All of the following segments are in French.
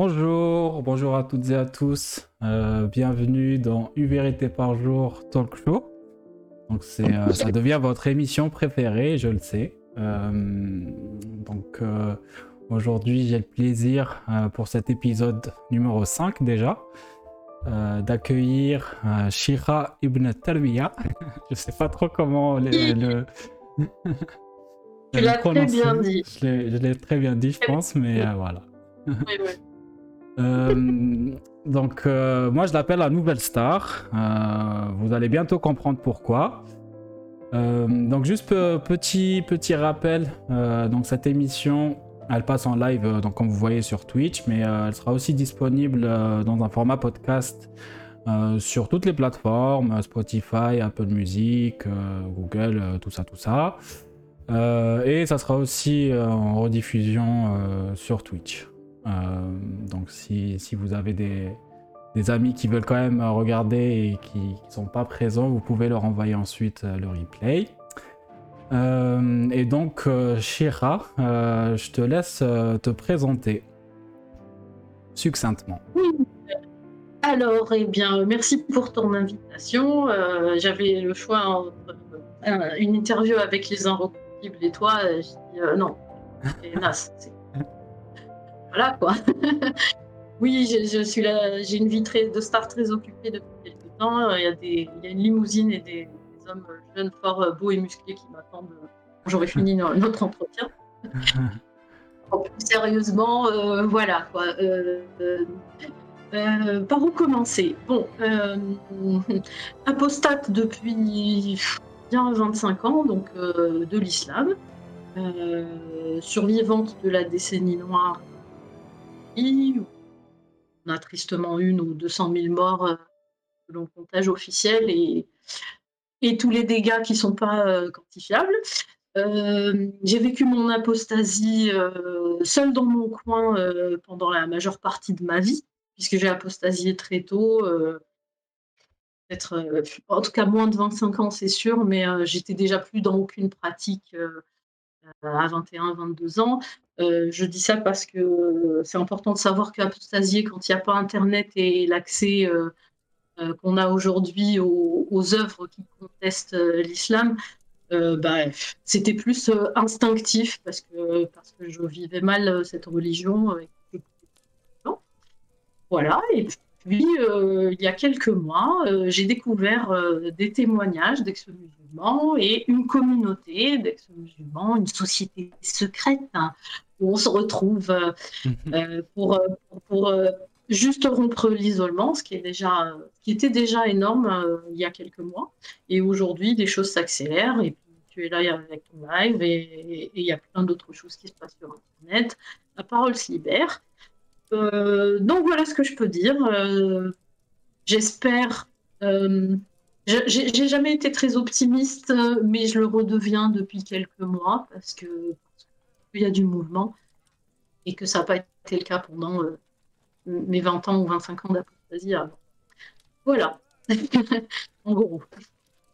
Bonjour, bonjour à toutes et à tous. Euh, bienvenue dans Une vérité par jour talk show. Donc c'est, euh, ça devient votre émission préférée, je le sais. Euh, donc aujourd'hui j'ai le plaisir pour cet épisode numéro 5 déjà d'accueillir Shira Ibn Talwiya. je sais pas trop comment le... Tu l'as très bien dit. Je l'ai très bien dit, je pense, mais voilà. Oui, oui. Euh, donc, euh, moi, je l'appelle la nouvelle star. Euh, vous allez bientôt comprendre pourquoi. donc, juste petit, petit rappel. donc, cette émission, elle passe en live, donc comme vous voyez sur Twitch, mais elle sera aussi disponible dans un format podcast sur toutes les plateformes, Spotify, Apple Music, Google, tout ça, tout ça. et ça sera aussi en rediffusion sur Twitch. Euh, donc si, si, vous avez des, des, amis qui veulent quand même regarder et qui ne sont pas présents, vous pouvez leur envoyer ensuite euh, le replay. Euh, et donc, Shira, je te laisse te présenter succinctement. Alors, eh bien, merci pour ton invitation. J'avais le choix entre une interview avec les inrecuptibles et toi. Je dis non, c'est voilà quoi. oui, je, suis là, j'ai une vie très, de star très occupée depuis quelques temps. Il y a, des, il y a une limousine et des, hommes jeunes, forts, euh, beaux et musclés qui m'attendent quand j'aurai fini notre entretien. plus sérieusement, euh, voilà quoi. Euh, par où commencer? Bon, apostate depuis bien 25 ans, donc de l'islam, survivante de la décennie noire on a tristement une ou 200 000 morts euh, selon le comptage officiel et, tous les dégâts qui ne sont pas euh, quantifiables. Euh, j'ai vécu mon apostasie seule dans mon coin pendant la majeure partie de ma vie, puisque j'ai apostasié très tôt, en tout cas moins de 25 ans, c'est sûr, mais j'étais déjà plus dans aucune pratique à 21, 22 ans. Euh, je dis ça parce que c'est important de savoir qu'apostasier, quand il n'y a pas Internet et l'accès euh, euh, qu'on a aujourd'hui aux, œuvres qui contestent l'islam, bah, c'était plus instinctif parce que, parce que je vivais mal cette religion. Voilà, et puis il y a quelques mois, j'ai découvert des témoignages d'ex-musulmans et une communauté d'ex-musulmans, une société secrète hein, où on se retrouve euh, mhm. euh, pour, pour, euh, juste rompre l'isolement, ce qui est déjà, qui était déjà énorme il y a quelques mois. Et aujourd'hui, les choses s'accélèrent et tu es là avec ton live et il y a plein d'autres choses qui se passent sur Internet. La parole se libère. donc voilà ce que je peux dire. J'espère j'ai jamais été très optimiste, mais je le redeviens depuis quelques mois parce que il y a du mouvement et que ça n'a pas été le cas pendant euh, mes 20 ans ou 25 ans d'apostasie Voilà, en gros.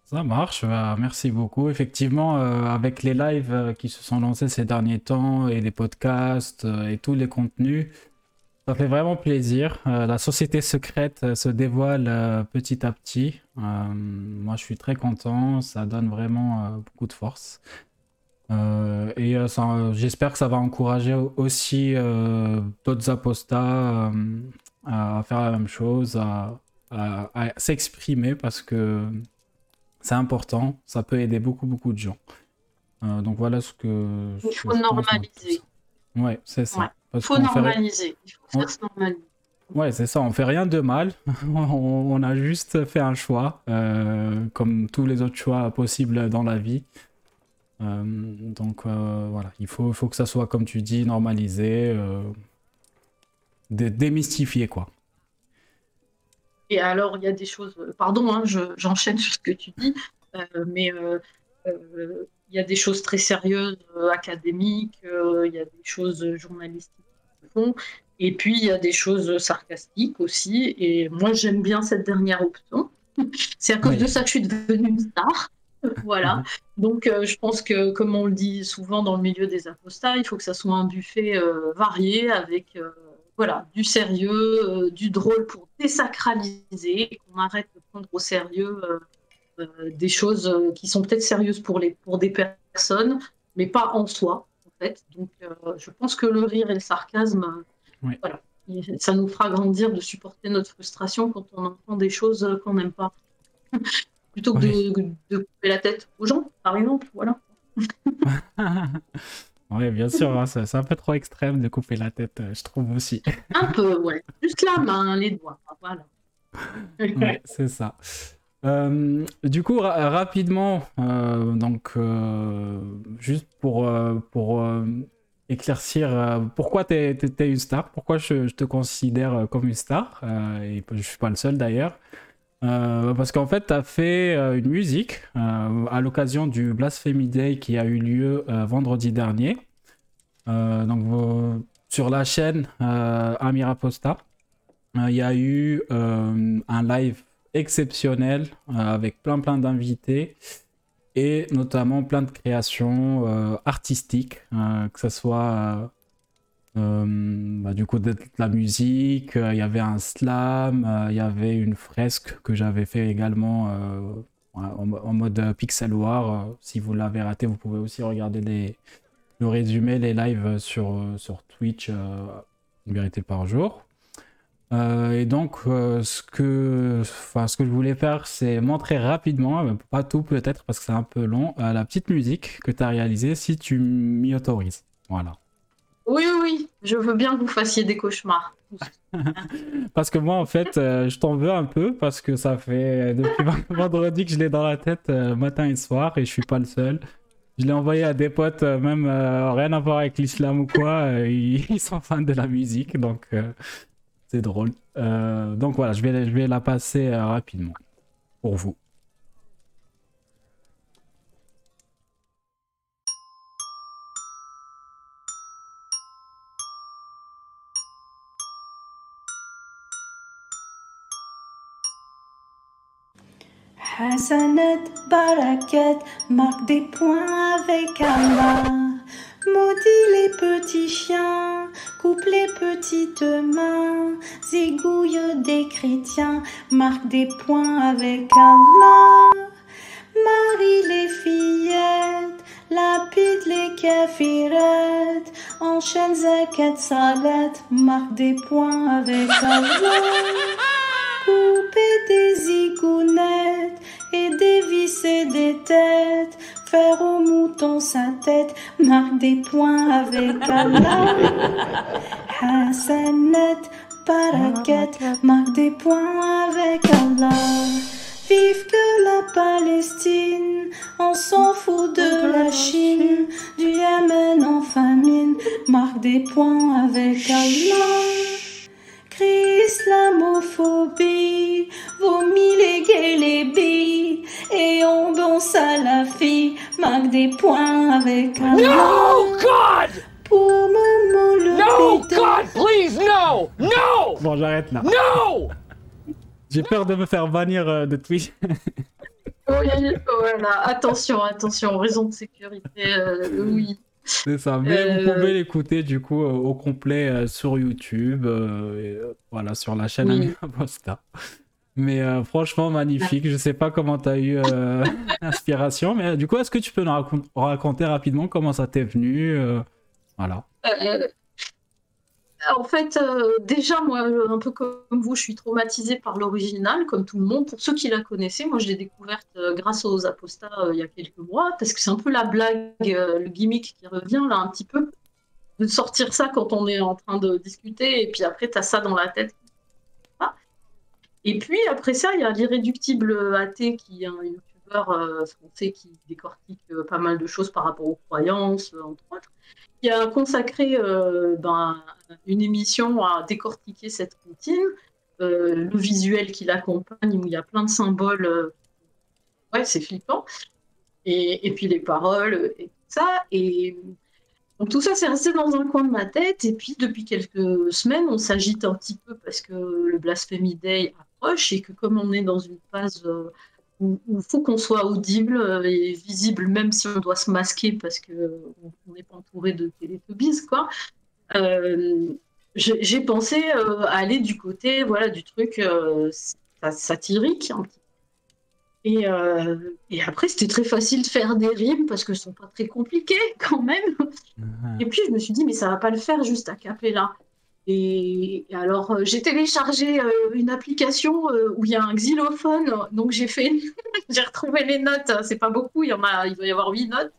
Ça marche, bah, merci beaucoup. Effectivement, euh, avec les lives euh, qui se sont lancés ces derniers temps et les podcasts et tous les contenus, ça fait vraiment plaisir. Euh, la société secrète euh, se dévoile euh, petit à petit. moi, je suis très content. Ça donne vraiment beaucoup de force. et j'espère que ça va encourager aussi d'autres apostats à faire la même chose, à, s'exprimer parce que c'est important. Ça peut aider beaucoup, beaucoup de gens. donc voilà ce que. Il faut normaliser. Ouais, c'est ça. Il faut normaliser. Il faut faire Ouais, c'est ça, on fait rien de mal. on, a juste fait un choix, euh, comme tous les autres choix possibles dans la vie. Euh, donc euh, voilà, il faut, faut que ça soit, comme tu dis, normalisé, démystifié, quoi. Et alors, il y a des choses, pardon, hein, j'enchaîne sur ce que tu dis, mais il y a des choses très sérieuses, académiques, il y a des choses journalistiques et puis, il y a des choses sarcastiques aussi. Et moi, j'aime bien cette dernière option. C'est à cause de ça que je suis devenue une star. voilà. Donc, euh, je pense que, comme on le dit souvent dans le milieu des apostats, il faut que ça soit un buffet euh, varié avec euh, voilà, du sérieux, du drôle pour désacraliser, qu'on arrête de prendre au sérieux des choses qui sont peut-être sérieuses pour, les, pour des personnes, mais pas en soi, en fait. Donc, je pense que le rire et le sarcasme, voilà, ça nous fera grandir de supporter notre frustration quand on entend des choses qu'on n'aime pas. Plutôt que de, couper la tête aux gens, par exemple. Voilà. oui, bien sûr, hein, c'est un peu trop extrême de couper la tête, euh, je trouve aussi. un peu, ouais. Juste la main, les doigts. Voilà. ouais, c'est ça. Euh, du coup, rapidement, euh, donc, juste pour, pour éclaircir pourquoi tu es, une star, pourquoi je, te considère comme une star, et je suis pas le seul d'ailleurs. Euh, parce qu'en fait, tu as fait euh, une musique euh, à l'occasion du Blasphemy Day qui a eu lieu vendredi dernier. donc, sur la chaîne Amira Posta, il y a eu un live exceptionnel avec plein plein d'invités et notamment plein de créations artistiques, que ce soit euh, bah, du coup, de, la musique, euh, il y avait un slam, euh, il y avait une fresque que j'avais fait également en, mode pixel war. si vous l'avez raté, vous pouvez aussi regarder les, le résumé, les lives sur, sur Twitch, une vérité par jour. Et donc, ce, que, ce que je voulais faire, c'est montrer rapidement, pas tout peut-être parce que c'est un peu long, la petite musique que tu as réalisée si tu m'y autorises. Voilà. Oui, oui, je veux bien que vous fassiez des cauchemars. parce que moi, en fait, euh, je t'en veux un peu parce que ça fait depuis vendredi que je l'ai dans la tête euh, matin et soir et je suis pas le seul. Je l'ai envoyé à des potes, euh, même rien à voir avec l'islam ou quoi. Ils, sont fans de la musique, donc drôle. donc voilà, je vais, je vais la passer rapidement pour vous. Hassanet, Barakat, marque des points avec Allah. Maudit les petits chiens, coupe les petites mains, zigouille des chrétiens, marque des points avec Allah. Marie les fillettes, lapide les kafirettes, enchaîne zakat salat, marque des points avec Allah. Couper des zigounettes, et dévisser des têtes, faire au mouton sa tête, marque des points avec Allah. Hassanet, Parakat, marque des points avec Allah. Vive que la Palestine, on s'en fout de la Chine, du Yémen en famine, marque des points avec Allah. Crie islamophobie, vomit les gays, les billes, et on danse à la fille, marque des points avec un No, God! Pour maman le No, God, please, no! No! Bon, j'arrête là. No! J'ai peur de me faire bannir euh, de Twitch. oui, voilà. Attention, attention, raison de sécurité, euh, oui. C'est ça, mais vous euh, pouvez l'écouter du coup euh, au complet euh, sur YouTube, voilà, sur la chaîne oui. Posta. Mais franchement, magnifique. Je sais pas comment tu as eu l'inspiration, mais du coup, est-ce que tu peux nous raconter rapidement comment ça t'est venu Voilà. En fait, euh, déjà, moi, un peu comme vous, je suis traumatisée par l'original, comme tout le monde. Pour ceux qui la connaissaient, moi, je l'ai découverte euh, grâce aux apostats euh, il y a quelques mois, parce que c'est un peu la blague, le gimmick qui revient là un petit peu, de sortir ça quand on est en train de discuter, et puis après, tu as ça dans la tête. Ah. Et puis, après ça, il y a l'irréductible athée qui est un youtubeur français qui décortique pas mal de choses par rapport aux croyances, entre autres qui a consacré euh, ben, une émission à décortiquer cette routine, euh, le visuel qui l'accompagne, où il y a plein de symboles. Euh, ouais, c'est flippant. Et, puis les paroles et tout ça. Et donc tout ça, c'est resté dans un coin de ma tête. Et puis depuis quelques semaines, on s'agite un petit peu parce que le Blasphemy Day approche et que comme on est dans une phase il faut qu'on soit audible euh, et visible, même si on doit se masquer parce qu'on n'est pas entouré de télétobies, quoi. Euh, j'ai pensé euh, aller du côté voilà, du truc euh, sa- satirique. Et, et après, c'était très facile de faire des rimes parce que ce sont pas très compliquées quand même. Et puis, je me suis dit, mais ça va pas le faire juste à cappella. Et, et alors, euh, j'ai téléchargé euh, une application euh, où il y a un xylophone. Donc, j'ai fait, j'ai retrouvé les notes. C'est pas beaucoup, il y en a, il doit y avoir huit notes.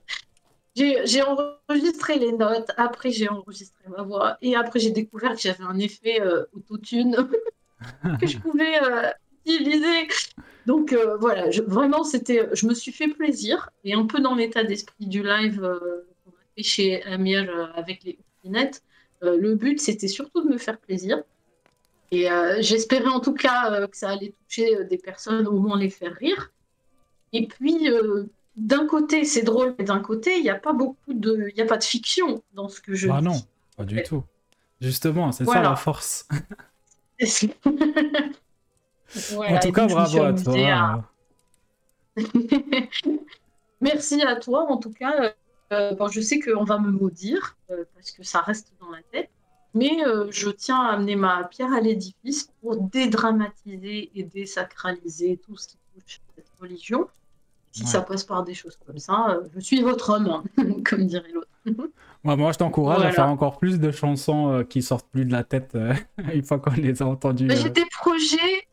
J'ai enregistré les notes. Après, j'ai enregistré ma voix. Et après, j'ai découvert que j'avais un effet euh, autotune que je pouvais euh, utiliser. Donc voilà, vraiment, c'était, je me suis fait plaisir et un peu dans l'état d'esprit du live qu'on a fait chez Amir avec les lunettes. Euh, le but, c'était surtout de me faire plaisir. Et euh, j'espérais en tout cas euh, que ça allait toucher des personnes, au moins les faire rire. Et puis, d'un côté, c'est drôle, mais d'un côté, il n'y a pas beaucoup de, il a pas de fiction dans ce que je Ah non, pas du tout. Justement, c'est ça la force. Voilà, en tout cas, bravo à- toi. Merci à toi, en tout cas. Euh, bon, je sais qu'on va me maudire euh, parce que ça reste dans la tête, mais euh, je tiens à amener ma pierre à l'édifice pour dédramatiser et désacraliser tout ce qui touche à cette religion. Si Ouais. ça passe par des choses comme ça, je suis votre homme, hein, comme dirait l'autre. Ouais, moi, je t'encourage Voilà. à faire encore plus de chansons euh, qui sortent plus de la tête euh, une fois qu'on les a entendues. Euh. J'ai des projets,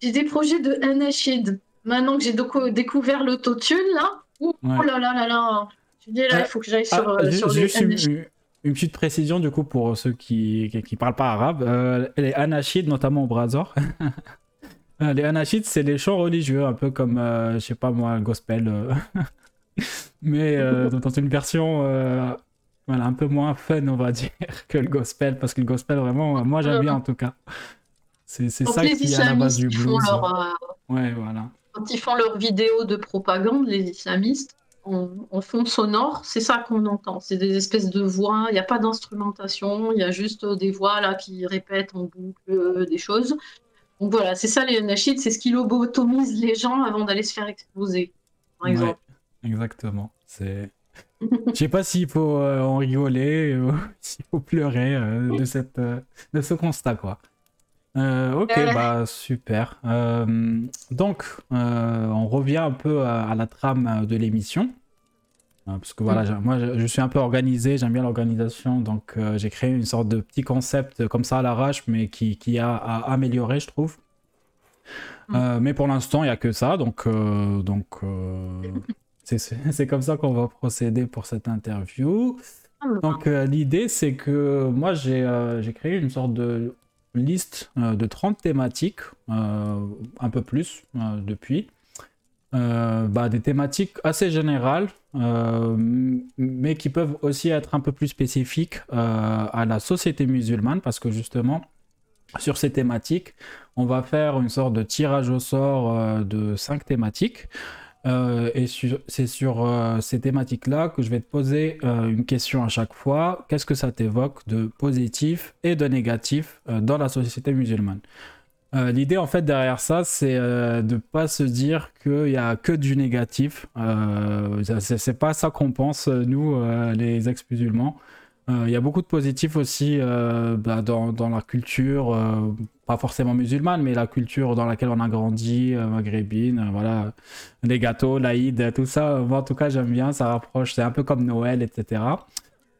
j'ai des projets de Anachid. Maintenant que j'ai découvert l'autotune, là, oh, Ouais. oh là là là là, je dis là, Ah, il faut que j'aille Ah, sur, euh, ju- sur juste une, Anachid. une- une petite précision du coup pour ceux qui qui, qui parlent pas arabe. Euh, les anachides, notamment au Brazor. Euh, les anachides, c'est les chants religieux, un peu comme, euh, je sais pas moi, le gospel. euh. Mais euh, dans une version euh, voilà, un peu moins fun, on va dire, que le gospel. Parce que le gospel, vraiment, euh, moi j'aime bien en tout cas. C'est ça qui est à la base du blues. leur, euh, Ouais, voilà. quand ils font leurs vidéos de propagande, les islamistes, en, en fond sonore, c'est ça qu'on entend. C'est des espèces de voix, il n'y a pas d'instrumentation, il y a juste des voix là qui répètent en boucle euh, des choses. Donc voilà, c'est ça les nashids, c'est ce qui lobotomise les gens avant d'aller se faire exploser, par Ouais, exemple. exactement. C'est. Je sais pas s'il faut euh, en rigoler ou s'il faut pleurer euh, de, cette, euh, de ce constat, quoi. Euh, ok, Ouais. bah super. Euh, donc, euh, on revient un peu à, à la trame de l'émission. Euh, parce que voilà, j'ai- moi je, je suis un peu organisé, j'aime bien l'organisation, donc euh, j'ai créé une sorte de petit concept comme ça à l'arrache, mais qui, qui a à améliorer, je trouve. Mm. Euh, mais pour l'instant, il n'y a que ça, donc, euh, donc euh, c'est- comme ça qu'on va procéder pour cette interview. Donc euh, l'idée c'est que moi j'ai euh, j'ai créé une sorte de liste euh, de 30 thématiques, euh, un peu plus euh, depuis. Bah, des thématiques assez générales, mais qui peuvent aussi être un peu plus spécifiques à la société musulmane, parce que justement, sur ces thématiques, on va faire une sorte de tirage au sort de cinq thématiques. Euh, et c'est sur euh, ces thématiques-là que je vais te poser euh, une question à chaque fois. Qu'est-ce que ça t'évoque de positif et de négatif dans la société musulmane? L'idée en fait derrière ça, c'est de pas se dire qu'il y a que du négatif. C'est pas ça qu'on pense nous, les ex-musulmans. Euh, Il y a beaucoup de positifs aussi euh, bah, dans, dans la culture, euh, pas forcément musulmane, mais la culture dans laquelle on a grandi, maghrébine, voilà, les gâteaux, l'Aïd, tout ça. Moi, en tout cas, j'aime bien, ça rapproche, c'est un peu comme Noël, etc.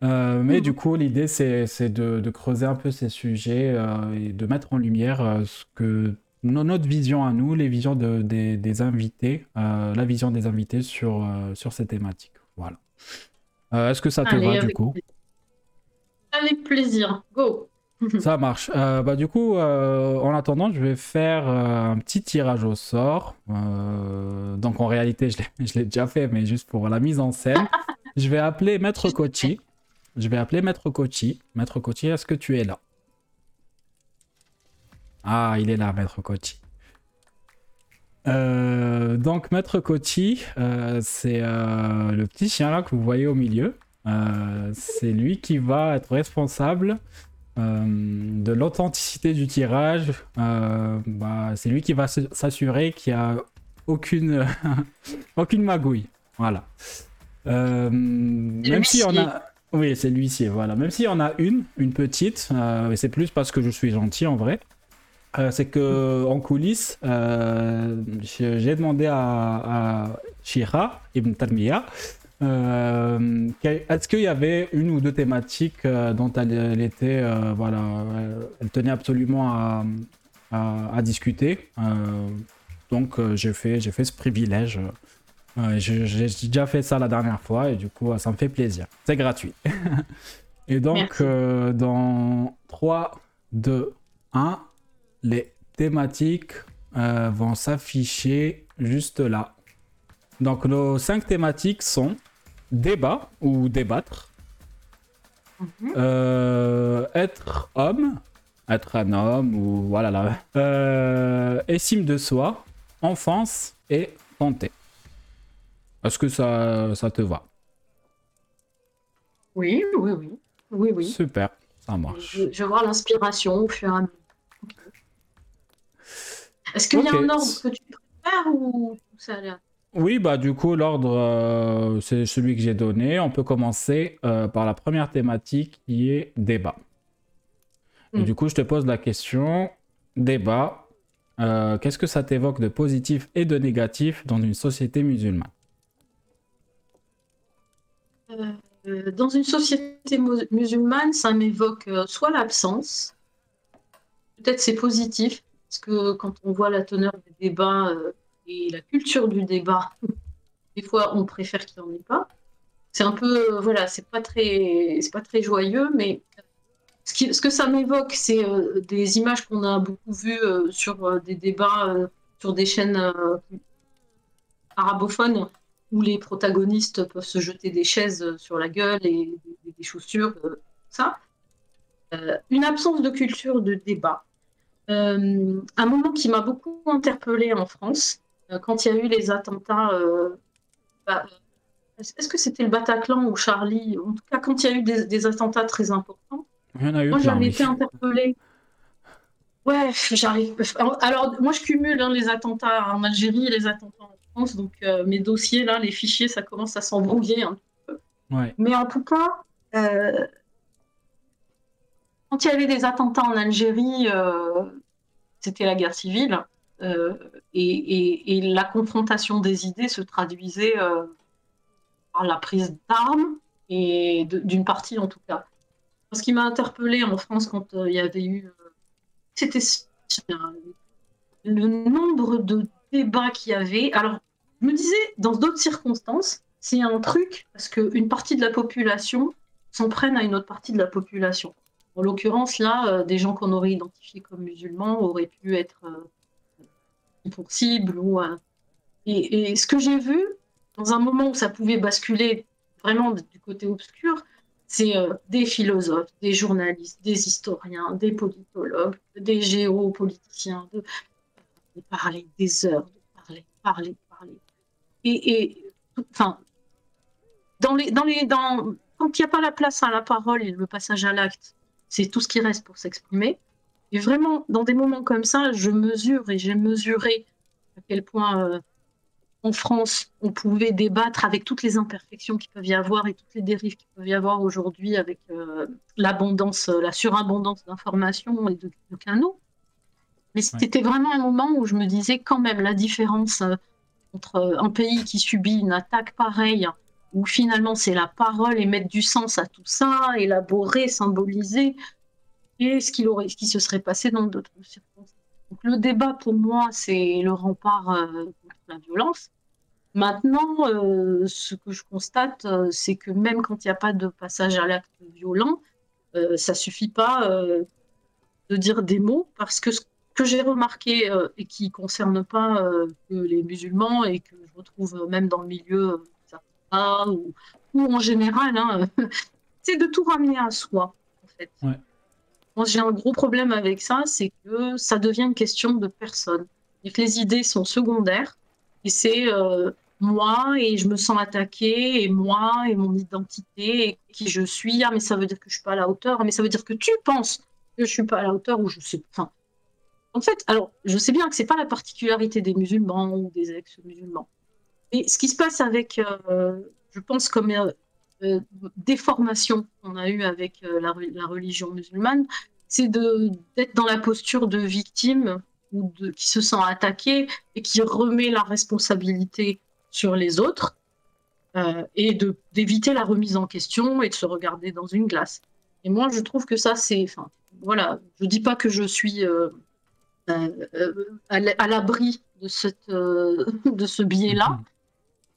Euh, mais du coup, l'idée, c'est de, de creuser un peu ces sujets euh, et de mettre en lumière euh, ce que no- notre vision à nous, les visions de- des, des invités, la vision des invités sur, sur ces thématiques. Voilà. Est-ce que ça te Allez, va du coup? Avec plaisir, go Ça marche. Euh, bah, du coup, euh, en attendant, je vais faire euh, un petit tirage au sort. Donc, en réalité, je l'ai- déjà fait, mais juste pour la mise en scène. je vais appeler Maître Kochi. Je vais appeler Maître Kochi. Maître Kochi, est-ce que tu es là? Ah, il est là, Maître Kochi. Donc, Maître Kochi, c'est le petit chien là que vous voyez au milieu. Euh, c'est lui qui va être responsable euh, de l'authenticité du tirage. Euh, bah, c'est lui qui va s'assurer qu'il n'y a aucune, aucune magouille. Voilà. Euh, même si on a. Oui, c'est l'huissier, voilà. Même s'il y en a une, une petite, et c'est plus parce que je suis gentil en vrai. c'est que en coulisses, j'ai j'ai demandé à, à Shira Ibn Tarmiya euh, est-ce qu'il y avait une ou deux thématiques euh, dont elle, elle était, euh, voilà, elle tenait absolument à, à- à discuter. Euh, donc j'ai fait, j'ai fait ce privilège. J'ai déjà fait ça la dernière fois et du coup ça me fait plaisir. C'est gratuit. et donc dans 3, 2, 1, les thématiques vont s'afficher juste là. Donc nos cinq thématiques sont débat ou débattre, Mhm. euh, être homme, être un homme ou voilà là, euh, estime de soi, enfance et santé. Est-ce que ça, ça te va? Oui, oui, oui. Oui, oui. Super, ça marche. Je, voir l'inspiration au fur et à mesure. Est-ce qu'il y a un ordre que tu préfères ou ça a l'air Oui, bah du coup, l'ordre, euh, c'est celui que j'ai donné. On peut commencer euh, par la première thématique qui est débat. Et Mm. du coup, je te pose la question, débat, euh, qu'est-ce que ça t'évoque de positif et de négatif dans une société musulmane? Dans une société mu- musulmane, ça m'évoque soit l'absence, peut-être c'est positif, parce que quand on voit la teneur des débats et la culture du débat, des fois on préfère qu'il n'y en ait pas. C'est un peu, euh, voilà, c'est pas très, c'est pas très joyeux, mais ce, qui- ce que ça m'évoque, c'est euh, des images qu'on a beaucoup vues euh, sur des débats sur des chaînes arabophones où les protagonistes peuvent se jeter des chaises sur la gueule et des, des chaussures, ça. Une absence de culture de débat. Un moment qui m'a beaucoup interpellée en France, quand il y a eu les attentats. euh, bah, est-ce que c'était le Bataclan ou Charlie? En tout cas, quand il y a eu des, des attentats très importants, Il y en a eu moi j'avais été interpellée. Ouais, j'arrive. Alors, moi je cumule hein, les attentats en Algérie et les attentats en France, donc euh, mes dossiers là, les fichiers, ça commence à s'embrouiller. hein. Ouais. Mais en tout cas, euh, quand il y avait des attentats en Algérie, euh, c'était la guerre civile. Euh, et, la confrontation des idées se traduisait euh, par la prise d'armes, et d'une partie en tout cas. Ce qui m'a interpellée en France quand euh, il y avait eu. c'était le nombre de débats qu'il y avait. Alors, je me disais, dans d'autres circonstances, c'est un truc, parce qu'une partie de la population s'en prenne à une autre partie de la population. En l'occurrence, là, des gens qu'on aurait identifiés comme musulmans auraient pu être pour. Ou, et, ce que j'ai vu, dans un moment où ça pouvait basculer vraiment du côté obscur, c'est euh, des philosophes, des journalistes, des historiens, des politologues, des géopoliticiens, de, de parler des heures, de parler, parler, parler. Et, et enfin, dans les, dans les, dans, quand il n'y a pas la place à la parole et le passage à l'acte, c'est tout ce qui reste pour s'exprimer. Et vraiment, dans des moments comme ça, je mesure et j'ai mesuré à quel point euh, en France, on pouvait débattre avec toutes les imperfections qu'il peut y avoir et toutes les dérives qu'il peut y avoir aujourd'hui avec euh, l'abondance, la surabondance d'informations et de, de canaux. Mais c'était vraiment un moment où je me disais quand même la différence euh, entre un pays qui subit une attaque pareille, où finalement c'est la parole et mettre du sens à tout ça, élaborer, symboliser, et ce, qui se serait passé dans d'autres circonstances. Donc le débat pour moi, c'est le rempart euh, contre la violence. Maintenant, euh, ce que je constate, euh, c'est que même quand il n'y a pas de passage à l'acte violent, euh, ça suffit pas de dire des mots, parce que ce que j'ai remarqué et qui ne concerne pas que les musulmans et que je retrouve même dans le milieu ou en général, hein, c'est de tout ramener à soi, en fait. Ouais. Moi, j'ai un gros problème avec ça, c'est que ça devient une question de personne. Et que les idées sont secondaires, et c'est euh, moi, et je me sens attaquée, et moi, et mon identité, et qui je suis. Ah, mais ça veut dire que je suis pas à la hauteur, ah, mais ça veut dire que tu penses que je suis pas à la hauteur, ou je sais. Enfin, en fait, alors, je sais bien que c'est pas la particularité des musulmans ou des ex-musulmans. Mais ce qui se passe avec, euh, je pense, comme euh, déformation qu'on a eue avec euh, la, la religion musulmane, c'est d'être dans la posture de victime ou de, qui se sent attaqué et qui remet la responsabilité sur les autres euh, et d'éviter la remise en question et de se regarder dans une glace. Et moi, je trouve que ça, c'est, enfin, voilà, je dis pas que je suis euh, à l'abri de cette, de ce biais-là.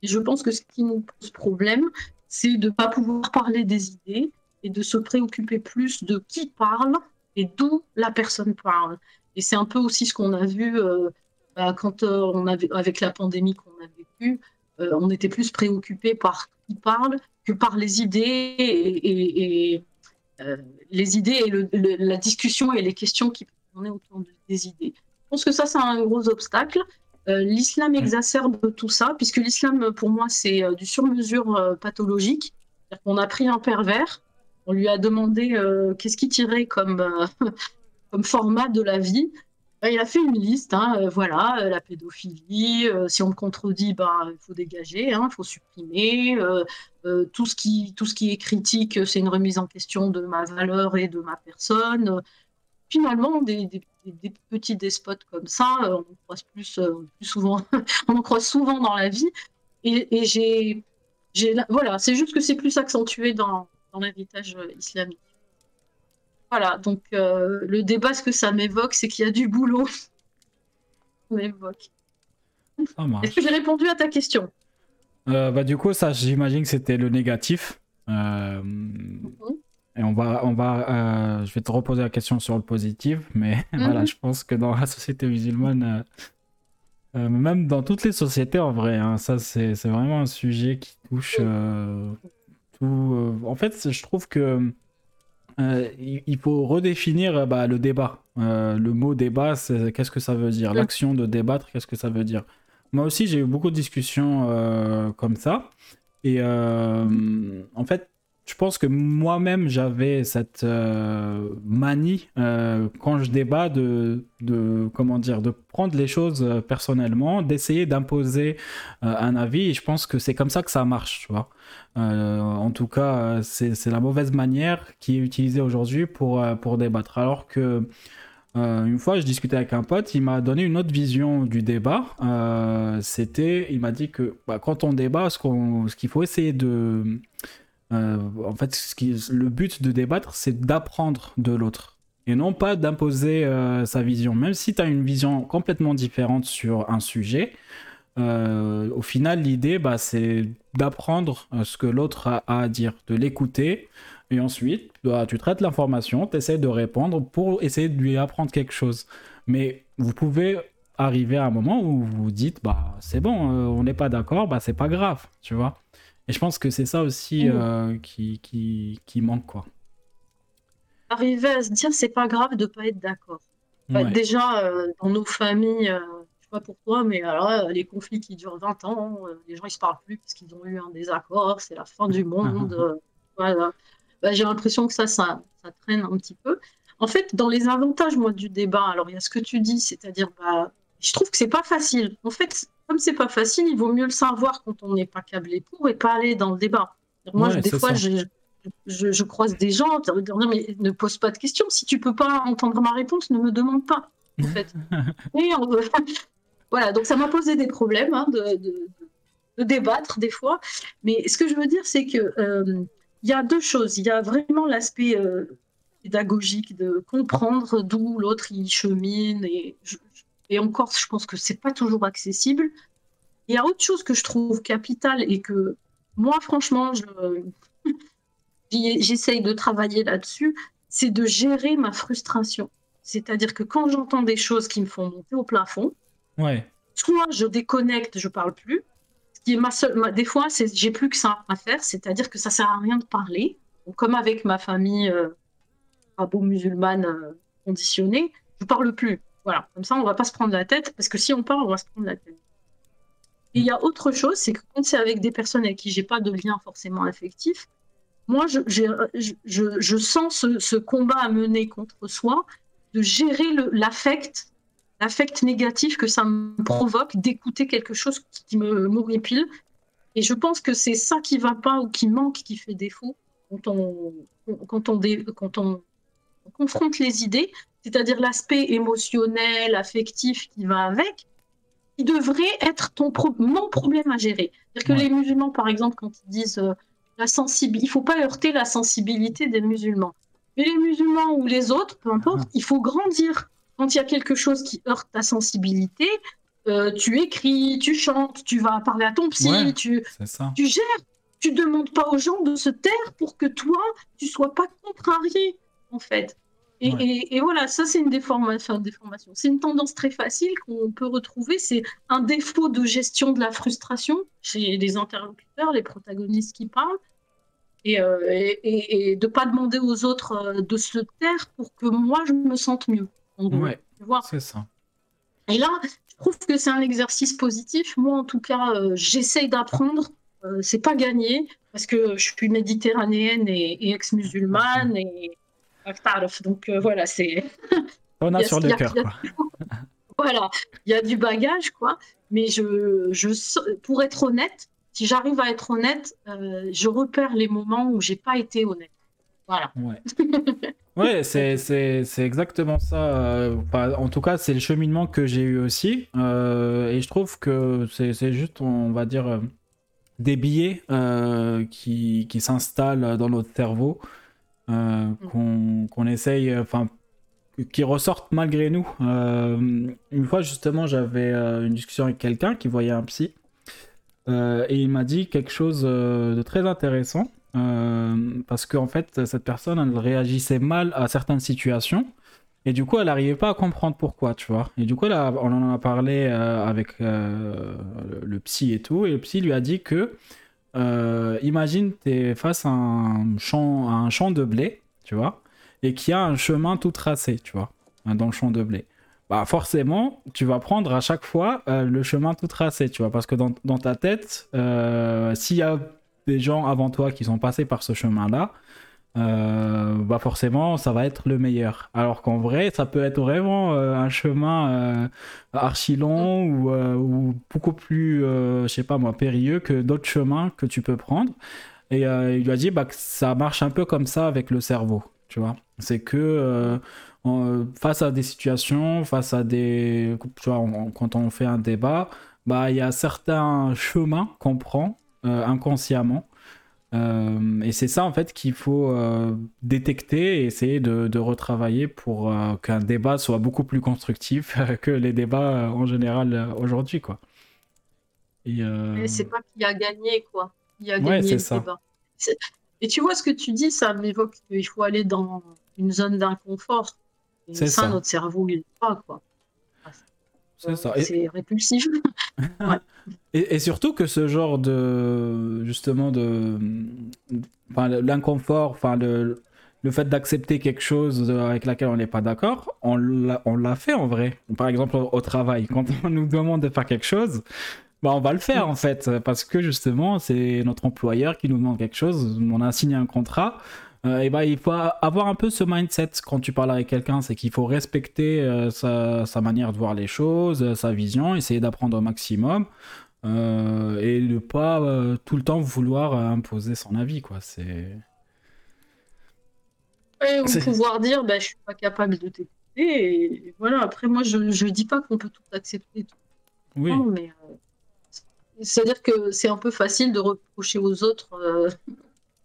Et je pense que ce qui nous pose problème, c'est de ne pas pouvoir parler des idées et de se préoccuper plus de qui parle et d'où la personne parle. Et c'est un peu aussi ce qu'on a vu euh, bah, quand euh, on avait, avec la pandémie qu'on a vécue, euh, on était plus préoccupé par qui parle que par les idées et, les idées et la discussion et les questions qui tourner autour de- des idées. Je pense que ça, c'est un gros obstacle. Euh, l'islam exacerbe tout ça, puisque l'islam, pour moi, c'est euh, du sur-mesure euh, pathologique. Qu'on a pris un pervers, on lui a demandé euh, qu'est-ce qu'il tirait comme, euh, comme format de la vie. Il a fait une liste, hein, voilà, la pédophilie, euh, si on le contredit, ben, il faut dégager, hein, il faut supprimer. tout, ce qui, tout ce qui est critique, c'est une remise en question de ma valeur et de ma personne. Finalement, des, des- des- petits despotes comme ça, euh, on croise plus, euh, plus souvent, on en croise souvent dans la vie. Et, et j'ai, j'ai, voilà, c'est juste que c'est plus accentué dans, dans l'héritage euh, islamique. Voilà, donc euh, le débat, ce que ça m'évoque, c'est qu'il y a du boulot. M'évoque. Est-ce que j'ai répondu à ta question Euh, bah, du coup, ça, j'imagine que c'était le négatif. Euh, Et on va, on va, euh, je vais te reposer la question sur le positif, mais voilà, je pense que dans la société musulmane, euh, euh, même dans toutes les sociétés en vrai, hein, ça c'est c'est vraiment un sujet qui touche tout. En fait, je trouve que il faut redéfinir bah, le débat. Le mot débat, c'est- qu'est-ce que ça veut dire? Mm. L'action de débattre, qu'est-ce que ça veut dire? Moi aussi, j'ai eu beaucoup de discussions comme ça. Et en fait, je pense que moi-même, j'avais cette euh, manie, euh, quand je débat, de, de, comment dire, de prendre les choses euh, personnellement, d'essayer d'imposer un avis. Et je pense que c'est comme ça que ça marche, tu vois. En tout cas, c'est la mauvaise manière qui est utilisée aujourd'hui pour, pour débattre. Alors que une fois, je discutais avec un pote, il m'a donné une autre vision du débat. C'était, il m'a dit que bah, quand on débat, ce qu'il faut essayer de, euh, en fait, le but de débattre, c'est d'apprendre de l'autre et non pas d'imposer euh, sa vision. Même si tu as une vision complètement différente sur un sujet, euh, au final, l'idée, bah, c'est d'apprendre ce que l'autre a, à dire, de l'écouter. Et ensuite, bah, tu traites l'information, tu essaies de répondre pour essayer de lui apprendre quelque chose. Mais vous pouvez arriver à un moment où vous vous dites, bah, c'est bon, on n'est pas d'accord, bah, c'est pas grave, tu vois. Et je pense que c'est ça aussi Mhm. euh, qui, qui, qui manque, quoi. Arriver à se dire, c'est pas grave de pas être d'accord. Bah, Ouais. Déjà, euh, dans nos familles, euh, je sais pas pour toi, mais alors les conflits qui durent 20 ans, euh, les gens ils se parlent plus parce qu'ils ont eu un désaccord, c'est la fin du monde. euh, voilà. Bah, j'ai l'impression que ça, ça, ça traîne un petit peu. En fait, dans les avantages, moi, du débat, alors il y a ce que tu dis, c'est-à-dire, bah, je trouve que c'est pas facile. En fait, comme c'est pas facile, il vaut mieux le savoir quand on n'est pas câblé pour et pas aller dans le débat. Moi, Ouais, je- des fois, je, je, je croise des gens, disent, mais ne pose pas de questions. Si tu peux pas entendre ma réponse, ne me demande pas. En fait. Et on- voilà, donc ça m'a posé des problèmes hein, de, de- de débattre des fois. Mais ce que je veux dire, c'est que euh, il y a deux choses. Il y a vraiment l'aspect euh, pédagogique de comprendre d'où l'autre il chemine et, je- et encore, je pense que c'est pas toujours accessible. Il y a autre chose que je trouve capitale et que moi, franchement, je, j'essaye de travailler là-dessus, c'est de gérer ma frustration. C'est-à-dire que quand j'entends des choses qui me font monter au plafond, Ouais. soit je déconnecte, je parle plus. Ce qui est ma seule, ma- des fois, c'est j'ai plus que ça à faire, c'est-à-dire que ça sert à rien de parler. Donc, comme avec ma famille euh, arabo-musulmane euh, conditionnée, je parle plus. Voilà, comme ça, on va pas se prendre la tête, parce que si on parle, on va se prendre la tête. Et il y a autre chose, c'est que quand c'est avec des personnes avec qui j'ai pas de lien forcément affectif, moi, je, sens ce, combat à mener contre soi, de gérer l'affect l'affect négatif que ça me provoque d'écouter quelque chose qui me m'horripile Et je pense que c'est ça qui va pas ou qui manque, qui fait défaut quand on, quand on, quand on confronte les idées, c'est-à-dire l'aspect émotionnel, affectif qui va avec, qui devrait être ton mon problème à gérer. C'est-à-dire que les musulmans, par exemple, quand ils disent euh, la sensibilité, il faut pas heurter la sensibilité des musulmans. Mais les musulmans ou les autres, peu importe, ah. il faut grandir. Quand il y a quelque chose qui heurte ta sensibilité, euh, tu écris, tu chantes, tu vas parler à ton psy, tu, tu gères. Tu demandes pas aux gens de se taire pour que toi, tu sois pas contrarié, en fait. Et, voilà, ça c'est une déformation. déformation. C'est une tendance très facile qu'on peut retrouver. C'est un défaut de gestion de la frustration chez les interlocuteurs, les protagonistes qui parlent, et, euh, et, de pas demander aux autres euh, de se taire pour que moi je me sente mieux. Ouais, c'est ça. Et là, je trouve que c'est un exercice positif. Moi, en tout cas, euh, j'essaye d'apprendre. Euh, c'est pas gagné parce que je suis méditerranéenne et, ex-musulmane et donc euh, voilà, c'est. On a, sur le cœur. voilà, il y a du bagage quoi. Mais je, je, pour être honnête, si j'arrive à être honnête, je repère les moments où j'ai pas été honnête. Voilà. Ouais. Ouais, c'est exactement ça. Euh, en tout cas, c'est le cheminement que j'ai eu aussi. Euh, et je trouve que c'est juste, on va dire, euh, des billets qui, qui s'installent dans notre cerveau, mm. qu'on essaye, enfin, qui ressortent malgré nous. une fois, justement, j'avais une discussion avec quelqu'un qui voyait un psy. et il m'a dit quelque chose de très intéressant. Euh, parce qu'en fait, cette personne, elle réagissait mal à certaines situations. Et du coup, elle n'arrivait pas à comprendre pourquoi, tu vois. Et du coup, là, on en a parlé euh, avec euh, le, psy et tout. Et le psy lui a dit que, imagine, tu es face à un, champ, un champ de blé, tu vois, et qu'il y a un chemin tout tracé, tu vois, hein, dans le champ de blé. Bah forcément, tu vas prendre à chaque fois le chemin tout tracé, tu vois, parce que dans, dans ta tête, s'il y a des gens avant toi qui sont passés par ce chemin-là, euh, bah forcément ça va être le meilleur. Alors qu'en vrai, ça peut être vraiment euh, un chemin euh, archi long ou, ou, beaucoup plus, je sais pas moi, périlleux que d'autres chemins que tu peux prendre. Et il lui a dit bah, que ça marche un peu comme ça avec le cerveau, tu vois. C'est que face à des situations, face à des, quand on fait un débat, bah il y a certains chemins qu'on prend euh, inconsciemment. Euh, et c'est ça en fait qu'il faut euh, détecter et essayer de, retravailler pour qu'un débat soit beaucoup plus constructif que les débats en général aujourd'hui quoi. C'est pas qui a gagné quoi. Il a gagné le ça. débat. Et tu vois ce que tu dis, ça m'évoque qu'il faut aller dans une zone d'inconfort. C'est ça, notre cerveau il pas quoi. C'est ça. C'est répulsif. et, surtout que ce genre de justement de, enfin, l'inconfort, enfin le, le fait d'accepter quelque chose avec laquelle on n'est pas d'accord, on l'a fait en vrai. Par exemple au travail, quand on nous demande de faire quelque chose, bah on va le faire en fait, parce que justement c'est notre employeur qui nous demande quelque chose, on a signé un contrat, euh, et bah, il faut avoir un peu ce mindset quand tu parles avec quelqu'un, c'est qu'il faut respecter euh, sa, manière de voir les choses, euh, sa vision, essayer d'apprendre au maximum et ne pas tout le temps vouloir imposer son avis. Quoi. C'est... ou pouvoir dire bah, je suis pas capable de t'écouter. Et voilà, après, moi je ne dis pas qu'on peut tout accepter. Tout oui. mais c'est-à-dire que c'est un peu facile de reprocher aux autres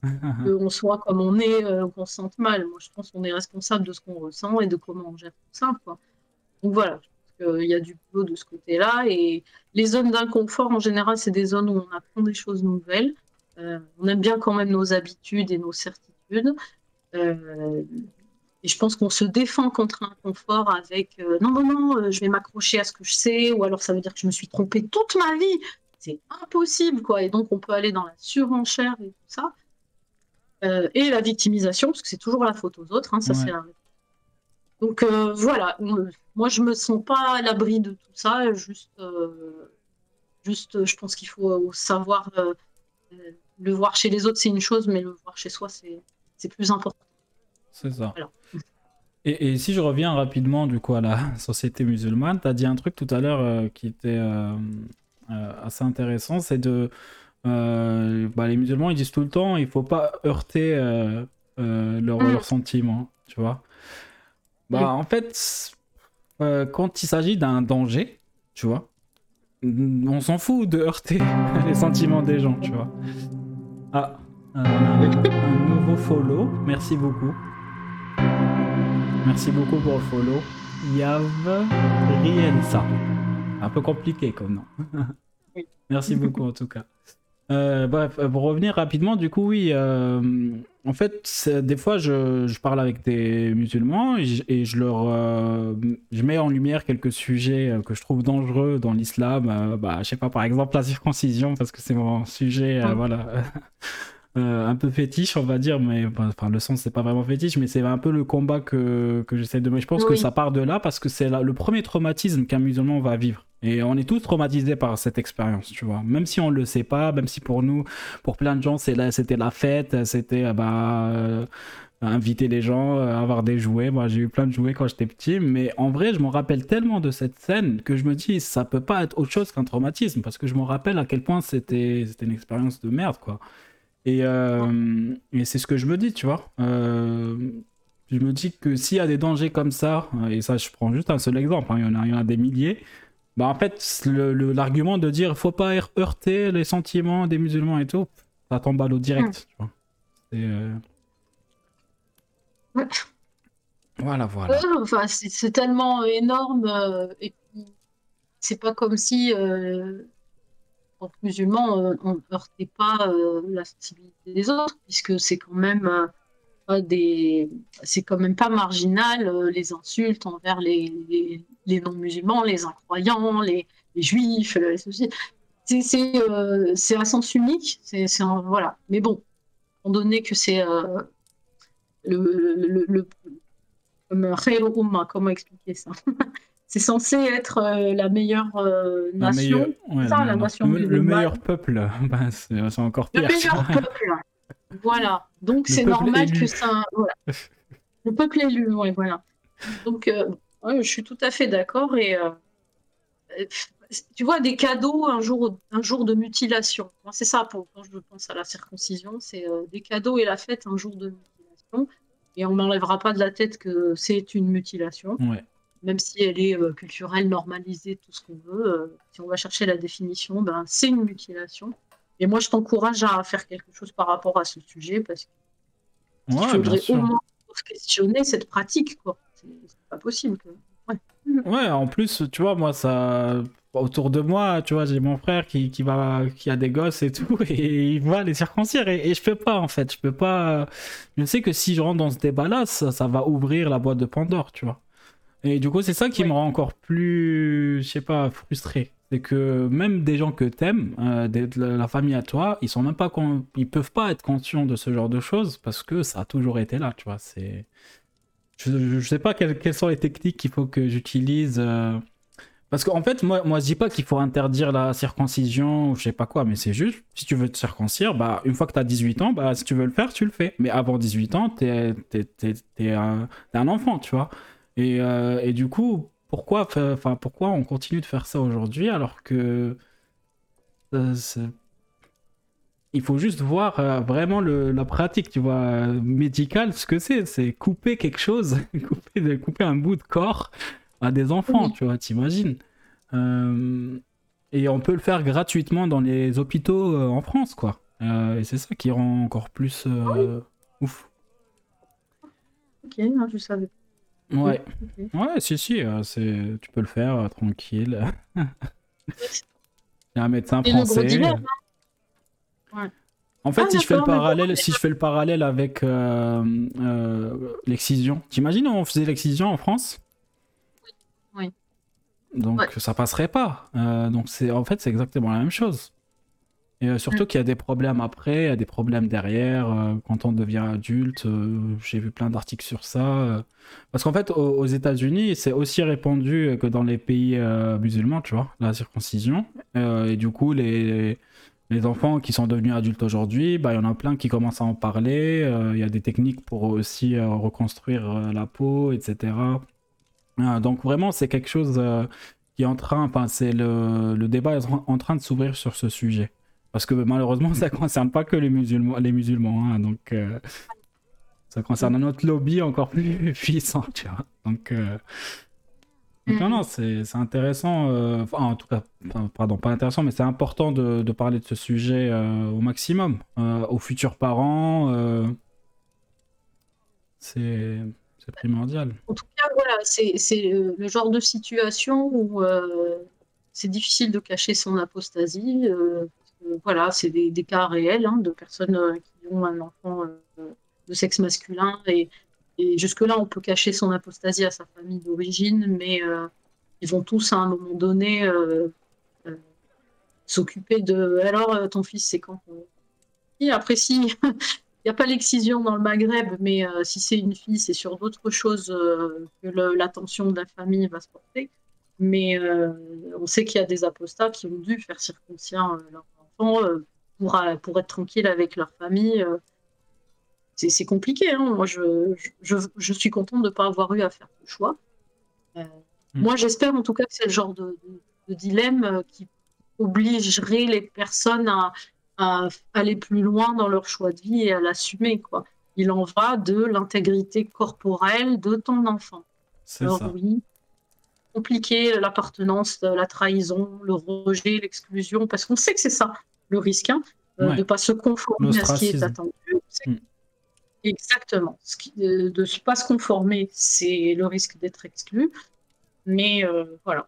qu'on soit comme on est, euh, qu'on se sente mal. Moi, je pense qu'on est responsable de ce qu'on ressent et de comment on gère tout ça. Donc voilà, je pense qu'il y a du boulot de ce côté-là. Et les zones d'inconfort, en général, c'est des zones où on apprend des choses nouvelles. Euh, on aime bien quand même nos habitudes et nos certitudes. Euh, et je pense qu'on se défend contre l'inconfort avec non, non, non, je vais m'accrocher à ce que je sais, ou alors ça veut dire que je me suis trompée toute ma vie. C'est impossible, quoi. Et donc, on peut aller dans la surenchère et tout ça. Euh, et la victimisation, parce que c'est toujours la faute aux autres. Hein, ça, c'est Donc euh, voilà, moi je me sens pas à l'abri de tout ça. Juste, euh, juste je pense qu'il faut savoir le voir chez les autres, c'est une chose, mais le voir chez soi, c'est plus important. C'est ça. Et, et, si je reviens rapidement du coup à la société musulmane, tu as dit un truc tout à l'heure qui était assez intéressant, c'est de euh, bah, les musulmans ils disent tout le temps il faut pas heurter euh, euh, leurs sentiments, tu vois. Bah en fait, quand il s'agit d'un danger, tu vois, on s'en fout de heurter les sentiments des gens, tu vois. Ah, un, nouveau follow, merci beaucoup. Merci beaucoup pour le follow. Yav Rienza. Un peu compliqué comme nom. Merci beaucoup en tout cas. Euh, bref, euh, pour revenir rapidement, du coup, oui, euh, en fait, des fois, je, je parle avec des musulmans et je, et je leur, euh, je mets en lumière quelques sujets que je trouve dangereux dans l'islam. Bah, je sais pas, par exemple, la circoncision, parce que c'est mon sujet, Ouais. voilà, euh, un peu fétiche, on va dire, mais enfin, le sens, c'est pas vraiment fétiche, mais c'est un peu le combat que, que j'essaie de mener. Je pense que ça part de là parce que c'est le premier traumatisme qu'un musulman va vivre. Et on est tous traumatisés par cette expérience, tu vois. Même si on le sait pas, même si pour nous, pour plein de gens, c'était la fête, c'était euh, bah, euh, inviter les gens, euh, avoir des jouets. Moi, j'ai eu plein de jouets quand j'étais petit, mais en vrai, je me rappelle tellement de cette scène que je me dis, ça peut pas être autre chose qu'un traumatisme, parce que je me rappelle à quel point c'était une expérience de merde, quoi. Et, euh, et c'est ce que je me dis, tu vois. Euh, je me dis que s'il y a des dangers comme ça, euh, et ça, je prends juste un seul exemple, hein, il, y en a, il y en a des milliers, bah en fait, l'argument de dire faut pas heur- heurter les sentiments des musulmans et tout, ça tombe à l'eau direct, tu vois. Voilà, voilà. Ouais, enfin, c'est c'est tellement énorme euh, et puis c'est pas comme si euh, en tant que musulman euh, on ne heurtait pas euh, la sensibilité des autres puisque c'est quand même euh, des c'est quand même pas marginal les insultes envers les, les, non-musulmans, les incroyants, les, juifs. C'est c'est euh, c'est à sens unique, c'est c'est voilà. Mais bon, étant donné que c'est le, le, le, le- comment expliquer ça? C'est censé être euh, la meilleure euh, nation. meilleure- ouais, ça, la nation le, le meilleur peuple, ben, c'est encore Le pire. tu meilleur peuple. Voilà. Donc Le c'est normal élu. que ça. Voilà. Le peuple élu, ouais, voilà. Donc euh, ouais, je suis tout à fait d'accord. Et euh, euh, tu vois, des cadeaux un jour, un jour de mutilation. C'est ça pour quand je pense à la circoncision, c'est euh, des cadeaux et la fête un jour de mutilation. Et on n'enlèvera pas de la tête que c'est une mutilation Ouais. Même si elle est euh, culturelle, normalisée, tout ce qu'on veut, euh, si on va chercher la définition, ben, c'est une mutilation. Et moi, je t'encourage à faire quelque chose par rapport à ce sujet, parce qu'il Ouais, faudrait au moins questionner cette pratique. quoi. C'est pas possible. Ouais, en plus, tu vois, moi, ça. Autour de moi, tu vois, j'ai mon frère qui, qui, va, qui a des gosses et tout, et il va les circoncire, et, et je peux pas, en fait. Je peux pas. Je sais que si je rentre dans ce débat-là, ça, ça va ouvrir la boîte de Pandore, tu vois. Et du coup, c'est ça qui me rend encore plus, je sais pas, frustré. C'est que même des gens que t'aimes, euh, de la famille à toi, ils sont même pas, con- ils peuvent pas être conscients de ce genre de choses parce que ça a toujours été là, tu vois. C'est, je, je sais pas quelles, quelles sont les techniques qu'il faut que j'utilise. euh, Parce qu'en fait, moi, moi, je dis pas qu'il faut interdire la circoncision ou je sais pas quoi, mais c'est juste, si tu veux te circoncire, bah, une fois que tu as 18 ans, bah, si tu veux le faire, tu le fais. Mais avant 18 ans, t'es, t'es, t'es, t'es un, t'es un enfant, tu vois. Et, euh, et du coup, pourquoi, enfin, pourquoi on continue de faire ça aujourd'hui alors que euh, il faut juste voir euh, vraiment le, la pratique, tu vois, euh, médicale, ce que c'est. C'est couper quelque chose, couper, de- couper un bout de corps à des enfants, Oui. tu vois, t'imagines. Et on peut le faire gratuitement dans les hôpitaux en France, quoi. Et c'est ça qui rend encore plus euh, ouf. Ok, je savais. Ouais, ouais, si, si, euh, c'est... tu peux le faire euh, tranquille. Il y a un médecin Et le gros français. Ouais. En fait, Ah, si je fais le parallèle, si je fais le parallèle avec euh, euh, l'excision, t'imagines on faisait l'excision en France? Oui. Donc Ouais. ça passerait pas. Euh, donc c'est en fait c'est exactement la même chose. Et euh, surtout Mm. qu'il y a des problèmes après, il y a des problèmes derrière euh, quand on devient adulte. euh, J'ai vu plein d'articles sur ça. Parce qu'en fait aux, États-Unis c'est aussi répandu que dans les pays musulmans, tu vois, la circoncision. Et du coup les les enfants qui sont devenus adultes aujourd'hui, bah, il y en a plein qui commencent à en parler. Il y a des techniques pour aussi reconstruire la peau, etc. Donc vraiment, c'est quelque chose qui est en train, enfin, c'est le, le débat est en train de s'ouvrir sur ce sujet. Parce que malheureusement, ça concerne pas que les musulmans, les musulmans hein, donc euh, ça concerne un autre lobby encore plus puissant, tu vois. Donc, euh, donc non, non, c'est intéressant, euh, enfin, en tout cas, pardon, pas intéressant, mais c'est important de, de parler de ce sujet euh, au maximum, aux futurs parents. c'est primordial. En tout cas, voilà, c'est le genre de situation où c'est difficile de cacher son apostasie. euh, voilà, c'est des, cas réels hein, de personnes euh, qui ont un enfant euh, de sexe masculin. Et, jusque-là, on peut cacher son apostasie à sa famille d'origine, mais euh, ils vont tous à un moment donné s'occuper de. Alors, ton fils, c'est quand Et après, si. Il n'y a pas l'excision dans le Maghreb, mais si c'est une fille, c'est sur d'autres choses que l'attention de la famille va se porter. Mais on sait qu'il y a des apostats qui ont dû faire circoncire leurs enfants euh, pour, euh, pour être tranquille avec leur famille. euh. C'est compliqué. hein. Moi, je, je, je suis contente de ne pas avoir eu à faire ce choix. Euh, Mm. Moi, j'espère en tout cas que c'est le genre de, de- de dilemme qui obligerait les personnes à, à aller plus loin dans leur choix de vie et à l'assumer. quoi. Il en va de l'intégrité corporelle de ton enfant. C'est Alors ça. oui, compliqué l'appartenance, euh, la trahison, le rejet, l'exclusion, parce qu'on sait que c'est ça le risque, hein, euh, Ouais. de ne pas se conformer à ce qui est attendu. Mm. Exactement. Ce qui- de ne pas se conformer, c'est le risque d'être exclu. Mais euh, voilà,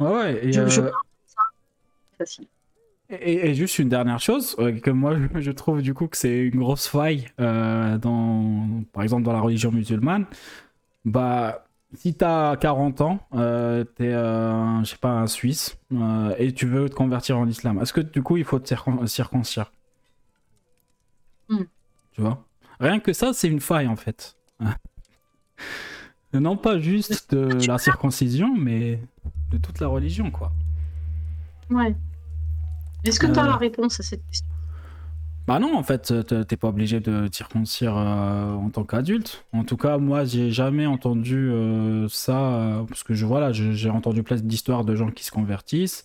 Ouais, ouais. Et, je, je euh, c'est facile. Et, et juste une dernière chose, euh, que moi je- je trouve du coup que c'est une grosse faille dans, par exemple dans la religion musulmane, bah si t'as 40 ans, euh, t'es euh, je sais pas un Suisse euh, et tu veux te convertir en islam, est-ce que du coup il faut te circon- circoncire? Hmm. Tu vois? Rien que ça c'est une faille en fait. non pas juste de la circoncision, mais de toute la religion quoi. Ouais. Est-ce que tu as Euh. la réponse à cette question? Bah non, en fait, t'es t'es pas obligé de circoncire euh, en tant qu'adulte. En tout cas, moi, j'ai jamais entendu euh, ça, euh, parce que je voilà, j'ai entendu plein d'histoires de gens qui se convertissent,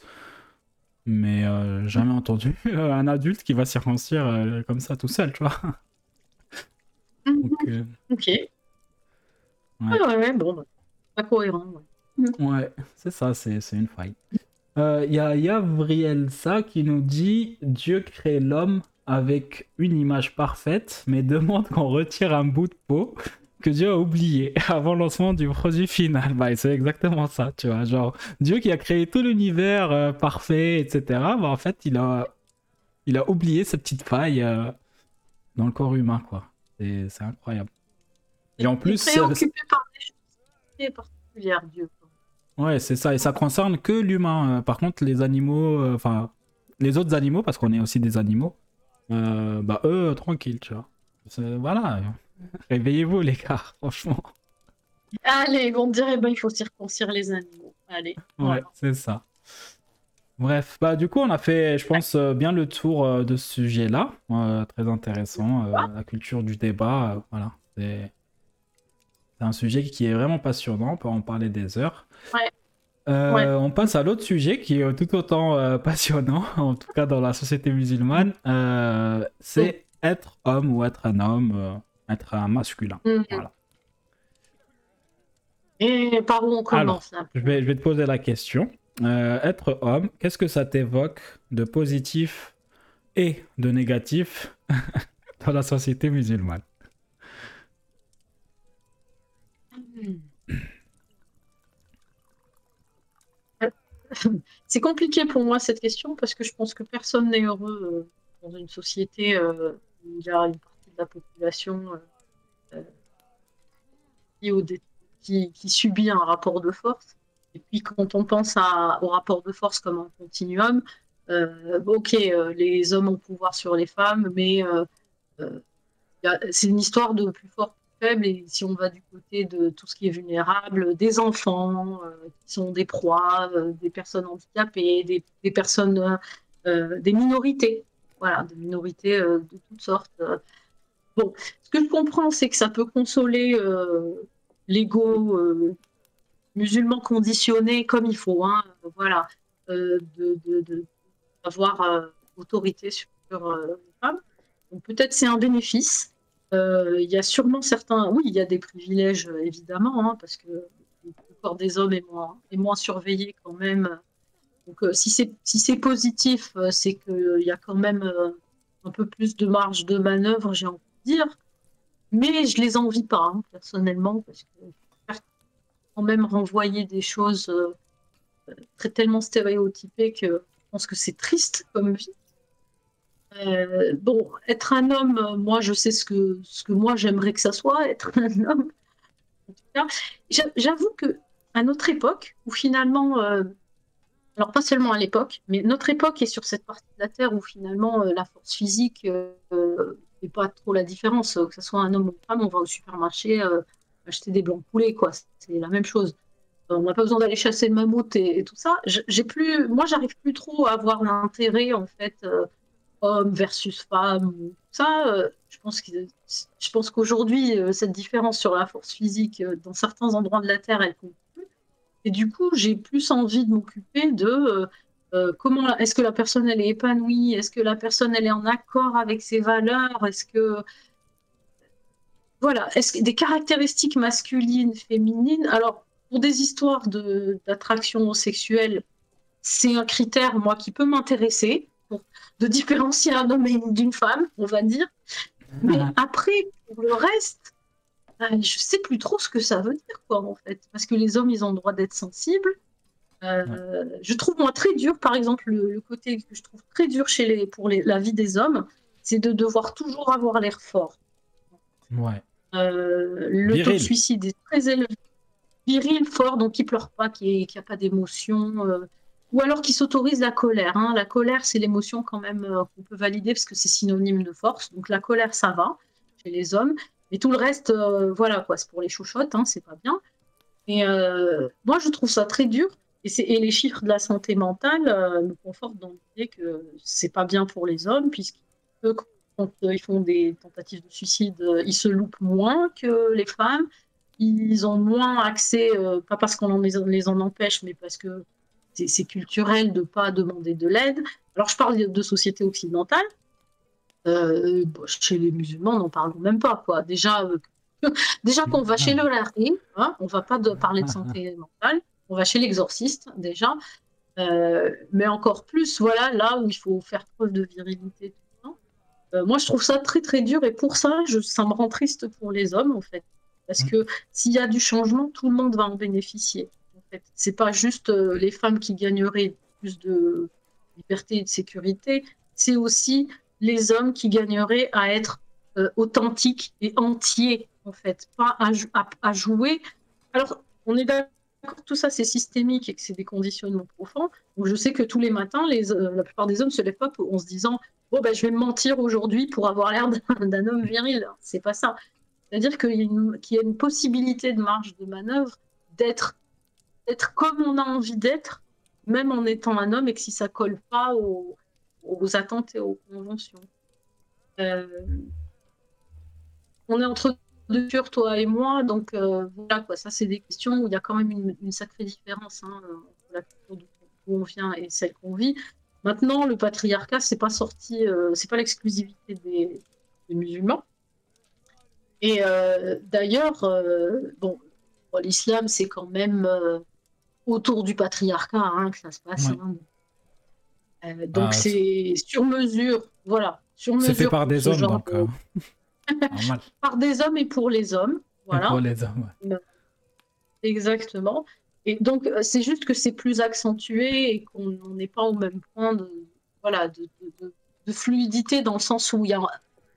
mais euh, jamais entendu un adulte qui va circoncire euh, comme ça tout seul, tu vois. Donc, euh, Ok. Ouais, ouais, ouais, bon, bah, pas cohérent. ouais. Ouais, c'est ça, c'est une faille. Euh, Il y a Yavriel Sa qui nous dit Dieu crée l'homme avec une image parfaite, mais demande qu'on retire un bout de peau que Dieu a oublié avant le lancement du produit final. Bah, c'est exactement ça, tu vois. Genre, Dieu qui a créé tout l'univers euh, parfait, etc. Bah, en fait, il a, il a oublié cette petite faille euh, dans le corps humain, quoi. C'est incroyable. Et en Il est plus, préoccupé par des choses particulières, Dieu. Ouais, c'est ça. Et ça concerne que l'humain. Euh, Par contre, les animaux, euh, enfin, les autres animaux, parce qu'on est aussi des animaux, euh, bah eux, tranquille, tu vois. Voilà. Réveillez-vous, les gars, franchement. Allez, on dirait ben, il faut circoncire les animaux. Allez. Ouais, c'est ça. Bref, bah du coup, on a fait, je pense, euh, bien le tour euh, de ce sujet-là. Euh, très intéressant. euh, la culture du débat, euh, voilà. C'est c'est un sujet qui est vraiment passionnant. On peut en parler des heures. Ouais. Euh, Ouais. On passe à l'autre sujet qui est tout autant euh, passionnant, en tout cas dans la société musulmane. Euh, c'est être homme ou être un homme, être un masculin. Mhm. Voilà. Et par où on commence là? Je vais, je vais te poser la question. Être homme, qu'est-ce que ça t'évoque de positif et de négatif dans la société musulmane? C'est compliqué pour moi cette question parce que je pense que personne n'est heureux euh, dans une société où il y a une partie de la population euh, euh, qui, subit un rapport de force. Et puis quand on pense au rapport de force comme un continuum, ok, les hommes ont pouvoir sur les femmes, mais c'est une histoire de plus fort, Et si on va du côté de tout ce qui est vulnérable, des enfants euh, qui sont des proies, euh, des personnes handicapées, des, des personnes, euh, des minorités, voilà, des minorités de toutes sortes. Bon, ce que je comprends, c'est que ça peut consoler l'ego musulman conditionné comme il faut, hein, voilà, euh, de, de- autorité sur les femmes. Peut-être c'est un bénéfice. Euh, il y a sûrement certains, oui, il y a des privilèges euh, évidemment, hein, parce que le corps des hommes est moins, est surveillé quand même. Donc euh, si c'est si positif, c'est qu'il y a quand même un peu plus de marge de manœuvre, j'ai envie de dire. Mais je les envie pas hein, personnellement, parce que quand même renvoyer des choses très tellement stéréotypées que je pense que c'est triste comme vie. Euh, bon, être un homme, moi je sais ce que, ce que moi j'aimerais que ça soit, être un homme. J'avoue que à notre époque, où finalement, euh, alors pas seulement à l'époque, mais notre époque est sur cette partie de la Terre où finalement euh, la force physique n'est pas trop la différence. Que ce soit un homme ou une femme, on va au supermarché acheter des blancs de poulet, quoi. C'est la même chose. On n'a pas besoin d'aller chasser le mammouth et, et tout ça. J'ai plus, moi, j'arrive plus trop à avoir l'intérêt en fait. Homme versus femme, ça, euh, je pense que je pense qu'aujourd'hui euh, cette différence sur la force physique euh, dans certains endroits de la Terre, elle compte plus. Et du coup, j'ai plus envie de m'occuper de comment est-ce que la personne elle est épanouie, est-ce que la personne elle est en accord avec ses valeurs, est-ce que voilà, est-ce que des caractéristiques masculines, féminines? Alors pour des histoires d'attraction sexuelle, c'est un critère moi qui peut m'intéresser de différencier un homme d'une femme, on va dire. Mais après, pour le reste, euh, je sais plus trop ce que ça veut dire, quoi, en fait. Parce que les hommes, ils ont le droit d'être sensibles. Euh, Je trouve, moi, très dur, par exemple, le, le côté que je trouve très dur chez les, pour les- la vie des hommes, c'est de devoir toujours avoir l'air fort. Ouais. Euh, le taux de suicide est très élevé. Viril, fort, donc qui pleure pas, qui n'a pas d'émotion. euh, ou alors qui s'autorise la colère. hein. La colère, c'est l'émotion quand même euh, qu'on peut valider parce que c'est synonyme de force. Donc la colère, ça va chez les hommes. Mais tout le reste, euh, voilà quoi, c'est pour les chouchottes, hein, c'est pas bien. Et euh, moi, je trouve ça très dur. Et, les chiffres de la santé mentale me confortent dans l'idée que c'est pas bien pour les hommes, puisqu'eux, quand ils font des tentatives de suicide, ils se loupent moins que les femmes. Ils ont moins accès, pas parce qu'on les en empêche, mais parce que c'est culturel de pas demander de l'aide. Alors, je parle de, société occidentale. Euh, bon, chez les musulmans, n'en parlons même pas. Quoi. Déjà, euh, déjà qu'on va chez le lari, hein, on va pas de, parler de santé mentale. On va chez l'exorciste, déjà. Euh, mais encore plus, voilà, là où il faut faire preuve de virilité. tout ça. Euh, moi, je trouve ça très, très dur. Et pour ça, je, ça me rend triste pour les hommes, en fait. Parce Mm. que s'il y a du changement, tout le monde va en bénéficier. Fait. C'est pas juste euh, les femmes qui gagneraient plus de liberté et de sécurité, c'est aussi les hommes qui gagneraient à être euh, authentiques et entiers, en fait, pas à, jou- à- à jouer. Alors, on est d'accord, tout ça c'est systémique et que c'est des conditionnements profonds. Donc, je sais que tous les matins, euh, la plupart des hommes se lèvent pas en se disant Bon, ben, je vais me mentir aujourd'hui pour avoir l'air d'un homme viril. C'est pas ça. C'est-à-dire qu'il y a une possibilité de marge de manœuvre d'être d'être comme on a envie d'être, même en étant un homme, et que si ça colle pas aux, attentes et aux conventions. Euh, on est entre deux cœurs, toi et moi, donc euh, voilà quoi. Ça, c'est des questions où il y a quand même une, sacrée différence hein, entre la culture d'où on vient et celle qu'on vit. Maintenant, le patriarcat, c'est pas sorti, euh, c'est pas l'exclusivité des, musulmans. Et euh, d'ailleurs, euh, bon, l'islam, c'est quand même euh, autour du patriarcat hein, que ça se passe. Ouais. hein. Euh, donc Ah, c'est sur mesure, voilà, sur mesure. C'est fait par des hommes, genre donc. de- euh, par des hommes et pour les hommes, Et voilà. Pour les hommes, ouais. Exactement. Et donc, euh, c'est juste que c'est plus accentué et qu'on on n'est pas au même point de, voilà, de, de- de- de fluidité dans le sens où il y a,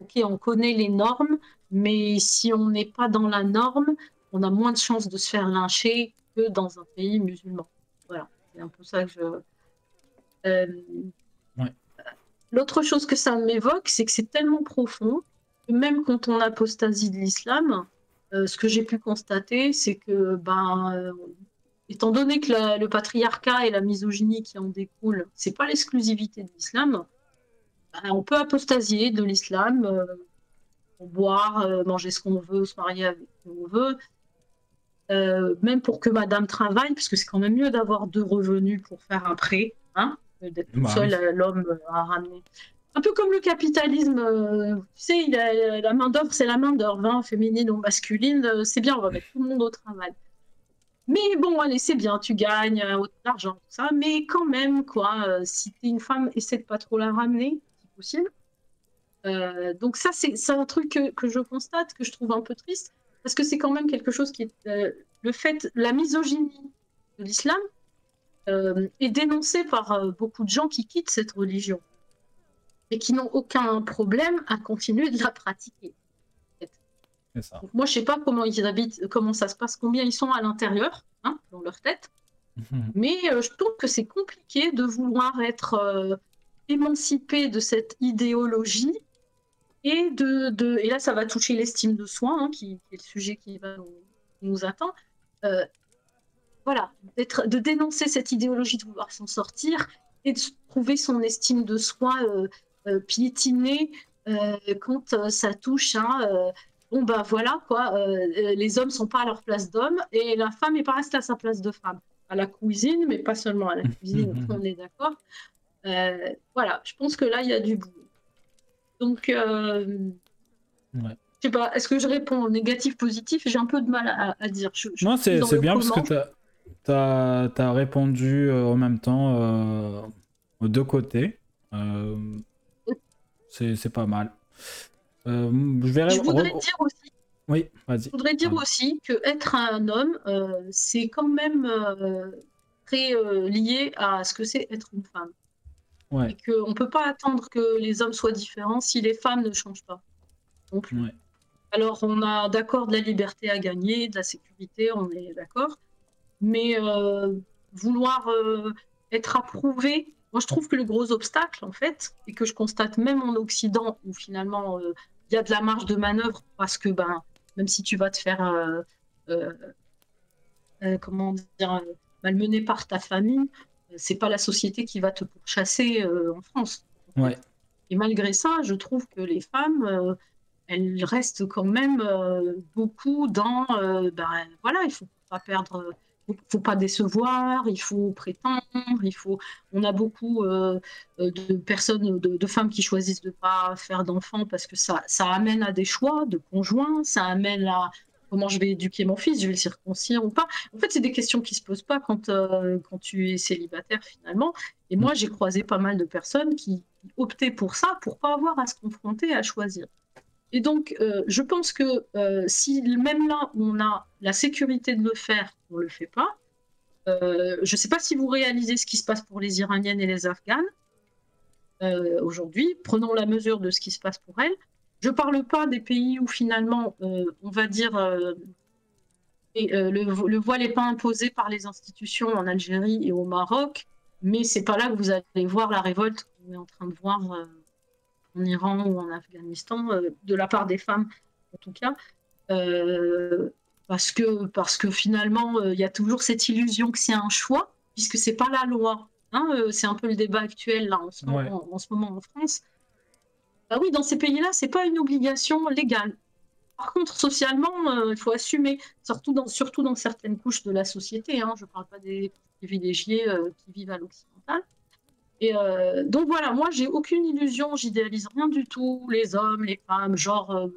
ok, on connaît les normes, mais si on n'est pas dans la norme, on a moins de chances de se faire lyncher que dans un pays musulman. Voilà, c'est un peu ça que je. Euh, Ouais. L'autre chose que ça m'évoque, c'est que c'est tellement profond que même quand on apostasie de l'islam, euh, ce que j'ai pu constater, c'est que, ben, euh, étant donné que la- le patriarcat et la misogynie qui en découlent, c'est pas l'exclusivité de l'islam, ben, on peut apostasier de l'islam, pour boire, manger ce qu'on veut, se marier avec qui on veut, euh, même pour que madame travaille, parce que c'est quand même mieux d'avoir deux revenus pour faire un prêt, hein, que d'être tout Bah seul euh, l'homme euh, à ramener. Un peu comme le capitalisme, tu sais, il a- la main d'œuvre, c'est la main d'œuvre, hein, féminine ou masculine, c'est bien, on va mettre tout le monde au travail. Mais bon, allez, c'est bien, tu gagnes autant d'argent, tout ça, mais quand même, quoi, si t'es une femme, essaie de pas trop la ramener, si possible. Donc ça, c'est c'est un truc que, que je constate, que je trouve un peu triste, parce que c'est quand même quelque chose qui est... euh, le fait, la misogynie de l'islam euh, est dénoncée par euh, beaucoup de gens qui quittent cette religion et qui n'ont aucun problème à continuer de la pratiquer. Ça. Donc moi, je sais pas comment ils habitent, comment ça se passe, combien ils sont à l'intérieur, hein, dans leur tête, mais euh, je trouve que c'est compliqué de vouloir être émancipé de cette idéologie et de, de et là ça va toucher l'estime de soi, hein, qui, qui est le sujet qui va nous, nous attend. Euh, voilà, d'être, de dénoncer cette idéologie, de vouloir s'en sortir et de trouver son estime de soi euh, euh, piétinée euh, quand ça touche à bon ben voilà quoi, les hommes sont pas à leur place d'homme et la femme est pas restée à sa place de femme à la cuisine, mais pas seulement à la cuisine, on est d'accord. Voilà, je pense que là il y a du boulot. Donc euh, Ouais. je sais pas, est-ce que je réponds négatif, positif? J'ai un peu de mal à, à dire. Je- je Non, c'est bien parce que comment. tu as, répondu euh, en même temps euh, aux deux côtés. Euh, c'est pas mal. Euh, je. Je voudrais re- dire aussi, Oui, vas-y. je voudrais dire aussi que être un homme, euh, c'est quand même très lié à ce que c'est être une femme. Ouais, Et qu'on ne peut pas attendre que les hommes soient différents si les femmes ne changent pas. Non plus. ouais. Alors, on a d'accord de la liberté à gagner, de la sécurité, on est d'accord. Mais euh, vouloir euh, être approuvé, moi je trouve que le gros obstacle, en fait, et que je constate même en Occident, où finalement euh, il y a de la marge de manœuvre, parce que ben, même si tu vas te faire, comment dire, malmener par ta famille, c'est pas la société qui va te pourchasser euh, en France. Ouais. Et malgré ça, je trouve que les femmes, euh, elles restent quand même euh, beaucoup dans, ben, voilà, il faut pas perdre, faut, faut pas décevoir, il faut prétendre, il faut. On a beaucoup de personnes, de, de femmes qui choisissent de pas faire d'enfants parce que ça, ça amène à des choix de conjoints, ça amène à comment je vais éduquer mon fils, je vais le circoncire ou pas. En fait, c'est des questions qui se posent pas quand, euh, quand tu es célibataire finalement. Et moi, j'ai croisé pas mal de personnes qui optaient pour ça, pour pas avoir à se confronter, à choisir. Et donc, euh, je pense que euh, si même là où on a la sécurité de le faire, on le fait pas. Je ne sais pas si vous réalisez ce qui se passe pour les Iraniennes et les Afghanes aujourd'hui. Prenons la mesure de ce qui se passe pour elles. Je ne parle pas des pays où finalement, euh, on va dire, euh, et, euh, le, vo- le voile n'est pas imposé par les institutions en Algérie et au Maroc, mais c'est pas là que vous allez voir la révolte qu'on est en train de voir en Iran ou en Afghanistan, de la part des femmes en tout cas. Euh, parce que, parce que finalement, euh, il y a toujours cette illusion que c'est un choix, puisque c'est pas la loi. Hein, euh, c'est un peu le débat actuel là, en, ce Ouais. moment, en ce moment en France. Bah oui, dans ces pays-là, c'est pas une obligation légale. Par contre, socialement, euh, il faut assumer, surtout dans, surtout dans certaines couches de la société. Hein, je ne parle pas des privilégiés euh, qui vivent à l'occidental. Et euh, donc voilà, moi, j'ai aucune illusion, j'idéalise rien du tout, les hommes, les femmes, genre, on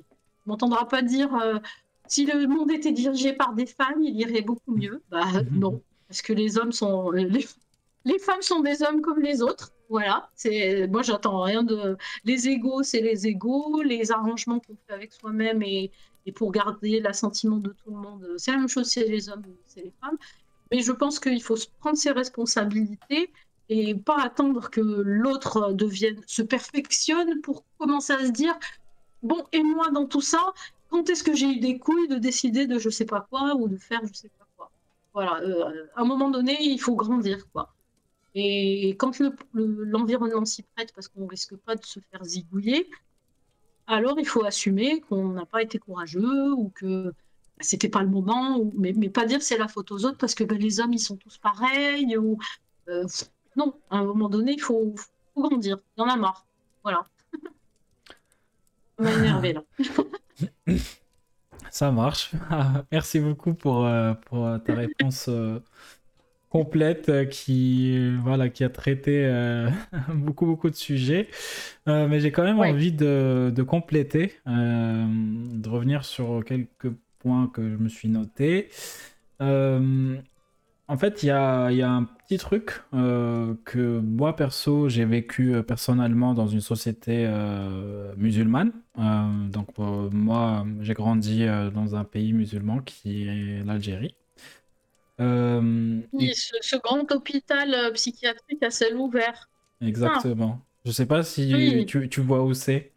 m'entendra pas dire si le monde était dirigé par des femmes, il irait beaucoup mieux. Bah non, parce que les hommes sont, les, les femmes sont des hommes comme les autres. Voilà, c'est moi j'attends rien de les égaux, c'est les égaux, les arrangements qu'on fait avec soi-même et, et pour garder l'assentiment de tout le monde, c'est la même chose c'est les hommes c'est les femmes. Mais je pense qu'il faut prendre ses responsabilités et pas attendre que l'autre devienne se perfectionne pour commencer à se dire bon et moi dans tout ça, quand est-ce que j'ai eu des couilles de décider de je sais pas quoi ou de faire je sais pas quoi? Voilà, euh, à un moment donné, il faut grandir quoi. Et quand le- le- l'environnement s'y prête, parce qu'on risque pas de se faire zigouiller, alors il faut assumer qu'on n'a pas été courageux ou que bah, c'était pas le moment, mais, pas dire c'est la faute aux autres parce que ben, les hommes ils sont tous pareils. Ou, euh, non, à un moment donné, il faut, grandir. Il y en a marre. Voilà. Ça m'a énervé là. Ça marche. Merci beaucoup pour, euh, euh, ta réponse complète euh, qui, euh, voilà, qui a traité euh, beaucoup, beaucoup de sujets. Euh, mais j'ai quand même Ouais. envie de, de compléter, euh, de revenir sur quelques points que je me suis notés. Euh, en fait, il y a, y a un petit truc que moi, perso, j'ai vécu personnellement dans une société musulmane. Donc, moi, j'ai grandi dans un pays musulman qui est l'Algérie. Euh, Oui, ce, ce grand hôpital euh, psychiatrique à ciel ouvert. exactement. Je sais pas si Oui. tu, tu vois où c'est.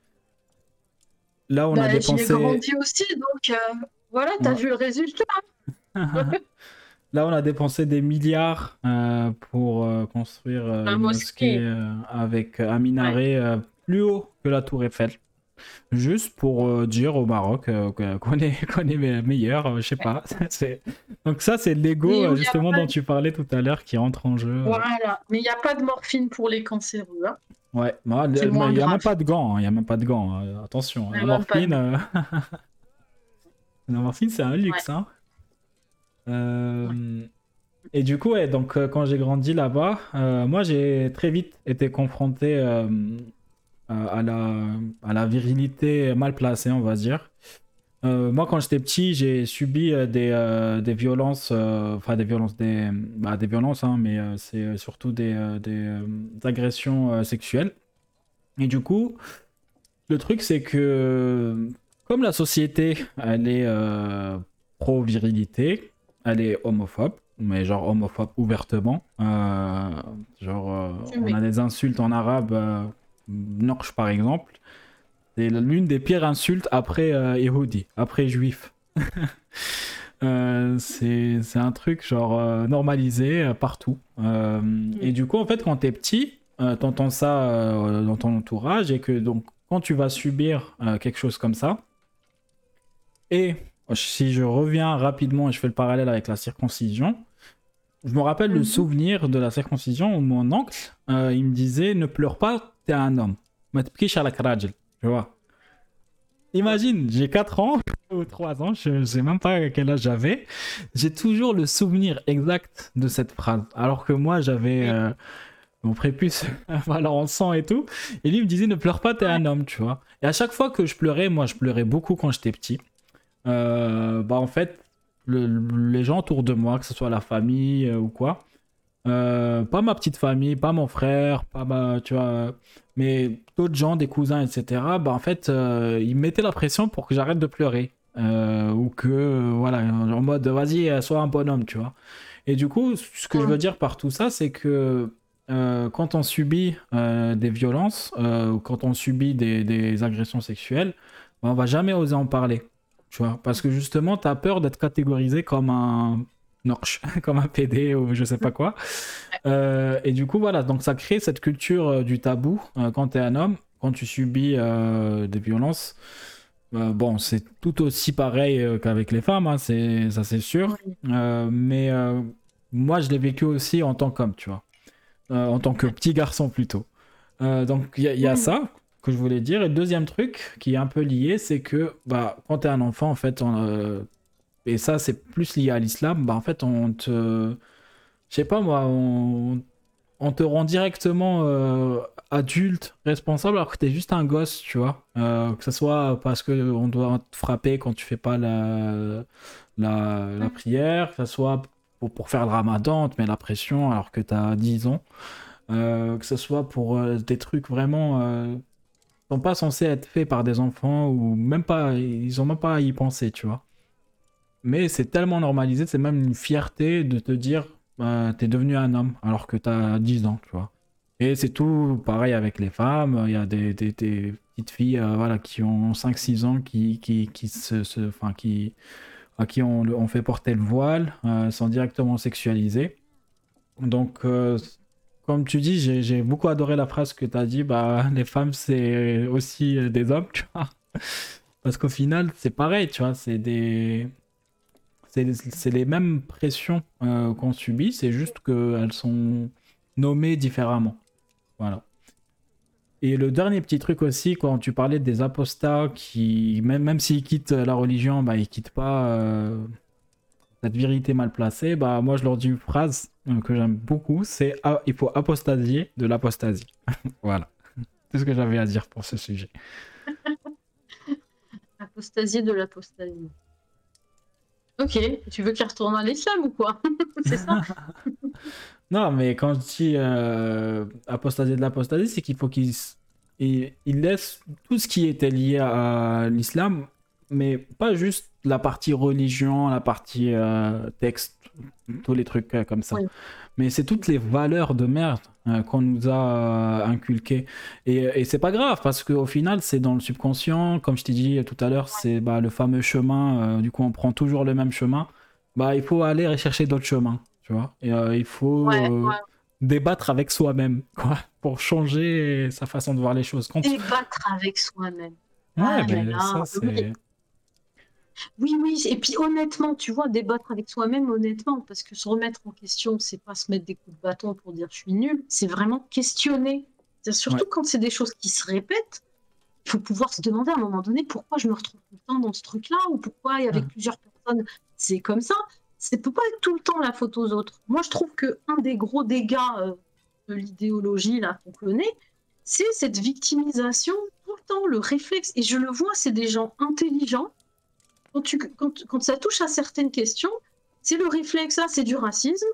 Là, on a Bah, dépensé. grandi aussi, donc euh, voilà, t'as Ouais. vu le résultat. Là, on a dépensé des milliards euh, pour euh, construire euh, La une mosquée. mosquée avec un minaret plus haut que la Tour Eiffel. Juste pour euh, dire au Maroc euh, qu'on est, qu'on est me- meilleur, euh, je sais pas. Donc ça, c'est l'ego justement dont tu parlais tout à l'heure qui rentre en jeu. Voilà. Mais il n'y a pas de morphine pour les cancéreux. hein. Ouais, bah, il n'y a même pas de gants, hein, il n'y a même pas de gants. attention, la de morphine, la morphine, c'est un luxe. Hein. Et du coup, ouais, donc quand j'ai grandi là-bas, moi j'ai très vite été confronté à la, à la virilité mal placée, on va dire. Euh, moi, quand j'étais petit, j'ai subi euh, des, euh, des violences, euh, enfin des violences, des, bah, des violences, hein, mais euh, c'est euh, surtout des, euh, des, euh, agressions euh, sexuelles. Et du coup, le truc, c'est que comme la société, elle est euh, pro-virilité, elle est homophobe, mais genre homophobe ouvertement. euh, genre, euh, on a des insultes en arabe, euh, Norch par exemple. C'est l'une des pires insultes après euh, Yehudi, après juif. Euh, c'est un truc genre euh, normalisé euh, partout. Euh, Et du coup, en fait, quand t'es petit, t'entends ça dans ton entourage et que donc quand tu vas subir quelque chose comme ça, et si je reviens rapidement et je fais le parallèle avec la circoncision, je me rappelle le Mhm. souvenir de la circoncision où mon oncle, il me disait ne pleure pas, t'es un homme. Tu vois. Imagine, j'ai 4 ans ou 3 ans, je ne sais même pas quel âge j'avais. J'ai toujours le souvenir exact de cette phrase. Alors que moi, j'avais euh, mon prépuce voilà, en sang et tout. Et lui me disait ne pleure pas, t'es un homme, tu vois. Et à chaque fois que je pleurais, moi je pleurais beaucoup quand j'étais petit. Euh, bah en fait, le- les gens autour de moi, que ce soit la famille euh, ou quoi, euh, pas ma petite famille, pas mon frère, pas ma, tu vois, mais d'autres gens, des cousins, etc. Bah en fait, euh, ils mettaient la pression pour que j'arrête de pleurer. Euh, ou que, voilà, en mode, vas-y, sois un bonhomme, tu vois. Et du coup, ce que je veux dire par tout ça, c'est que quand on subit des violences, ou quand on subit des, des agressions sexuelles, bah, on va jamais oser en parler. Tu vois, parce que justement, tu as peur d'être catégorisé comme un comme un PD ou je sais pas quoi. Euh, et du coup, voilà, donc ça crée cette culture euh, du tabou euh, quand tu es un homme, quand tu subis des violences. euh, bon, c'est tout aussi pareil euh, qu'avec les femmes, hein, c'est, ça c'est sûr. Euh, mais moi, je l'ai vécu aussi en tant qu'homme, tu vois. En tant que petit garçon plutôt. Donc il y, a- il y a ça que je voulais dire. Et le deuxième truc qui est un peu lié, c'est que bah, quand tu es un enfant, en fait, on, et ça c'est plus lié à l'islam, bah, en fait, on te. Je sais pas moi, on, on te rend directement euh, adulte, responsable, alors que t'es juste un gosse, tu vois. Euh, que ce soit parce que on doit te frapper quand tu fais pas la, la, la prière, que ce soit pour, pour faire le ramadan, on te met la pression alors que t'as 10 ans. Euh, que ce soit pour des trucs vraiment sont pas censés être faits par des enfants ou même pas, ils ont même pas à y penser, tu vois. Mais c'est tellement normalisé, c'est même une fierté de te dire euh, t'es devenu un homme alors que t'as 10 ans, tu vois. Et c'est tout pareil avec les femmes. Il y a des, petites filles euh, voilà, qui ont 5-6 ans qui, qui, qui, se, se- qui, à qui on, on fait porter le voile, euh, sont directement sexualisées. Donc, euh, comme tu dis, j'ai beaucoup adoré la phrase que tu as dit bah, les femmes, c'est aussi des hommes, tu vois. Parce qu'au final, c'est pareil, tu vois, c'est des. C'est les mêmes pressions euh, qu'on subit, c'est juste qu'elles sont nommées différemment. Voilà. Et le dernier petit truc aussi, quand tu parlais des apostats qui, même, même s'ils quittent la religion, bah, ils quittent pas euh, cette vérité mal placée, bah moi je leur dis une phrase euh, que j'aime beaucoup, c'est ah, il faut apostasier de l'apostasie. voilà. C'est ce que j'avais à dire pour ce sujet. Apostasier de l'apostasie. Ok, tu veux qu'il retourne à l'islam ou quoi? C'est ça Non, mais quand je dis euh, apostasier de l'apostasie, c'est qu'il faut qu'il il, il laisse tout ce qui était lié à l'islam, mais pas juste la partie religion, la partie euh, texte, tous les trucs euh, comme ça. Oui. Mais c'est toutes les valeurs de merde qu'on nous a euh, inculquées. Et, et c'est pas grave, parce qu'au final, c'est dans le subconscient, comme je t'ai dit tout à l'heure, c'est bah, le fameux chemin, euh, du coup on prend toujours le même chemin. Bah, il faut aller rechercher d'autres chemins, tu vois. Et euh, il faut Ouais, euh, ouais. débattre avec soi-même, quoi, pour changer sa façon de voir les choses. Quand... Débattre avec soi-même. Ouais, Ah ben, là là, ça, c'est... oui. Oui, oui, et puis honnêtement, tu vois, débattre avec soi-même, honnêtement, parce que se remettre en question, c'est pas se mettre des coups de bâton pour dire je suis nul, c'est vraiment questionner. Surtout quand c'est des choses qui se répètent, il faut pouvoir se demander à un moment donné pourquoi je me retrouve tout le temps dans ce truc-là, ou pourquoi avec plusieurs personnes c'est comme ça. Ça peut pas être tout le temps la faute aux autres. Moi, je trouve que un des gros dégâts euh, de l'idéologie là qu'on connaît, c'est cette victimisation tout le temps, le réflexe. Et je le vois, c'est des gens intelligents. Quand, tu, quand, quand ça touche à certaines questions, c'est le réflexe, ah, c'est du racisme.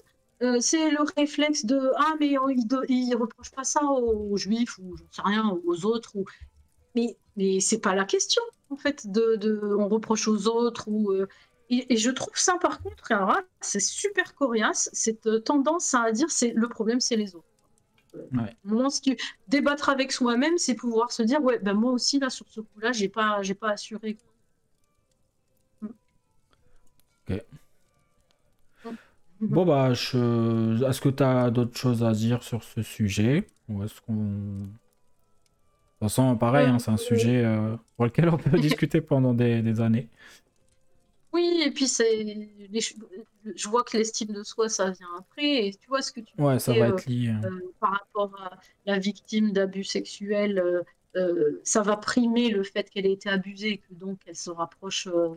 Euh, c'est le réflexe de ah mais euh, il, de- il reproche pas ça aux, aux juifs ou j'en sais rien aux autres ou mais mais c'est pas la question en fait de, de on reproche aux autres ou euh, et, et je trouve ça par contre c'est super coriace cette euh, tendance à dire c'est le problème c'est les autres Ouais. si tu débattre avec soi-même, c'est pouvoir se dire ouais, ben moi aussi là sur ce coup-là, j'ai pas, j'ai pas assuré. quoi. Ok. Bon, bah, je... est-ce que tu as d'autres choses à dire sur ce sujet? Ou est-ce qu'on... De toute façon, pareil, hein, c'est un sujet euh, pour lequel on peut discuter pendant des, des années. Oui, et puis c'est, je vois que l'estime de soi, ça vient après. Et tu vois ce que tu Ouais, ça va euh, être lié. hein. euh, par rapport à la victime d'abus sexuels, euh, euh, ça va primer le fait qu'elle ait été abusée et que donc elle se rapproche euh,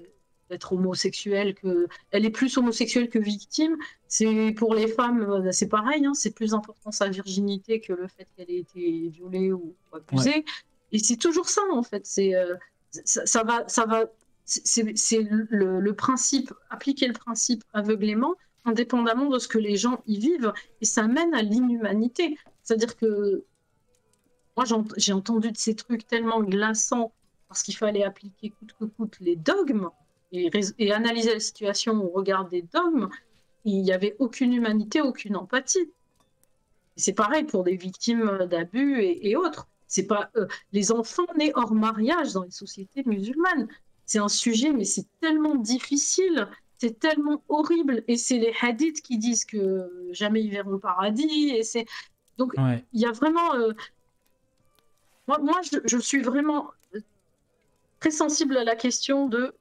d'être homosexuelle, que elle est plus homosexuelle que victime. C'est pour les femmes, euh, c'est pareil, hein, c'est plus important sa virginité que le fait qu'elle ait été violée ou abusée. Et c'est toujours ça en fait. C'est euh, ça, ça va, ça va. C'est c'est le, le principe, appliquer le principe aveuglément, indépendamment de ce que les gens y vivent, et ça mène à l'inhumanité. C'est-à-dire que moi, j'ai entendu de ces trucs tellement glaçants parce qu'il fallait appliquer coûte que coûte les dogmes et, analyser la situation au regard des dogmes. Il n'y avait aucune humanité, aucune empathie. C'est pareil pour des victimes d'abus et, et autres. C'est pas euh, les enfants nés hors mariage dans les sociétés musulmanes. C'est un sujet, mais c'est tellement difficile, c'est tellement horrible. Et c'est les hadiths qui disent que jamais ils verront le paradis. Et c'est donc Ouais. il y a vraiment. euh, Moi, moi je, je suis vraiment euh, très sensible à la question de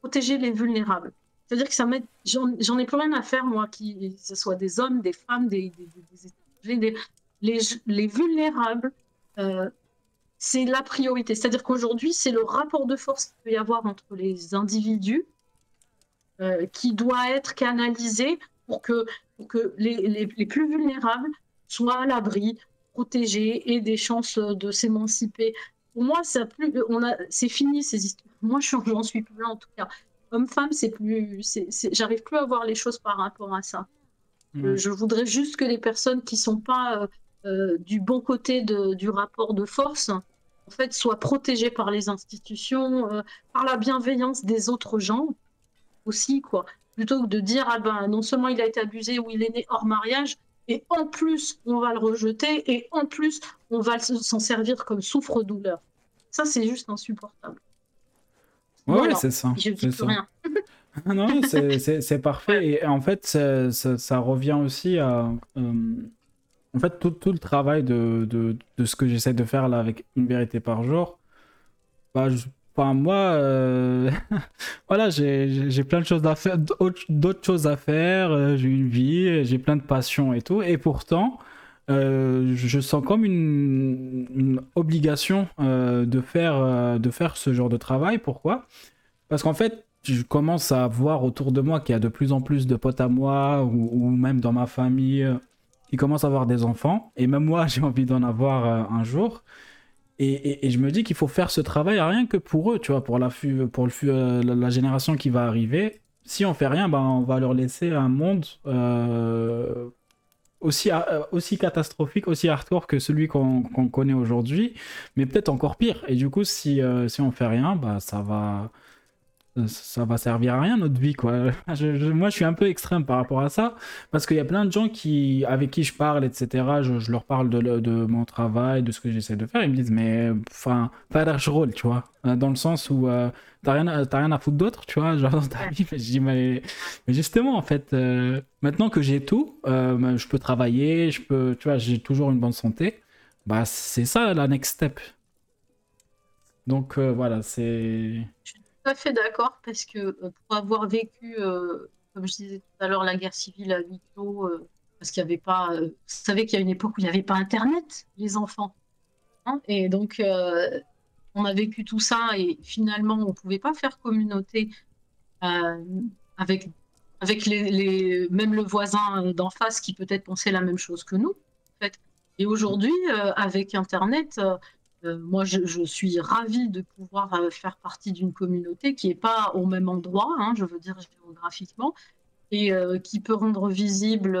protéger les vulnérables. C'est-à-dire que ça m'aide. J'en ai plus rien à faire, moi, que ce soit des hommes, des femmes, des, des- les vulnérables. euh, c'est la priorité. C'est-à-dire qu'aujourd'hui, c'est le rapport de force qu'il peut y avoir entre les individus euh, qui doit être canalisé pour que, pour que les, les- les plus vulnérables soient à l'abri, protégés, aient des chances de s'émanciper. Pour moi, ça a plus, on a, c'est fini ces histoires. Moi, je- j'en suis plus là en tout cas. Homme-femme, c'est plus, j'arrive plus à voir les choses par rapport à ça. Euh, Ouais. Je voudrais juste que les personnes qui sont pas euh, euh, du bon côté de- du rapport de force, en fait, soient protégées par les institutions, euh, par la bienveillance des autres gens aussi, quoi. Plutôt que de dire, ah ben, non seulement il a été abusé ou il est né hors mariage, et en plus, on va le rejeter, et en plus, on va s'en servir comme souffre-douleur. Ça, c'est juste insupportable. Ouais, Voilà. c'est ça. Je dis c'est plus ça. rien. Ah non, c'est- parfait. Et en fait, ça, revient aussi à. euh, en fait, tout, tout le travail de, de, de ce que j'essaie de faire là avec une vérité par jour, bah, je- moi, euh, voilà, j'ai plein de choses à faire, d'autres d'autres choses à faire, euh, j'ai une vie, j'ai plein de passions et tout. Et pourtant, euh, je sens comme une, obligation euh, de, faire, euh, de faire ce genre de travail. Pourquoi? Parce qu'en fait, je commence à voir autour de moi qu'il y a de plus en plus de potes à moi ou, même dans ma famille qui commencent à avoir des enfants. Et même moi, j'ai envie d'en avoir un jour. Et, je me dis qu'il faut faire ce travail rien que pour eux, tu vois, pour la, pour le, la, la génération qui va arriver. Si on fait rien, ben, on va leur laisser un monde aussi, euh, aussi catastrophique, aussi hardcore que celui qu'on connaît aujourd'hui, mais peut-être encore pire. Et du coup, si, euh, si on fait rien, bah, ça va ça va servir à rien notre vie quoi. Moi je suis un peu extrême par rapport à ça parce qu'il y a plein de gens qui avec qui je parle etc. Je, leur parle de, mon travail, de ce que j'essaie de faire, ils me disent mais enfin pas je rôle tu vois Euh, dans le sens où euh, t'as rien t'as rien à foutre d'autre tu vois genre dans ta vie. Mais je dis mais, mais justement en fait euh, maintenant que j'ai tout, euh, je peux travailler, je peux tu vois j'ai toujours une bonne santé. Bah c'est ça la next step. Donc euh, voilà c'est à fait d'accord parce que euh, pour avoir vécu, euh, comme je disais tout à l'heure, la guerre civile à huis clos, euh, parce qu'il n'y avait pas. euh, vous savez qu'il y a une époque où il n'y avait pas Internet, les enfants. Hein, et donc, on a vécu tout ça et finalement, on ne pouvait pas faire communauté avec, avec les, même le voisin d'en face qui peut-être pensait la même chose que nous. En fait. Et aujourd'hui, avec Internet, euh, moi, je, suis ravie de pouvoir euh, faire partie d'une communauté qui n'est pas au même endroit, hein, je veux dire géographiquement, et euh, qui peut rendre visible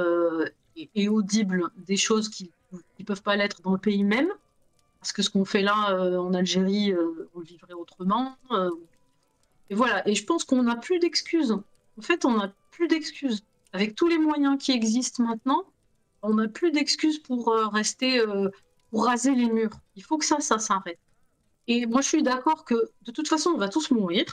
et, audible des choses qui ne peuvent pas l'être dans le pays même. Parce que ce qu'on fait là en Algérie, on le vivrait autrement. et voilà. Et je pense qu'on n'a plus d'excuses. En fait, on n'a plus d'excuses. Avec tous les moyens qui existent maintenant, on n'a plus d'excuses pour rester, pour raser les murs. Il faut que ça, ça s'arrête. Et moi, je suis d'accord que de toute façon, on va tous mourir.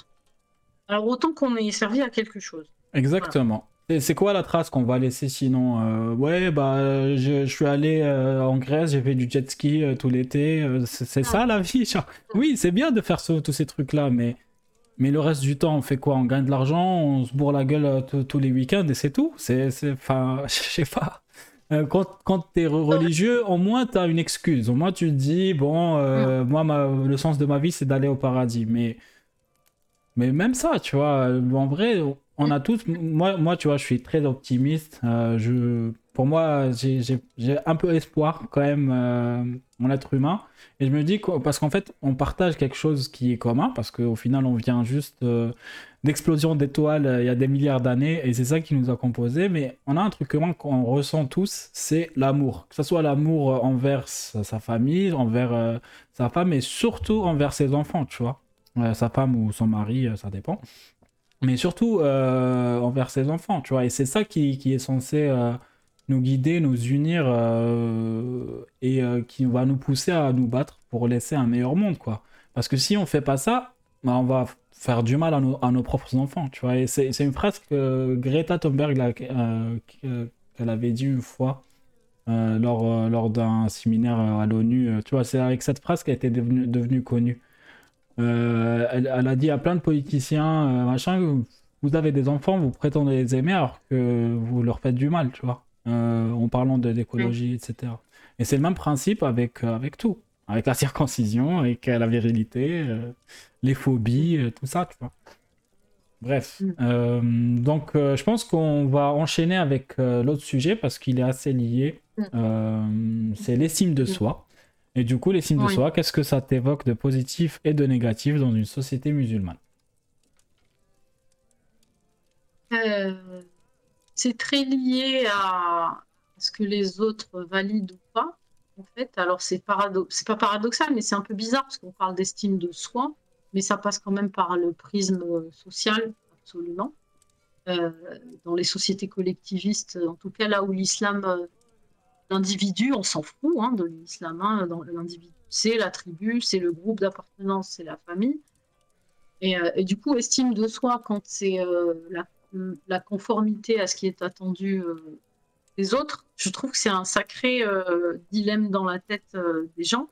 Alors autant qu'on ait servi à quelque chose. Exactement. Et c'est quoi la trace qu'on va laisser sinon Euh, Ouais, bah, je, je suis allé euh, en Grèce, j'ai fait du jet ski euh, tout l'été. c'est c'est ça la vie. genre. Oui, c'est bien de faire ce- tous ces trucs-là, mais, mais le reste du temps, on fait quoi? On gagne de l'argent, on se bourre la gueule tous- les week-ends et c'est tout. C'est, c'est, enfin, je sais pas. Euh, quand quand t'es re- religieux, au moins t'as une excuse. Au moins tu te dis, bon, euh, moi, ma- le sens de ma vie, c'est d'aller au paradis. Mais mais même ça, tu vois, euh, en vrai, on a tous. Moi, moi, tu vois, je suis très optimiste. Euh, je, pour moi, j'ai un peu espoir quand même euh, en l'être humain. Et je me dis, parce qu'en fait, on partage quelque chose qui est commun, parce qu'au final, on vient juste d'explosion d'étoiles euh, il y a des milliards d'années, et c'est ça qui nous a composés. Mais on a un truc commun qu'on ressent tous, c'est l'amour. Que ce soit l'amour envers sa, famille, envers euh, sa femme, et surtout envers ses enfants, tu vois. Euh, sa femme ou son mari, euh, ça dépend. Mais surtout euh, envers ses enfants, tu vois. Et c'est ça qui, qui est censé euh, nous guider, nous unir euh, et euh, qui va nous pousser à nous battre pour laisser un meilleur monde, quoi. Parce que si on fait pas ça, bah, on va faire du mal à nos, à nos propres enfants, tu vois. Et c'est c'est une phrase que Greta Thunberg là, euh, qu'elle avait dit une fois euh, lors, euh, lors d'un séminaire euh, à l'ONU. euh, Tu vois, c'est avec cette phrase qu'elle était devenue, devenue connue. Euh, elle, elle a dit à plein de politiciens, euh, machin, vous avez des enfants, vous prétendez les aimer alors que vous leur faites du mal, tu vois, euh, en parlant de l'écologie, etc. Et c'est le même principe avec, euh, avec tout, avec la circoncision, avec euh, la virilité, euh, les phobies, euh, tout ça, tu vois. Bref, Mm. Euh, donc je pense qu'on va enchaîner avec l'autre sujet parce qu'il est assez lié. Mm. C'est l'estime de soi. Et du coup, l'estime de Oui. soi, qu'est-ce que ça t'évoque de positif et de négatif dans une société musulmane? C'est très lié à ce que les autres valident ou pas. En fait, alors c'est pas paradoxal, mais c'est un peu bizarre parce qu'on parle d'estime de soi, mais ça passe quand même par le prisme social, absolument. Euh, dans les sociétés collectivistes, en tout cas là où l'islam, euh, l'individu, on s'en fout hein, de l'islam, hein, l'individu, c'est la tribu, c'est le groupe d'appartenance, c'est la famille. Et, euh, du coup, estime de soi, quand c'est euh, la, conformité à ce qui est attendu euh, des autres, je trouve que c'est un sacré euh, dilemme dans la tête euh, des gens.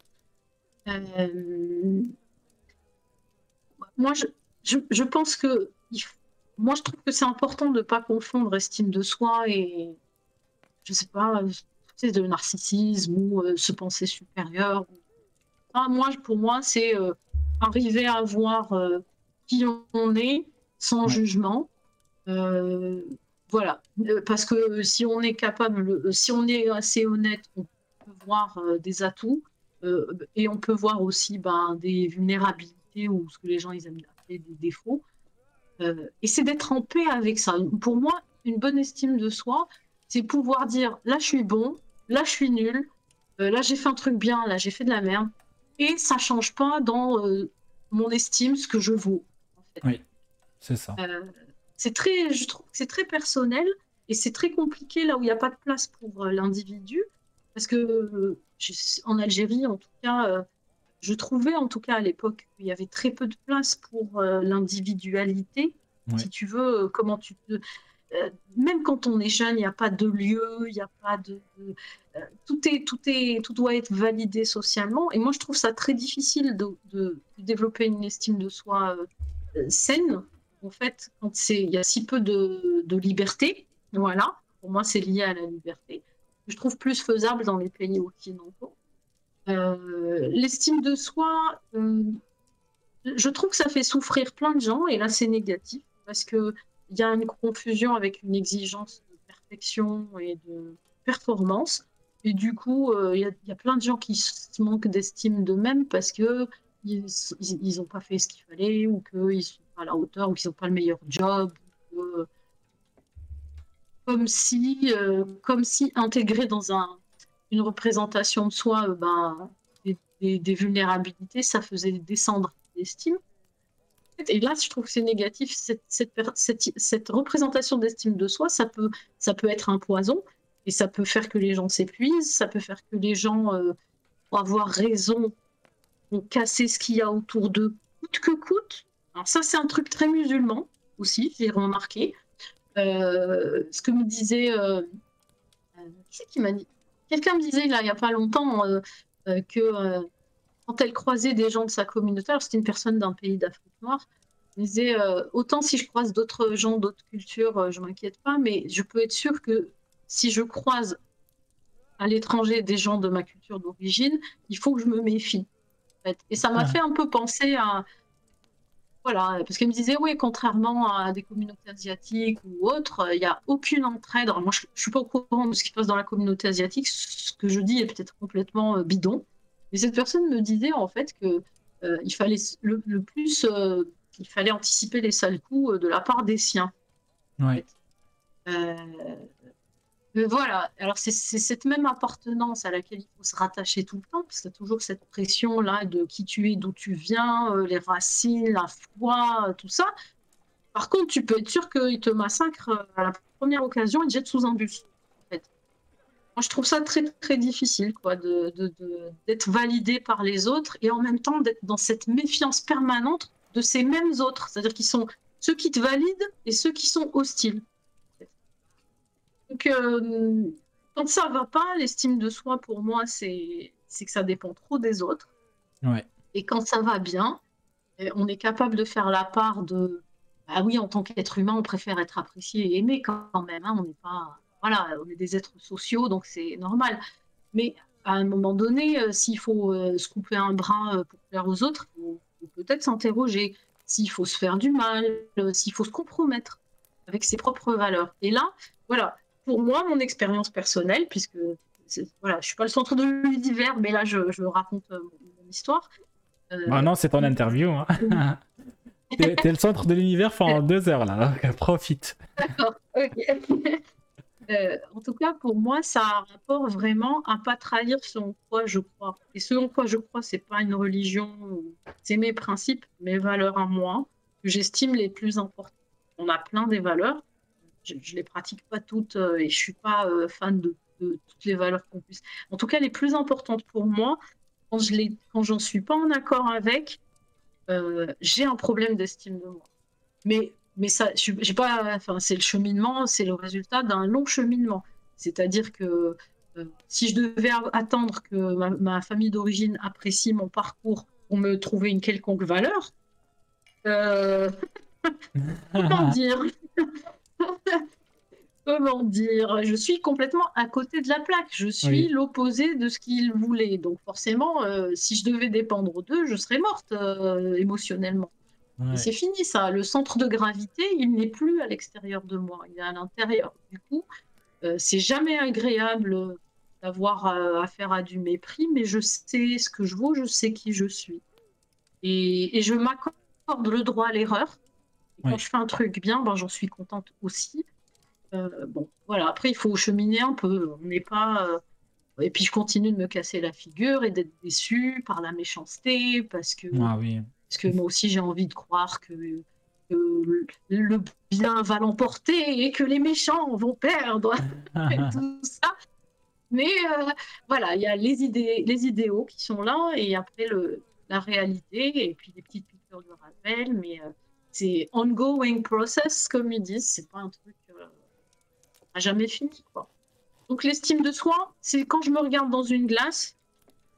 Euh, moi, je, je, je pense que moi, je trouve que c'est important de ne pas confondre estime de soi et, je sais pas, sais, de narcissisme ou se penser supérieur. Ah, moi, pour moi, c'est arriver à voir qui on est sans jugement. Euh, voilà, Euh, parce que si on est capable, euh, si on est assez honnête, on peut voir euh, des atouts euh, et on peut voir aussi ben, des vulnérabilités ou ce que les gens ils aiment appeler des défauts. Euh, et c'est d'être en paix avec ça. Pour moi, une bonne estime de soi, c'est pouvoir dire là je suis bon, là je suis nul, euh, là j'ai fait un truc bien, là j'ai fait de la merde, et ça change pas dans euh, mon estime ce que je vaux. En fait. Oui. C'est ça. Euh, c'est très, je trouve que c'est très personnel et c'est très compliqué là où il n'y a pas de place pour euh, l'individu. Parce que euh, en Algérie, en tout cas, euh, je trouvais en tout cas à l'époque qu'il y avait très peu de place pour l'individualité. Ouais. Si tu veux, comment tu te. même quand on est jeune, il n'y a pas de lieu, il n'y a pas de. tout, est, tout, est, tout doit être validé socialement. Et moi, je trouve ça très difficile de, de- de développer une estime de soi saine en fait, quand il y a si peu de, liberté, voilà, pour moi c'est lié à la liberté, je trouve plus faisable dans les pays occidentaux. Euh, l'estime de soi, euh, je trouve que ça fait souffrir plein de gens, et là c'est négatif, parce qu'il y a une confusion avec une exigence de perfection et de performance, et du coup, euh, il il y a plein de gens qui se manquent d'estime d'eux-mêmes parce que ils n'ont pas fait ce qu'il fallait ou qu'ils à la hauteur ou qu'ils n'ont pas le meilleur job. que- comme si, euh, comme si intégrer dans un, une représentation de soi euh, ben, des, vulnérabilités, ça faisait descendre l'estime. Et là, je trouve que c'est négatif. Cette, représentation d'estime de soi, ça peut, ça peut être un poison et ça peut faire que les gens s'épuisent, ça peut faire que les gens, euh, pour avoir raison, vont casser ce qu'il y a autour d'eux coûte que coûte. Alors ça, c'est un truc très musulman aussi, j'ai remarqué. Euh, ce que me disait... euh, euh, qui c'est qui m'a dit? Quelqu'un me disait, là, il n'y a pas longtemps, que quand elle croisait des gens de sa communauté, alors c'était une personne d'un pays d'Afrique noire, elle disait, autant si je croise d'autres gens, d'autres cultures, je m'inquiète pas, mais je peux être sûre que si je croise à l'étranger des gens de ma culture d'origine, il faut que je me méfie. en fait. Et ça m'a Ouais. fait un peu penser à... Voilà, parce qu'elle me disait, oui, contrairement à des communautés asiatiques ou autres, il n'y a aucune entraide. Alors moi, je ne suis pas au courant de ce qui se passe dans la communauté asiatique. Ce que je dis est peut-être complètement euh, bidon. Mais cette personne me disait en fait que euh, il fallait le, le plus, euh, il fallait anticiper les sales coups euh, de la part des siens. Ouais. Mais voilà, alors c'est cette même appartenance à laquelle il faut se rattacher tout le temps, parce qu'il y a toujours cette pression-là de qui tu es, d'où tu viens, euh, les racines, la foi, euh, tout ça. Par contre, tu peux être sûr qu'il te massacre euh, à la première occasion et te jette sous un bus. Moi, je trouve ça très, très difficile quoi, de, de- d'être validé par les autres et en même temps d'être dans cette méfiance permanente de ces mêmes autres. C'est-à-dire qu'ils sont ceux qui te valident et ceux qui sont hostiles. Donc, euh, quand ça va pas, l'estime de soi, pour moi, c'est que ça dépend trop des autres. Ouais. Et quand ça va bien, euh, on est capable de faire la part de ah oui, en tant qu'être humain, on préfère être apprécié et aimé quand même. hein. On n'est pas voilà, on est des êtres sociaux, donc c'est normal. Mais à un moment donné, euh, s'il faut euh, se couper un bras euh, pour plaire aux autres, il faut, faut peut-être s'interroger. S'il faut se faire du mal, s'il faut se compromettre avec ses propres valeurs. Et là, voilà, pour moi, mon expérience personnelle, puisque voilà, je suis pas le centre de l'univers, mais là, je, je raconte euh, mon histoire. Euh, Ah non, c'est ton interview. Hein. T'es t'es le centre de l'univers pendant deux heures là. donc Profite. D'accord, ok. Euh, en tout cas, pour moi, ça a un rapport vraiment à pas trahir ce en quoi je crois. Et ce en quoi je crois, c'est pas une religion, c'est mes principes, mes valeurs à moi, que j'estime les plus importantes. On a plein des valeurs, je, je les pratique pas toutes euh, et je suis pas euh, fan de, toutes les valeurs qu'on puisse. En tout cas, les plus importantes pour moi, quand je les, suis pas en accord avec, euh, j'ai un problème d'estime de moi. Mais mais ça, pas, enfin, c'est le cheminement, c'est le résultat d'un long cheminement. C'est-à-dire que si je devais attendre que ma, famille d'origine apprécie mon parcours pour me trouver une quelconque valeur, comment dire? Comment dire Je suis complètement à côté de la plaque. Je suis Oui. l'opposé de ce qu'ils voulaient. Donc forcément, euh, si je devais dépendre d'eux, je serais morte euh, émotionnellement. Ouais. C'est fini ça. Le centre de gravité, il n'est plus à l'extérieur de moi, il est à l'intérieur. Du coup, euh, c'est jamais agréable d'avoir affaire à du mépris, mais je sais ce que je vaux, je sais qui je suis. Et, et je m'accorde le droit à l'erreur. Quand je fais un truc bien, ben, j'en suis contente aussi. Euh, bon, voilà. Après, il faut cheminer un peu. On n'est pas. euh, Et puis, je continue de me casser la figure et d'être déçue par la méchanceté, parce que Ah oui. parce que moi aussi, j'ai envie de croire que, que le- bien va l'emporter et que les méchants vont perdre et tout ça. Mais euh, voilà, il y a les, idées, les idéaux qui sont là et après le, la réalité et puis des petites piqûres de rappel. Mais c'est ongoing process, comme ils disent. C'est pas un truc euh, à jamais fini. Quoi. Donc l'estime de soi, c'est quand je me regarde dans une glace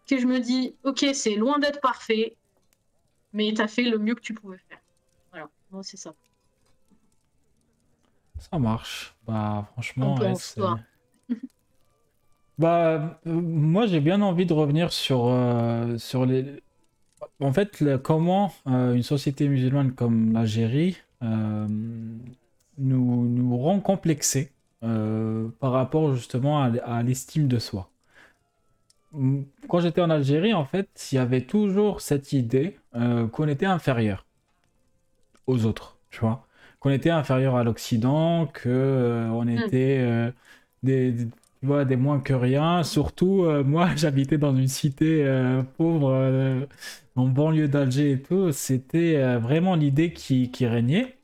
que je me dis, ok, c'est loin d'être parfait, mais tu as fait le mieux que tu pouvais faire. Voilà, moi c'est ça. Ça marche. Bah, franchement, ouais. Bah, euh, moi, j'ai bien envie de revenir sur, euh, sur les. En fait, le- comment euh, une société musulmane comme l'Algérie euh, nous, nous rend complexés euh, par rapport justement à, l'estime de soi. Mm, Quand j'étais en Algérie, en fait, il y avait toujours cette idée qu'on était inférieur aux autres, tu vois. Qu'on était inférieur à l'Occident, que on était euh, des, des- tu vois, des moins que rien. Surtout, euh, moi, j'habitais dans une cité euh, pauvre, euh, en banlieue d'Alger et tout. C'était euh, vraiment l'idée qui, qui régnait.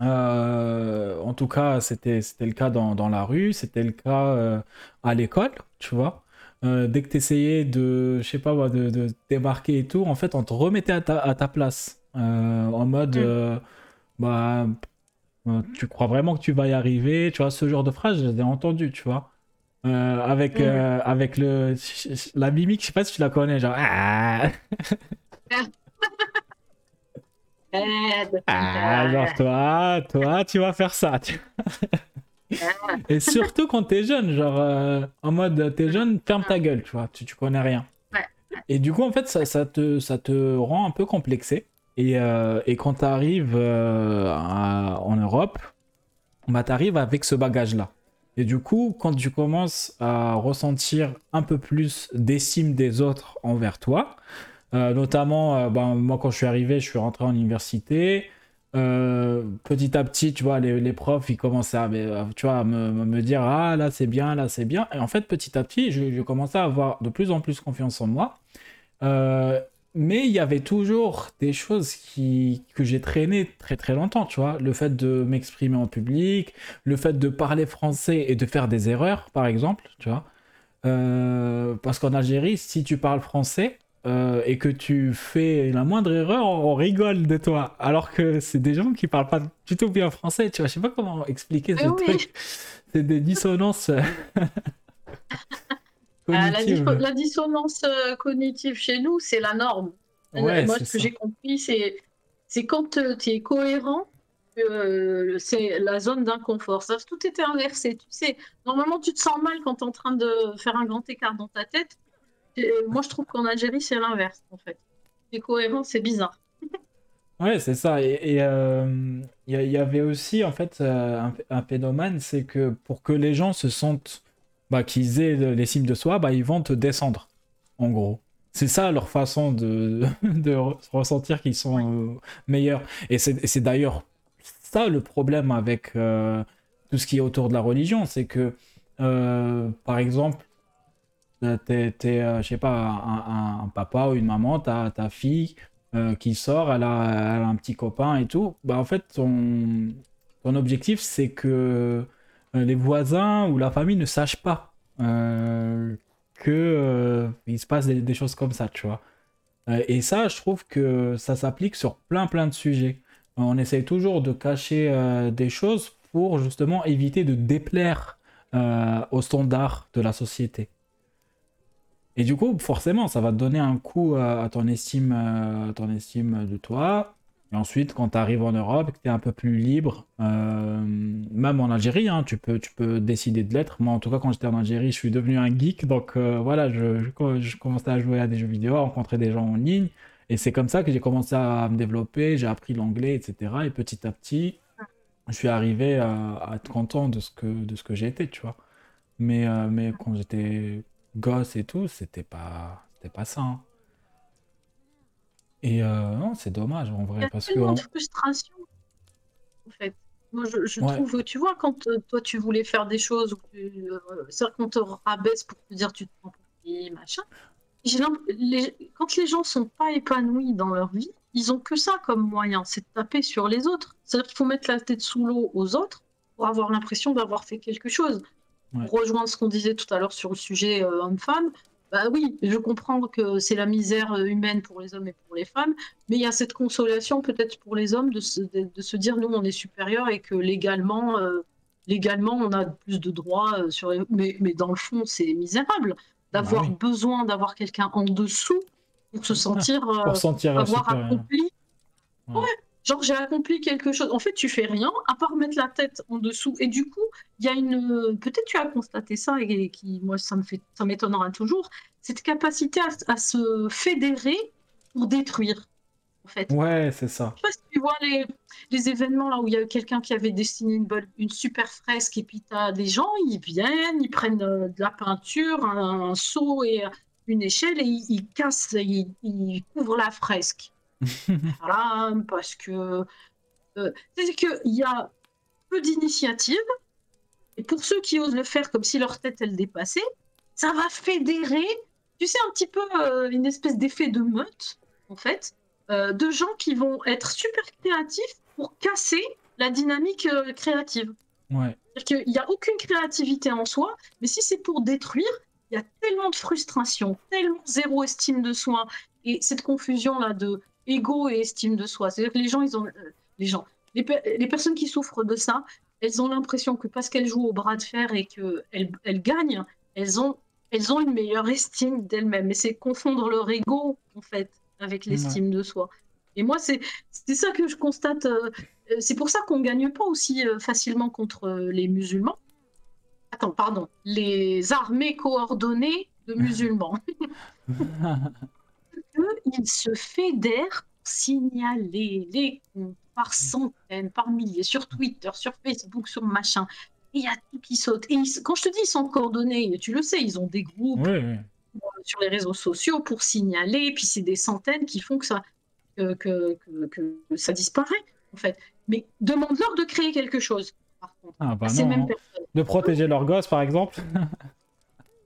En tout cas, c'était, le cas dans, dans la rue, c'était le cas à l'école, tu vois. Dès que tu essayais de, je sais pas, de, de débarquer et tout, en fait, on te remettait à ta, à ta place. En mode, Mm. bah, tu crois vraiment que tu vas y arriver, tu vois, ce genre de phrase, je les ai entendues, tu vois. Euh, avec, euh, avec le, la mimique, je sais pas si tu la connais, genre, ah, ah, genre, toi, toi, tu vas faire ça. Et surtout quand t'es jeune, genre, euh, en mode, t'es jeune, ferme ta gueule, tu vois, tu, tu connais rien. Et du coup, en fait, ça, ça te, ça te rend un peu complexé. Et, et quand t'arrives en Europe, bah, t'arrives avec ce bagage-là. Et du coup, quand tu commences à ressentir un peu plus d'estime des autres envers toi, euh, notamment, euh, ben, moi quand je suis arrivé, je suis rentré en université. Euh, petit à petit, tu vois, les, profs, ils commençaient à, tu vois, me dire, ah là c'est bien, là c'est bien. Et en fait, petit à petit, je, je commençais à avoir de plus en plus confiance en moi. Mais il y avait toujours des choses qui, que j'ai traînées très très longtemps, tu vois. Le fait de m'exprimer en public, le fait de parler français et de faire des erreurs, par exemple, tu vois. Euh, parce qu'en Algérie, si tu parles français euh, et que tu fais la moindre erreur, on rigole de toi. Alors que c'est des gens qui parlent pas du tout bien français, tu vois. Je sais pas comment expliquer ce oui. truc. C'est des dissonances euh, la, dissonance euh, cognitive chez nous, c'est la norme. Ouais, Moi, c'est ce que j'ai compris, c'est c'est quand tu es cohérent, euh, c'est la zone d'inconfort. Ça, tout était inversé. Tu sais, normalement, tu te sens mal quand tu es en train de faire un grand écart dans ta tête. Et moi, je trouve qu'en Algérie, c'est l'inverse, en fait. Tu es cohérent, c'est bizarre. Ouais, c'est ça. Et euh, il y, avait aussi, en fait, euh, un, un phénomène, c'est que pour que les gens se sentent, bah, qu'ils aient l'estime de soi, bah, ils vont te descendre, en gros. C'est ça leur façon de, de re- ressentir qu'ils sont euh, meilleurs. Et c'est d'ailleurs ça le problème avec euh, tout ce qui est autour de la religion, c'est que, euh, par exemple, t'es, je sais pas, un, un- un papa ou une maman, ta, ta fille qui sort, elle a, elle a un petit copain et tout. Bah, en fait, ton, ton objectif, c'est que les voisins ou la famille ne sachent pas euh, que euh, il se passe des, choses comme ça, tu vois. Euh, et ça, je trouve que ça s'applique sur plein plein de sujets. On essaye toujours de cacher euh, des choses pour justement éviter de déplaire euh, aux standards de la société. Et du coup, forcément, ça va donner un coup à, ton estime, euh, à ton estime de toi. Et ensuite, quand tu arrives en Europe que tu es un peu plus libre, euh, même en Algérie, hein, tu peux, tu peux décider de l'être. Moi, en tout cas, quand j'étais en Algérie, je suis devenu un geek. Donc euh, voilà, je, je, commençais à jouer à des jeux vidéo, à rencontrer des gens en ligne. Et c'est comme ça que j'ai commencé à me développer, j'ai appris l'anglais, etc. Et petit à petit, je suis arrivé à, être content de ce que, de que j'ai été, tu vois. Mais, euh, mais quand j'étais gosse et tout, c'était pas, pas ça. Et euh, non, c'est dommage en Il y vrai, a parce tellement frustration, en fait. Moi, je, je Ouais. trouve, tu vois, quand euh, toi, tu voulais faire des choses, ou que tu- euh, c'est-à-dire qu'on te rabaisse pour te dire tu te prends pour qui, machin. J'ai l'imp- les- quand les gens sont pas épanouis dans leur vie, ils ont que ça comme moyen, c'est de taper sur les autres. C'est-à-dire qu'il faut mettre la tête sous l'eau aux autres pour avoir l'impression d'avoir fait quelque chose. Ouais. Pour rejoindre ce qu'on disait tout à l'heure sur le sujet homme-femme, bah oui, je comprends que c'est la misère euh, humaine pour les hommes et pour les femmes, mais il y a cette consolation peut-être pour les hommes de se, de, de se dire nous on est supérieur et que légalement, euh, légalement on a plus de droits euh, sur les... mais, mais dans le fond c'est misérable d'avoir Bah oui. besoin d'avoir quelqu'un en dessous pour se sentir euh, pour sentir avoir accompli. Ouais. Ouais, genre j'ai accompli quelque chose. En fait, tu fais rien à part mettre la tête en dessous. Et du coup, il y a une. Peut-être tu as constaté ça et qui, moi, ça me fait, ça m'étonnera toujours. Cette capacité à, à se fédérer pour détruire. En fait. Ouais, c'est ça. Je sais pas si tu vois les, les événements là où il y a quelqu'un qui avait dessiné une, super fresque et puis tu as des gens, ils viennent, ils prennent euh, de la peinture, un, un seau et euh, une échelle et ils, ils cassent, ils, ils couvrent la fresque. Voilà, parce que euh, c'est qu'il y a peu d'initiatives et pour ceux qui osent le faire comme si leur tête elle dépassait, ça va fédérer, tu sais, un petit peu euh, une espèce d'effet de meute en fait euh, de gens qui vont être super créatifs pour casser la dynamique euh, créative. Ouais. C'est-à-dire qu'il n'y a aucune créativité en soi, mais si c'est pour détruire, il y a tellement de frustration, tellement zéro estime de soi, et cette confusion-là de ego et estime de soi. C'est-à-dire que les gens, ils ont, euh, les gens, les, pe- les personnes qui souffrent de ça, elles ont l'impression que parce qu'elles jouent au bras de fer et qu'elles elles gagnent, elles ont, elles ont une meilleure estime d'elles-mêmes. Et c'est confondre leur ego, en fait, avec l'estime de soi. Et moi, c'est c'est ça que je constate. euh, euh, c'est pour ça qu'on ne gagne pas aussi euh, facilement contre euh, les musulmans. Attends, pardon. Les armées coordonnées de musulmans. Eux, ils se fédèrent pour signaler les comptes par centaines, par milliers, sur Twitter, sur Facebook, sur machin. Et il y a tout qui saute. Et ils- quand je te dis ils sont coordonnés, tu le sais, ils ont des groupes Ouais, ouais. sur les réseaux sociaux pour signaler, puis c'est des centaines qui font que ça, que, que- que- que ça disparaît, en fait. Mais demande-leur de créer quelque chose, par contre, Ah bah ces mêmes hein. personnes. De protéger leurs gosses, par exemple.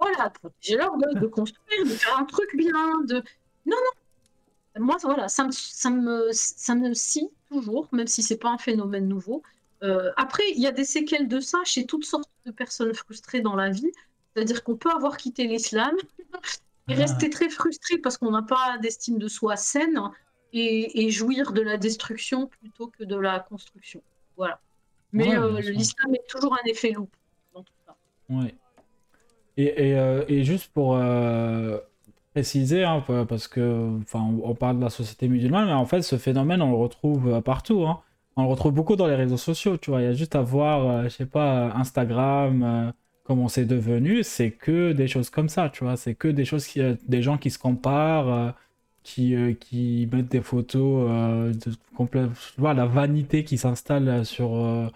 Voilà, protéger leur de, de construire, de faire un truc bien, de... Non, non. Moi, voilà, ça me, ça me, ça me scie toujours, même si c'est pas un phénomène nouveau. Euh, après, il y a des séquelles de ça chez toutes sortes de personnes frustrées dans la vie. C'est-à-dire qu'on peut avoir quitté l'islam et Ah. rester très frustré parce qu'on n'a pas d'estime de soi saine et, et jouir de la destruction plutôt que de la construction. Voilà. Mais Ouais, euh, l'islam est toujours un effet loup dans tout ça. Ouais. Et, et, euh, et juste pour euh, préciser, hein, pa- parce que, enfin, on parle de la société musulmane, mais en fait, ce phénomène, on le retrouve euh, partout. hein. On le retrouve beaucoup dans les réseaux sociaux, tu vois. Il y a juste à voir, euh, je sais pas, Instagram, euh, comment c'est devenu, c'est que des choses comme ça, tu vois. C'est que des choses qui, euh, des gens qui se comparent, euh, qui, euh, qui mettent des photos, euh, de, complè- tu la vanité qui s'installe sur, euh,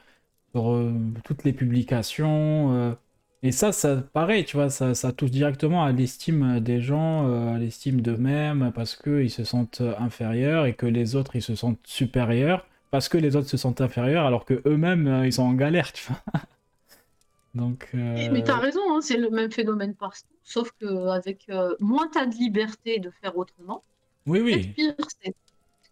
sur euh, toutes les publications. Et ça, ça, pareil, tu vois, ça, ça touche directement à l'estime des gens, euh, à l'estime d'eux-mêmes, parce qu'ils se sentent inférieurs et que les autres, ils se sentent supérieurs, parce que les autres se sentent inférieurs, alors que eux-mêmes, euh, ils sont en galère, tu vois. Donc, euh, Mais tu as raison, hein, c'est le même phénomène partout, sauf qu'avec euh, moins tu as de liberté de faire autrement, oui, oui, pire c'est.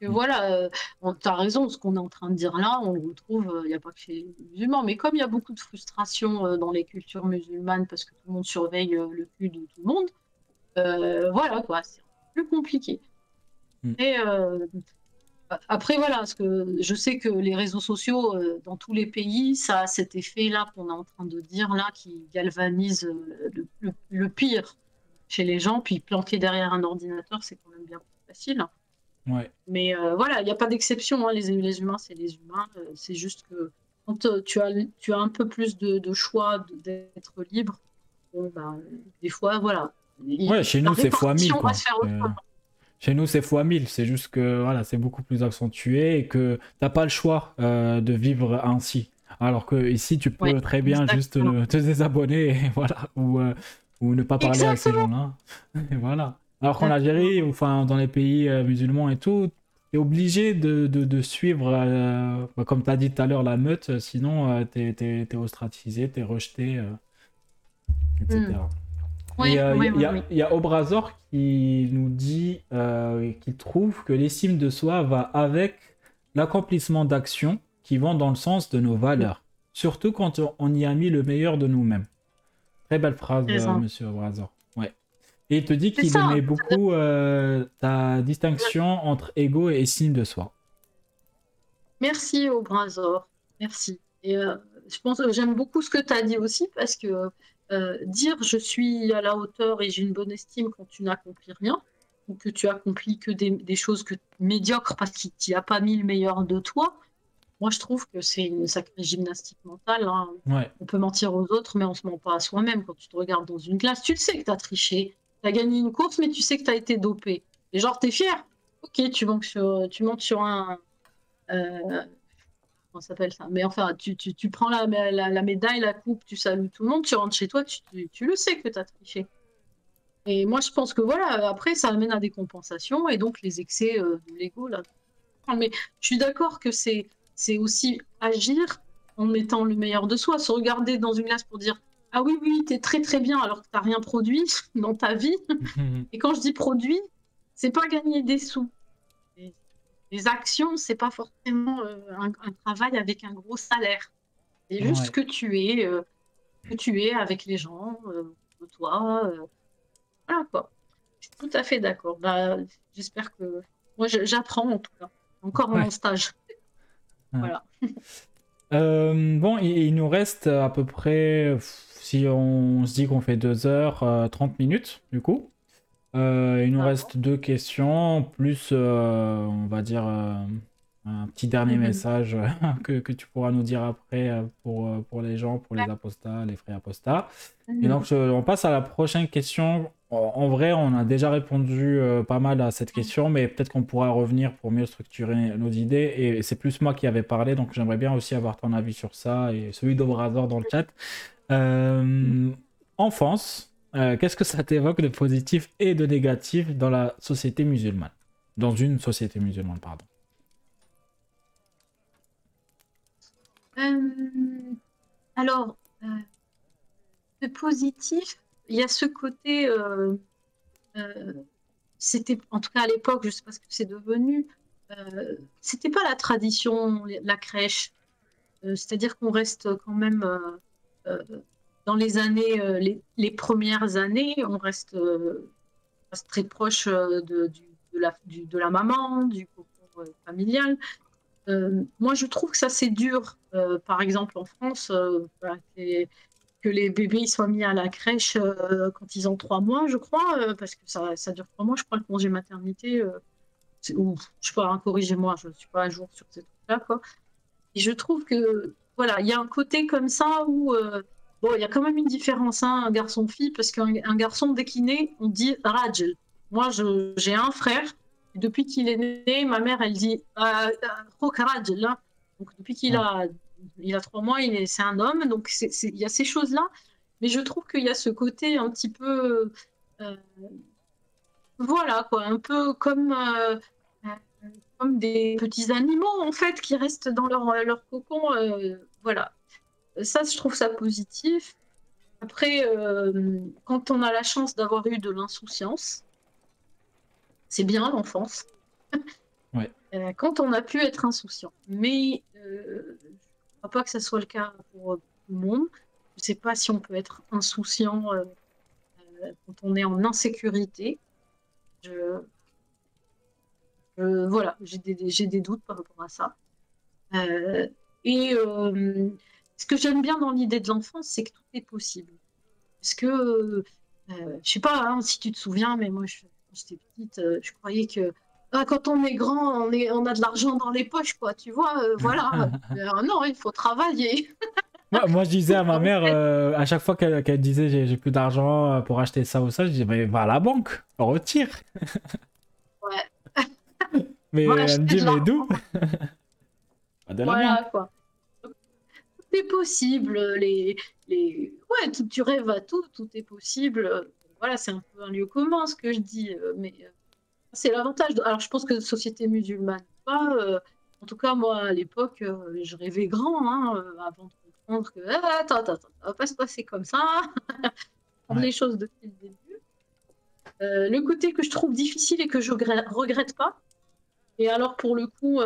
Que Mm. voilà, tu as raison, ce qu'on est en train de dire là, on le retrouve, il n'y a pas que chez les musulmans, mais comme il y a beaucoup de frustration euh, dans les cultures musulmanes parce que tout le monde surveille euh, le cul de tout le monde, euh, voilà quoi, c'est plus compliqué. Mm. Et euh, après, voilà, parce que je sais que les réseaux sociaux, euh, dans tous les pays, ça a cet effet-là qu'on est en train de dire là, qui galvanise euh, le, le- le pire chez les gens. Puis planquer derrière un ordinateur, c'est quand même bien plus facile. Ouais. Mais euh, voilà, il n'y a pas d'exception. hein, Les, les humains, c'est les humains. euh, c'est juste que quand euh, tu, as, tu as un peu plus de, de choix d'être libre, bon, ben, des fois, voilà. Il- Ouais, chez nous, c'est fois mille, répartition quoi. Euh. Chez nous, c'est fois 1000. C'est juste que voilà, c'est beaucoup plus accentué et que t'as pas le choix euh, de vivre ainsi. Alors que ici, tu peux Ouais, très bien juste exactement. te désabonner et voilà, ou, ou ne pas parler à ces gens-là. Voilà. Alors qu'en. Algérie, enfin dans les pays euh, musulmans et tout, t'es obligé de, de, de suivre, euh, bah, comme tu as dit tout à l'heure, la meute, sinon euh, t'es, t'es, t'es ostracisé, t'es rejeté, euh, etc. Euh, oui, il y, oui, a- oui. il y a Obrazor qui nous dit euh, qu'il trouve que l'estime de soi va avec l'accomplissement d'actions qui vont dans le sens de nos valeurs, surtout quand on- y a mis le meilleur de nous-mêmes. Très belle phrase, euh, monsieur Obrazor. Et il te dit qu'il aimait beaucoup euh, ta distinction entre ego et estime de soi. Merci au Brazor, merci. Et euh, je pense que j'aime beaucoup ce que tu as dit aussi parce que euh, dire je suis à la hauteur et j'ai une bonne estime quand tu n'accomplis rien ou que tu accomplis que des, des choses que médiocres parce qu'il n'y a pas mis le meilleur de toi, moi je trouve que c'est une sacrée gymnastique mentale. hein. Ouais. On peut mentir aux autres, mais on se ment pas à soi-même. Quand tu te regardes dans une glace, tu le sais que tu as triché, tu as gagné une course, mais tu sais que tu as été dopé. Et genre, tu es fier. Ok, tu montes sur, un. euh, comment s'appelle ça? Mais enfin, tu, tu, tu prends la, la, médaille, la coupe, tu salues tout le monde, tu rentres chez toi, tu, tu, le sais que tu as triché. Et moi, je pense que voilà, après, ça amène à des compensations et donc les excès euh. Mais je suis d'accord que c'est aussi agir en mettant le meilleur de soi, se regarder dans une glace pour dire Ah oui, oui, t'es très très bien alors que t'as rien produit dans ta vie. Et quand je dis produit, c'est pas gagner des sous. Les, les actions, c'est pas forcément euh, un, un travail avec un gros salaire. C'est juste Ouais. que tu es, euh, que tu es avec les gens, euh, toi. voilà quoi. Je suis tout à fait d'accord. Bah, J'espère que. Moi, j'apprends en tout cas. Encore Ouais. en stage. Ouais. Voilà. Bon, il, il nous reste à peu près, pff, si on se dit qu'on fait 2 heures, euh, 30 minutes, du coup. Euh, il nous Ah bon reste deux questions, plus, euh, on va dire, euh, un petit dernier Mhm. message que, que tu pourras nous dire après pour, pour les gens, pour les apostats, les frères apostats. Et donc, je- on passe à la prochaine question. En, en vrai, on a déjà répondu pas mal à cette question, mais peut-être qu'on pourra revenir pour mieux structurer nos idées. Et c'est plus moi qui avais parlé, donc j'aimerais bien aussi avoir ton avis sur ça et celui d'Obrazor dans le chat. Euh, enfance, euh, qu'est-ce que ça t'évoque de positif et de négatif dans la société musulmane? Dans une société musulmane, pardon. Euh, alors, de positif, il y a ce côté, c'était, en tout cas à l'époque, je ne sais pas ce que c'est devenu, euh, c'était pas la tradition, la crèche. C'est-à-dire qu'on reste quand même dans les années, euh, les, premières années, on reste, euh, très proche euh, de, la, maman, du euh, familial. Euh, moi, je trouve que ça, c'est dur. Euh, par exemple, en France, euh, que les bébés soient mis à la crèche euh, quand ils ont trois mois, je crois, euh, parce que ça, dure trois mois. Je crois le congé maternité, euh, ou je sais pas, hein, corrigez-moi, je ne suis pas à jour sur ces trucs-là. Et je trouve que voilà, il y a un côté comme ça où euh, bon, il y a quand même une différence, hein, un garçon-fille, parce qu'un un garçon dès qu'il on dit Rajel. Moi, j'ai un frère. et Depuis qu'il est né, ma mère, elle dit euh, euh, Rok Rajel, hein. Donc depuis qu'il a, il a trois mois, il est, c'est un homme. Donc il y a ces choses-là. Mais je trouve qu'il y a ce côté un petit peu, voilà quoi, un peu comme comme des petits animaux en fait qui restent dans leur, leur cocon. Voilà. Ça, je trouve ça positif. Après, euh, quand on a la chance d'avoir eu de l'insouciance, c'est bien l'enfance. Ouais. Euh, quand on a pu être insouciant. Mais euh, je ne crois pas que ce soit le cas pour tout le monde. Je ne sais pas si on peut être insouciant quand on est en insécurité. Je, je- voilà, j'ai des, j'ai des doutes par rapport à ça. Et euh, ce que j'aime bien dans l'idée de l'enfance, c'est que tout est possible. Parce que, euh, je sais pas hein, si tu te souviens, mais moi, je- quand j'étais petite, euh, je croyais que ah, quand on est grand, on, est, on a de l'argent dans les poches, quoi. Tu vois, euh, voilà. Euh, non, il faut travailler. Moi, moi, je disais à ma mère, euh, à chaque fois qu'elle qu'elle disait j'ai j'ai plus d'argent pour acheter ça ou ça, je disais mais va à la banque, retire. Ouais, Mais Voilà, elle me dit, mais d'où l'argent. Pas de la Voilà, merde. quoi. Tout est possible. Les, les... Ouais, tout, tu rêves à tout, tout est possible. Voilà, c'est un peu un lieu commun ce que je dis, euh, mais euh, c'est l'avantage. de- Alors, je pense que société musulmane, pas. euh, en tout cas, moi, à l'époque, euh, je rêvais grand, hein, euh, avant de comprendre que Ah, attends, attends, attends, ça va pas se passer comme ça. Prendre Ouais. les choses depuis le début. Euh, le côté que je trouve difficile et que je regrette, regrette pas. Et alors, pour le coup,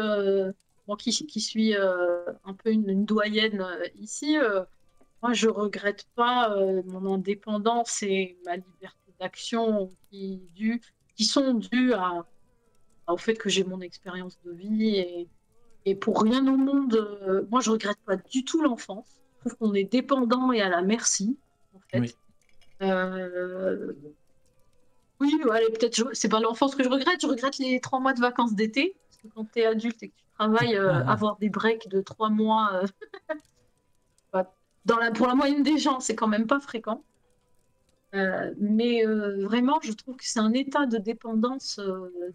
moi qui, qui suis euh, un peu une, une doyenne euh, ici, euh, moi je regrette pas mon indépendance et ma liberté d'action qui, sont dues à, au fait que j'ai mon expérience de vie et, et pour rien au monde, euh, moi je regrette pas du tout l'enfance. Je trouve qu'on est dépendant et à la merci, en fait. Oui. Euh, oui, allez, peut-être, je- c'est pas l'enfance que je regrette, je regrette les trois mois de vacances d'été. Parce que quand tu es adulte et que tu euh, Ah, avoir des breaks de trois mois, euh, dans la, pour la moyenne des gens, c'est quand même pas fréquent. Euh, mais vraiment, je trouve que c'est un état de dépendance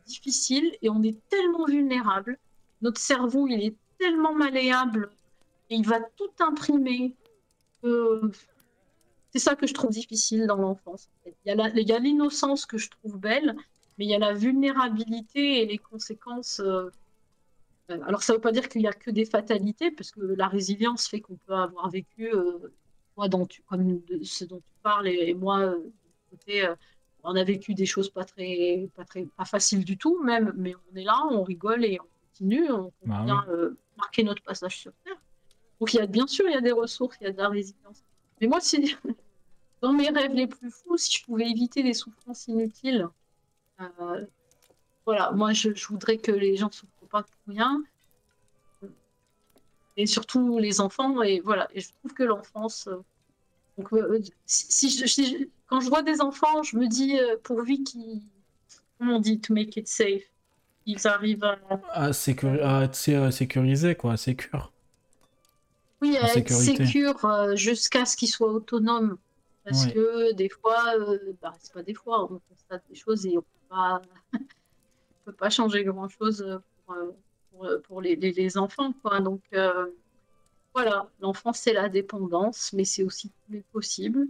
difficile et on est tellement vulnérable. Notre cerveau, il est tellement malléable et il va tout imprimer. que c'est ça que je trouve difficile dans l'enfance. en fait. Il y a la- il y a l'innocence que je trouve belle, mais il y a la vulnérabilité et les conséquences. Euh, euh, alors, ça ne veut pas dire qu'il n'y a que des fatalités, parce que la résilience fait qu'on peut avoir vécu, euh, dont tu, comme de ce dont tu parles, et, et moi, euh, côté, euh, on a vécu des choses pas très, pas très, pas faciles du tout, même, mais on est là, on rigole et on continue, on Bah vient euh, marquer notre passage sur Terre. Donc, il y a, bien sûr, il y a des ressources, il y a de la résilience. Mais moi, si, dans mes rêves les plus fous, si je pouvais éviter les souffrances inutiles, euh, voilà, moi, je, je voudrais que les gens souffrent pas pour rien. Et surtout les enfants. Et voilà, et je trouve que l'enfance. euh, donc, euh, si, si je- si je- quand je vois des enfants, je me dis, euh, pourvu qu'ils. Comment on dit, to make it safe. Ils arrivent à. À, sécuri- à être sé- euh, sécurisé, quoi, sécure. Oui, à être sécure euh, jusqu'à ce qu'ils soient autonomes. Parce que des fois, euh, bah, c'est pas des fois, on constate des choses et on peut pas, on peut pas changer grand-chose euh, pour, euh, pour, euh, les, les- les enfants. Quoi. Donc euh, voilà, l'enfance, c'est la dépendance, mais c'est aussi tous les possibles.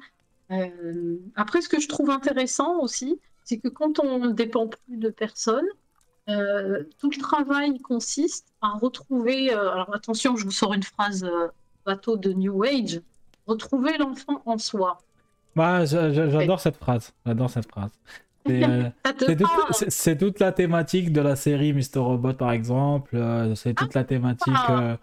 Après, ce que je trouve intéressant aussi, c'est que quand on ne dépend plus de personne, euh, tout le travail consiste à retrouver. euh, alors attention, je vous sors une phrase euh, bateau de New Age. Retrouver l'enfant en soi. Bah, j'a- j'a- j'adore cette phrase. J'adore cette phrase. C'est euh, c'est toute, la thématique de la série Mr. Robot, par exemple. euh, c'est toute la thématique Ah. euh,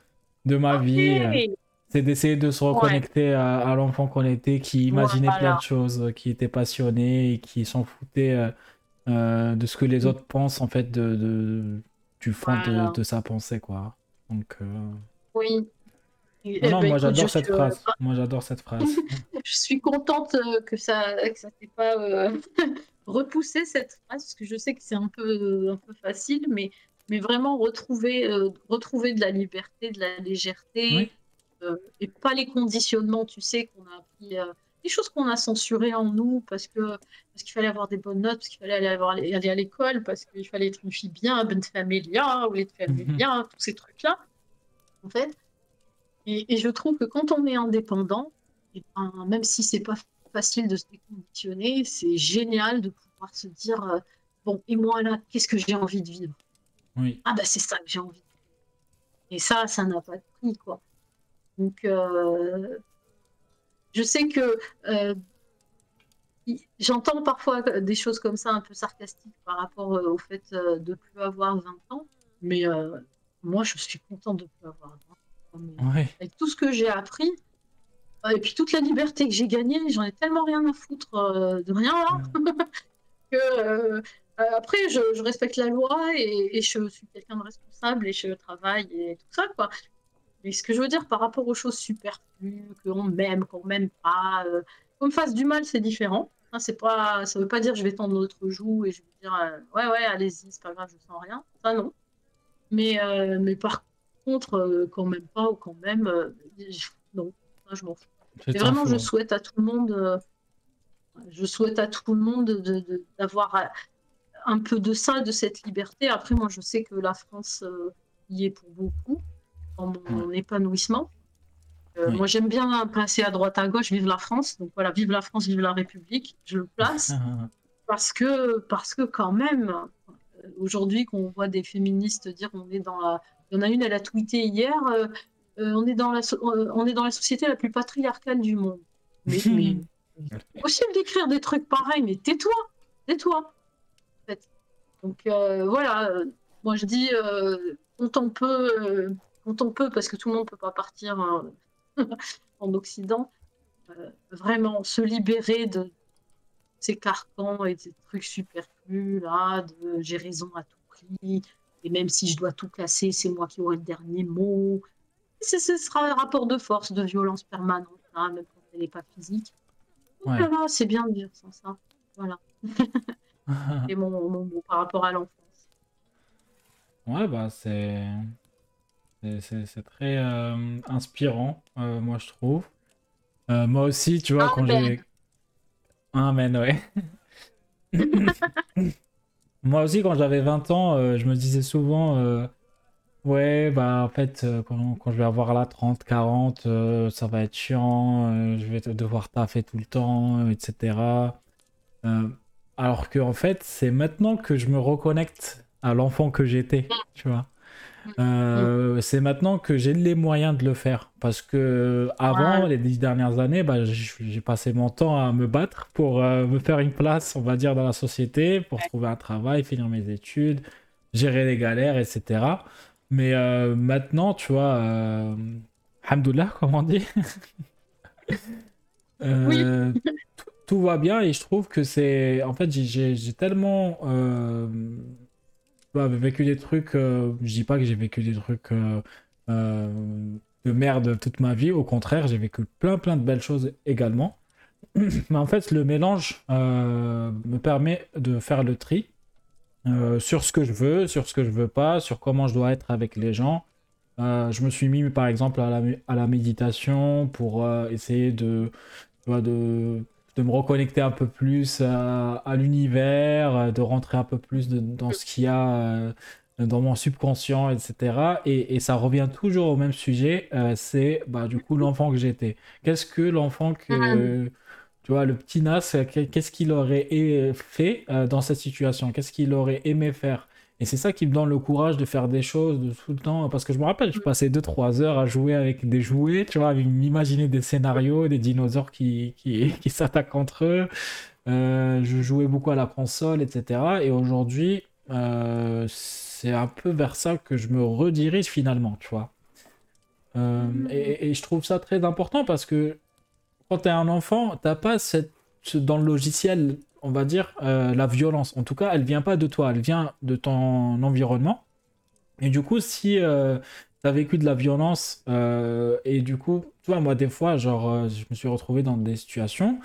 de ma vie. C'est d'essayer de se reconnecter à, à l'enfant qu'on était, qui imaginait Voilà. plein de choses, qui était passionné et qui s'en foutait de ce que les autres pensent, en fait, de, de- du fond de- Voilà. de, sa pensée, quoi. Donc, euh, Oui. Non, eh ben, moi j'adore cette suis, euh, phrase. Moi j'adore cette phrase. je suis contente que ça que ça pas euh, repoussé cette phrase parce que je sais que c'est un peu un peu facile mais mais vraiment retrouver euh, retrouver de la liberté de la légèreté Oui. euh, et pas les conditionnements tu sais qu'on a appris euh, des choses qu'on a censurées en nous parce que parce qu'il fallait avoir des bonnes notes parce qu'il fallait aller, avoir, aller à l'école parce qu'il fallait être une fille bien bonne familia ou être famille Mhm. bien tous ces trucs là en fait et, et je trouve que quand on est indépendant ben, même si c'est pas facile de se déconditionner, c'est génial de pouvoir se dire euh, bon, et moi là, qu'est-ce que j'ai envie de vivre? Oui. Ah, bah c'est ça que j'ai envie. Et ça, ça n'a pas de prix, quoi. Donc, euh, je sais que euh, j'entends parfois des choses comme ça un peu sarcastiques par rapport au fait de plus avoir 20 ans, mais moi, je suis contente de plus avoir 20 ans. Ouais. avec tout ce que j'ai appris, et puis toute la liberté que j'ai gagnée, j'en ai tellement rien à foutre euh, de rien là, que euh, euh, après je, je respecte la loi et, et je suis quelqu'un de responsable et je travaille et tout ça quoi. Mais ce que je veux dire par rapport aux choses superflues, qu'on m'aime, qu'on m'aime pas, euh, qu'on me fasse du mal, c'est différent. Hein, c'est pas, ça veut pas dire je vais tendre l'autre joue et je vais dire ouais ouais allez-y c'est pas grave je sens rien. Ça non. Mais mais par contre quand même pas ou quand même non ça, je m'en fous. Vraiment, fou, je hein. souhaite à tout le monde, euh, je souhaite à tout le monde de- de- d'avoir. euh, un peu de ça, de cette liberté. Après, moi, je sais que la France euh, y est pour beaucoup dans mon épanouissement. Euh, Oui. Moi, j'aime bien passer à droite à gauche, vive la France. Donc voilà, vive la France, vive la République. Je le place parce que, parce que quand même, euh, aujourd'hui, qu'on voit des féministes dire on est dans la. Il y en a une, elle a tweeté hier, euh, euh, on, est dans la so- euh, on est dans la société la plus patriarcale du monde. Mais, mais c'est possible d'écrire des trucs pareils, mais tais-toi, tais-toi. En fait. Donc euh, voilà, moi je dis euh, quand on peut, quand on peut, parce que tout le monde peut pas partir hein, en Occident, vraiment se libérer de ces carcans et des trucs superflus là, de j'ai raison à tout prix, et même si je dois tout casser, c'est moi qui aurai le dernier mot. C'est- Ce sera un rapport de force, de violence permanente, hein, même quand elle n'est pas physique. Ouais. voilà, c'est bien de vivre sans ça. Voilà. Et mon, mon mot par rapport à l'enfance. Ouais, bah c'est c'est- très euh, inspirant, euh, moi je trouve. Euh, moi aussi, tu vois, quand j'ai... Amen, ouais. Moi aussi, quand j'avais 20 ans, euh, je me disais souvent, euh, ouais, bah en fait, euh, quand, quand je vais avoir la 30, 40, euh, ça va être chiant, euh, je vais devoir taffer tout le temps, etc. Euh, alors que en fait, c'est maintenant que je me reconnecte à l'enfant que j'étais, tu vois. Euh, c'est maintenant que j'ai les moyens de le faire. Parce que avant les dix dernières années bah, j- j'ai passé mon temps à me battre pour euh, me faire une place on va dire dans la société pour trouver un travail finir mes études gérer les galères etc mais euh, maintenant tu vois euh... Hamdoullah comme on dit. Euh, tout, tout va bien et je trouve que c'est en fait j'ai- tellement euh, bah, vécu des trucs, je dis pas que j'ai vécu des trucs de merde toute ma vie, au contraire, j'ai vécu plein plein de belles choses également. Mais en fait, le mélange me permet de faire le tri euh, sur ce que je veux, sur ce que je veux pas, sur comment je dois être avec les gens. Euh, je me suis mis par exemple à la, méditation pour euh, essayer de, de, me reconnecter un peu plus à, l'univers, de rentrer un peu plus dans ce qu'il y a dans mon subconscient, etc. Et, et ça revient toujours au même sujet, c'est bah, du coup l'enfant que j'étais. Qu'est-ce que l'enfant que... Tu vois, le petit Nas, euh, qu'est- qu'est-ce qu'il aurait fait euh, dans cette situation? Qu'est-ce qu'il aurait aimé faire? Et c'est ça qui me donne le courage de faire des choses de tout le temps. Parce que je me rappelle, je passais 2-3 heures à jouer avec des jouets, tu vois, à m'imaginer des scénarios, des dinosaures qui, qui, qui s'attaquent entre eux. Euh, je jouais beaucoup à la console, etc. Et aujourd'hui, euh, c'est un peu vers ça que je me redirige finalement, tu vois. Euh, et, et je trouve ça très important parce que quand tu es un enfant, t'as pas cette, ce- dans le logiciel, on va dire, euh, la violence. En tout cas, elle vient pas de toi, elle vient de ton environnement. Et du coup, si tu as vécu de la violence, euh, et du coup, tu vois, moi, des fois, genre, euh, je me suis retrouvé dans des situations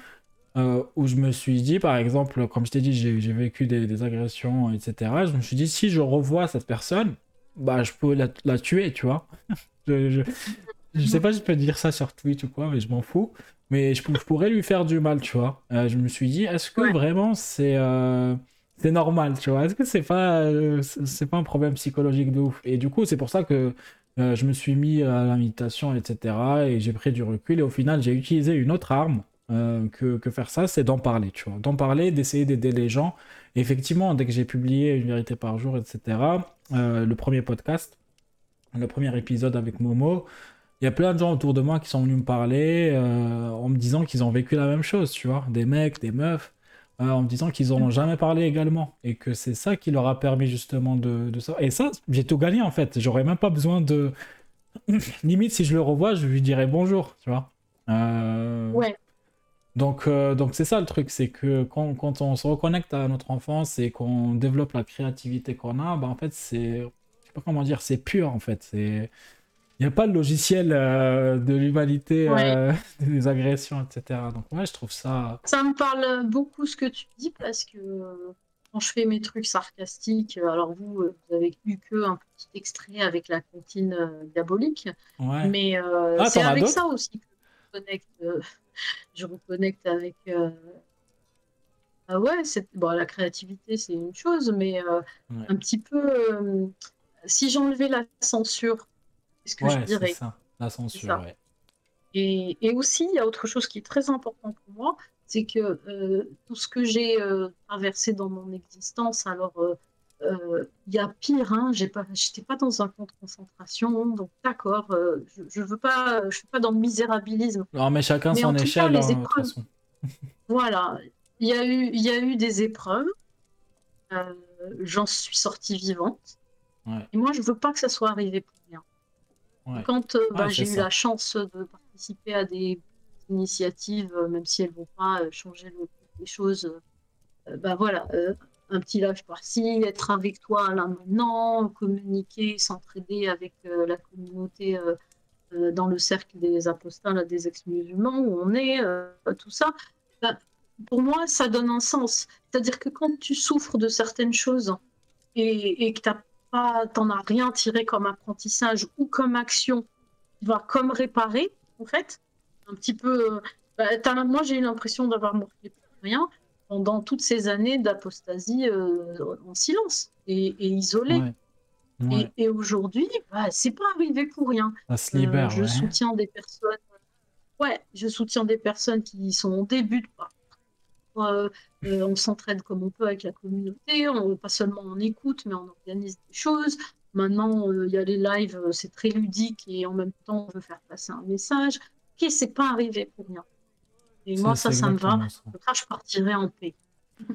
euh, où je me suis dit, par exemple, comme je t'ai dit, j'ai vécu des, agressions, etc. Je me suis dit, si je revois cette personne, bah, je peux la, tuer, tu vois. je, je, je sais pas si je peux dire ça sur Twitch ou quoi, mais je m'en fous. Mais je, pour- je pourrais lui faire du mal, tu vois. Euh, je me suis dit, est-ce que Ouais. vraiment c'est euh, c'est normal, tu vois? Est-ce que c'est pas, euh, c'est pas un problème psychologique de ouf? Et du coup, c'est pour ça que je me suis mis à la méditation, etc. Et j'ai pris du recul. Et au final, j'ai utilisé une autre arme que, que faire ça, c'est d'en parler, tu vois. D'en parler, d'essayer d'aider les gens. Et effectivement, dès que j'ai publié Une vérité par jour, etc., le premier podcast, le premier épisode avec Momo, il y a plein de gens autour de moi qui sont venus me parler euh, en me disant qu'ils ont vécu la même chose, tu vois. Des mecs, des meufs, euh, en me disant qu'ils n'en ont jamais parlé également. Et que c'est ça qui leur a permis justement de, de ça. Et ça, j'ai tout gagné en fait. J'aurais même pas besoin de. Limite, si je le revois, je lui dirais bonjour, tu vois. Euh, Ouais. Donc, donc c'est ça le truc, c'est que quand, quand on se reconnecte à notre enfance et qu'on développe la créativité qu'on a, bah en fait, c'est. Je sais pas comment dire, c'est pur en fait. C'est. Il n'y a pas le logiciel euh, de l'humanité, euh, des agressions, etc. Donc, ouais, je trouve ça. Ça me parle beaucoup ce que tu dis parce que euh, quand je fais mes trucs sarcastiques, alors vous, vous avez eu que un petit extrait avec la comptine diabolique, Ouais. mais Ah, c'est avec ça aussi que je reconnecte, je reconnecte avec, ah ouais, c'est bon, la créativité, c'est une chose, mais Ouais. un petit peu. si j'enlevais la censure, ce que je Ouais, dirais. ça. La censure, ça. ouais. Et, et aussi, il y a autre chose qui est très important pour moi, c'est que euh, tout ce que j'ai euh, traversé dans mon existence, alors euh, euh, il y a pire, hein, j'ai pas, j'étais pas dans un camp de concentration, donc d'accord, euh, je, je veux pas, je suis pas dans le misérabilisme. Non, mais chacun Mais son cas, échelle, les hein, de toute épreuves- façon. Voilà, il y a eu, il y a eu des épreuves, euh, j'en suis sortie vivante, Ouais. et moi je veux pas que ça soit arrivé pour rien. Ouais. Quand euh, bah, Ouais, j'ai eu ça. la chance de participer à des initiatives, euh, même si elles vont pas euh, changer le cours des choses, euh, bah voilà, euh, un petit lâche par-ci, être avec toi là maintenant, communiquer, s'entraider avec euh, la communauté euh, euh, dans le cercle des apostats, des ex-musulmans où on est, euh, tout ça. bah, pour moi, ça donne un sens. C'est-à-dire que quand tu souffres de certaines choses et, et que t'as pas, t'en as rien tiré comme apprentissage ou comme action, tu vas comme réparer, en fait. Un petit peu. euh, bah, t'as- moi, j'ai eu l'impression d'avoir morflé pour rien pendant toutes ces années d'apostasie euh, en silence et, et isolé. Ouais. Ouais. Et, et aujourd'hui, bah, c'est pas arrivé pour rien. Ça se Euh, libère, je ouais. soutiens des personnes. Ouais, je soutiens des personnes qui sont en début de parcours. Euh, euh, on s'entraide comme on peut avec la communauté. On, pas seulement on écoute, mais on organise des choses. Maintenant, euh, il y a les lives, c'est très ludique et en même temps, on veut faire passer un message. Ok, c'est pas arrivé pour rien. Et moi, ça, ça me va. ça, je partirai en paix.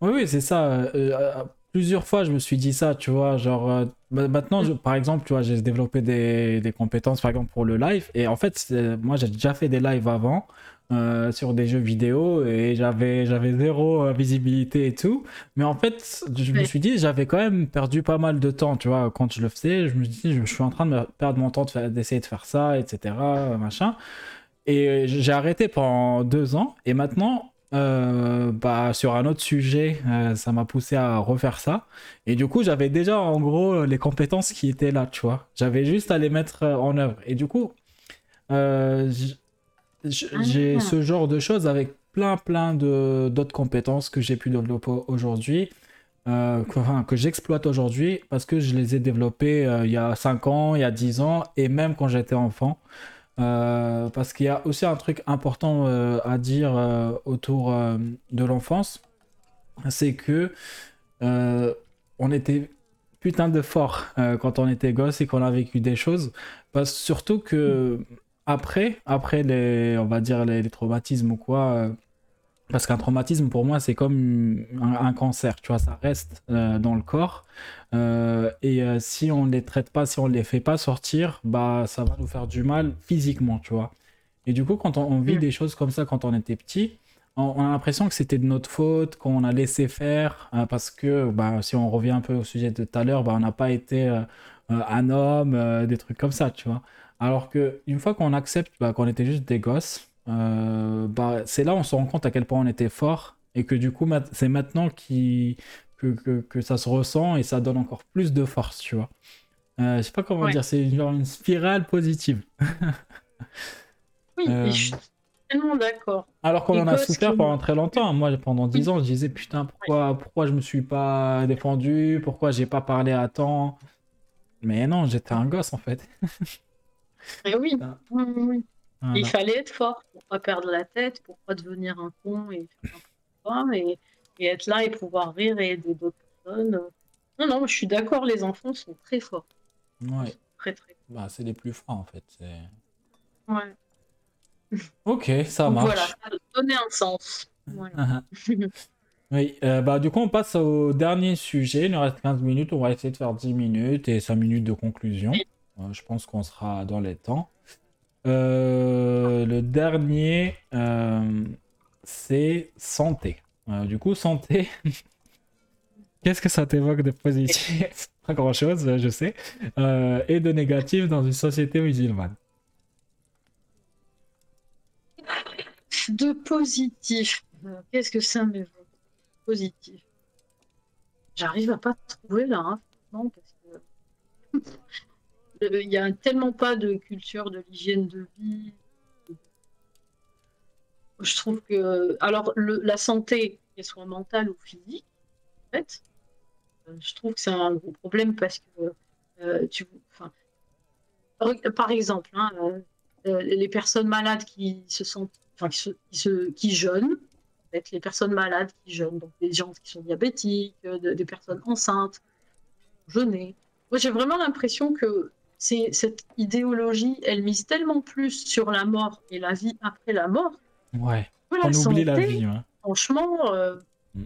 Oui, oui, c'est ça. euh, plusieurs fois, je me suis dit ça, tu vois. Genre, euh, ma- maintenant, je- par exemple, tu vois, j'ai développé des, des compétences, par exemple, pour le live. Et en fait, moi, j'ai déjà fait des lives avant euh, sur des jeux vidéo et j'avais, j'avais zéro euh, visibilité et tout. Mais en fait, je me suis dit, j'avais quand même perdu pas mal de temps, tu vois. Quand je le faisais, je me suis dit, je, suis en train de perdre mon temps d'essayer de faire ça, etc., machin. Et j'ai arrêté pendant deux ans. Et maintenant, euh, bah, sur un autre sujet, ça m'a poussé à refaire ça. Et du coup, j'avais déjà en gros les compétences qui étaient là, tu vois. J'avais juste à les mettre en œuvre. Et du coup, euh, j'ai Ah. ce genre de choses avec plein, plein de d'autres compétences que j'ai pu développer aujourd'hui. euh, que, enfin, que j'exploite aujourd'hui parce que je les ai développées euh, il y a 5 ans, il y a 10 ans et même quand j'étais enfant. Euh, parce qu'il y a aussi un truc important à dire autour de l'enfance, c'est que on était putain de fort quand on était gosse et qu'on a vécu des choses. Parce surtout que après, après les, on va dire les, les traumatismes ou quoi, euh, parce qu'un traumatisme pour moi c'est comme un, un cancer, tu vois, ça reste euh, dans le corps. Euh, et si on les traite pas, si on les fait pas sortir, bah ça va nous faire du mal physiquement, tu vois. Et du coup, quand on, on vit Mm. des choses comme ça quand on était petit, on, on a l'impression que c'était de notre faute, qu'on a laissé faire, parce que bah, si on revient un peu au sujet de tout à l'heure, bah, on n'a pas été un homme, des trucs comme ça, tu vois. Alors que une fois qu'on accepte bah, qu'on était juste des gosses, euh, bah, c'est là on se rend compte à quel point on était fort et que du coup, c'est maintenant qui, que, que, que ça se ressent et ça donne encore plus de force, tu vois. Euh, je sais pas comment Ouais. dire, c'est genre une spirale positive. Oui, Euh, je suis tellement d'accord. Alors qu'on en a souffert pendant très longtemps. Moi, pendant 10 ans, je disais putain, pourquoi, pourquoi je me suis pas défendu, pourquoi j'ai pas parlé à temps? Mais non, j'étais un gosse en fait. Et oui, Ah. oui, oui, oui. Voilà. Il fallait être fort pour pas perdre la tête, pour pas devenir un con et faire et, et être là et pouvoir rire et aider d'autres personnes. Non, non, je suis d'accord, les enfants sont très forts. Ouais. Très, très Bah, c'est les plus forts en fait. Ouais. Ok, ça Donc marche. voilà, ça a donné un sens. Voilà. Oui, euh, bah du coup on passe au dernier sujet, il nous reste 15 minutes, on va essayer de faire 10 minutes et 5 minutes de conclusion. Oui. Euh, je pense qu'on sera dans les temps. Euh, le dernier, euh, c'est santé. Euh, du coup, santé, qu'est-ce que ça t'évoque de positif? Pas grand-chose, je sais. Et de négatif dans une société musulmane. De positif. Qu'est-ce que ça m'évoque Positif? J'arrive à pas trouver là, hein, non, parce que il y a tellement pas de culture de l'hygiène de vie. Je trouve que alors le- la santé, qu'elle soit mentale ou physique, en fait, euh, je trouve que c'est un gros problème parce que euh, tu, par- exemple, hein, euh, euh, les personnes malades qui se sentent, enfin, qui, se, qui, jeûnent, en fait, les personnes malades qui jeûnent, donc des gens qui sont diabétiques, euh, de- des personnes enceintes, jeûner. Moi, j'ai vraiment l'impression que cette idéologie, elle mise tellement plus sur la mort et la vie après la mort. Ouais. que On oublie la vie. hein. franchement, euh, Mm.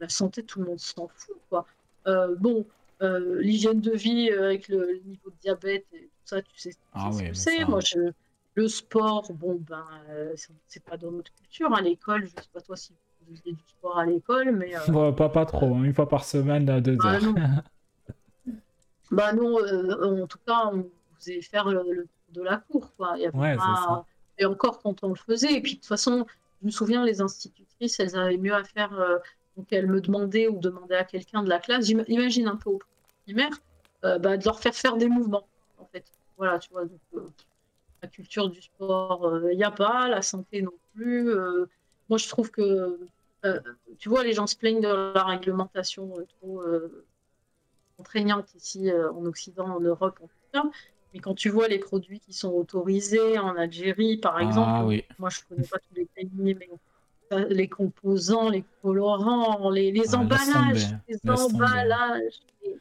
la santé, tout le monde s'en fout, quoi. Euh, bon, euh, l'hygiène de vie avec le, le niveau de diabète et tout ça, tu sais, tu Ah ce que c'est. Moi, je, le sport, bon, ben, c'est- pas dans notre culture. À l'école, je sais pas toi si vous faisiez du sport à l'école, mais Bon, pas, pas trop, hein, une fois par semaine, à deux bah heures. bah non, euh, en tout cas, on faisait faire le, le tour de la cour, quoi. Il y avait Ouais, pas-. Et encore quand on le faisait. Et puis de toute façon, je me souviens, les institutrices, elles avaient mieux à faire. euh, donc elles me demandaient ou demandaient à quelqu'un de la classe, imagine un peu au primaire, euh, bah, de leur faire faire des mouvements, en fait. Voilà, tu vois. donc, euh, la culture du sport, il n'y a pas, la santé non plus. euh, moi, je trouve que, euh, tu vois, les gens se plaignent de la réglementation euh, trop euh, contraignante ici euh, en Occident, en Europe, en tout cas. Mais quand tu vois les produits qui sont autorisés en Algérie, par exemple, Ah oui. moi je connais pas tous les pays, mais les composants, les colorants, les, laisse emballages, les emballages, et-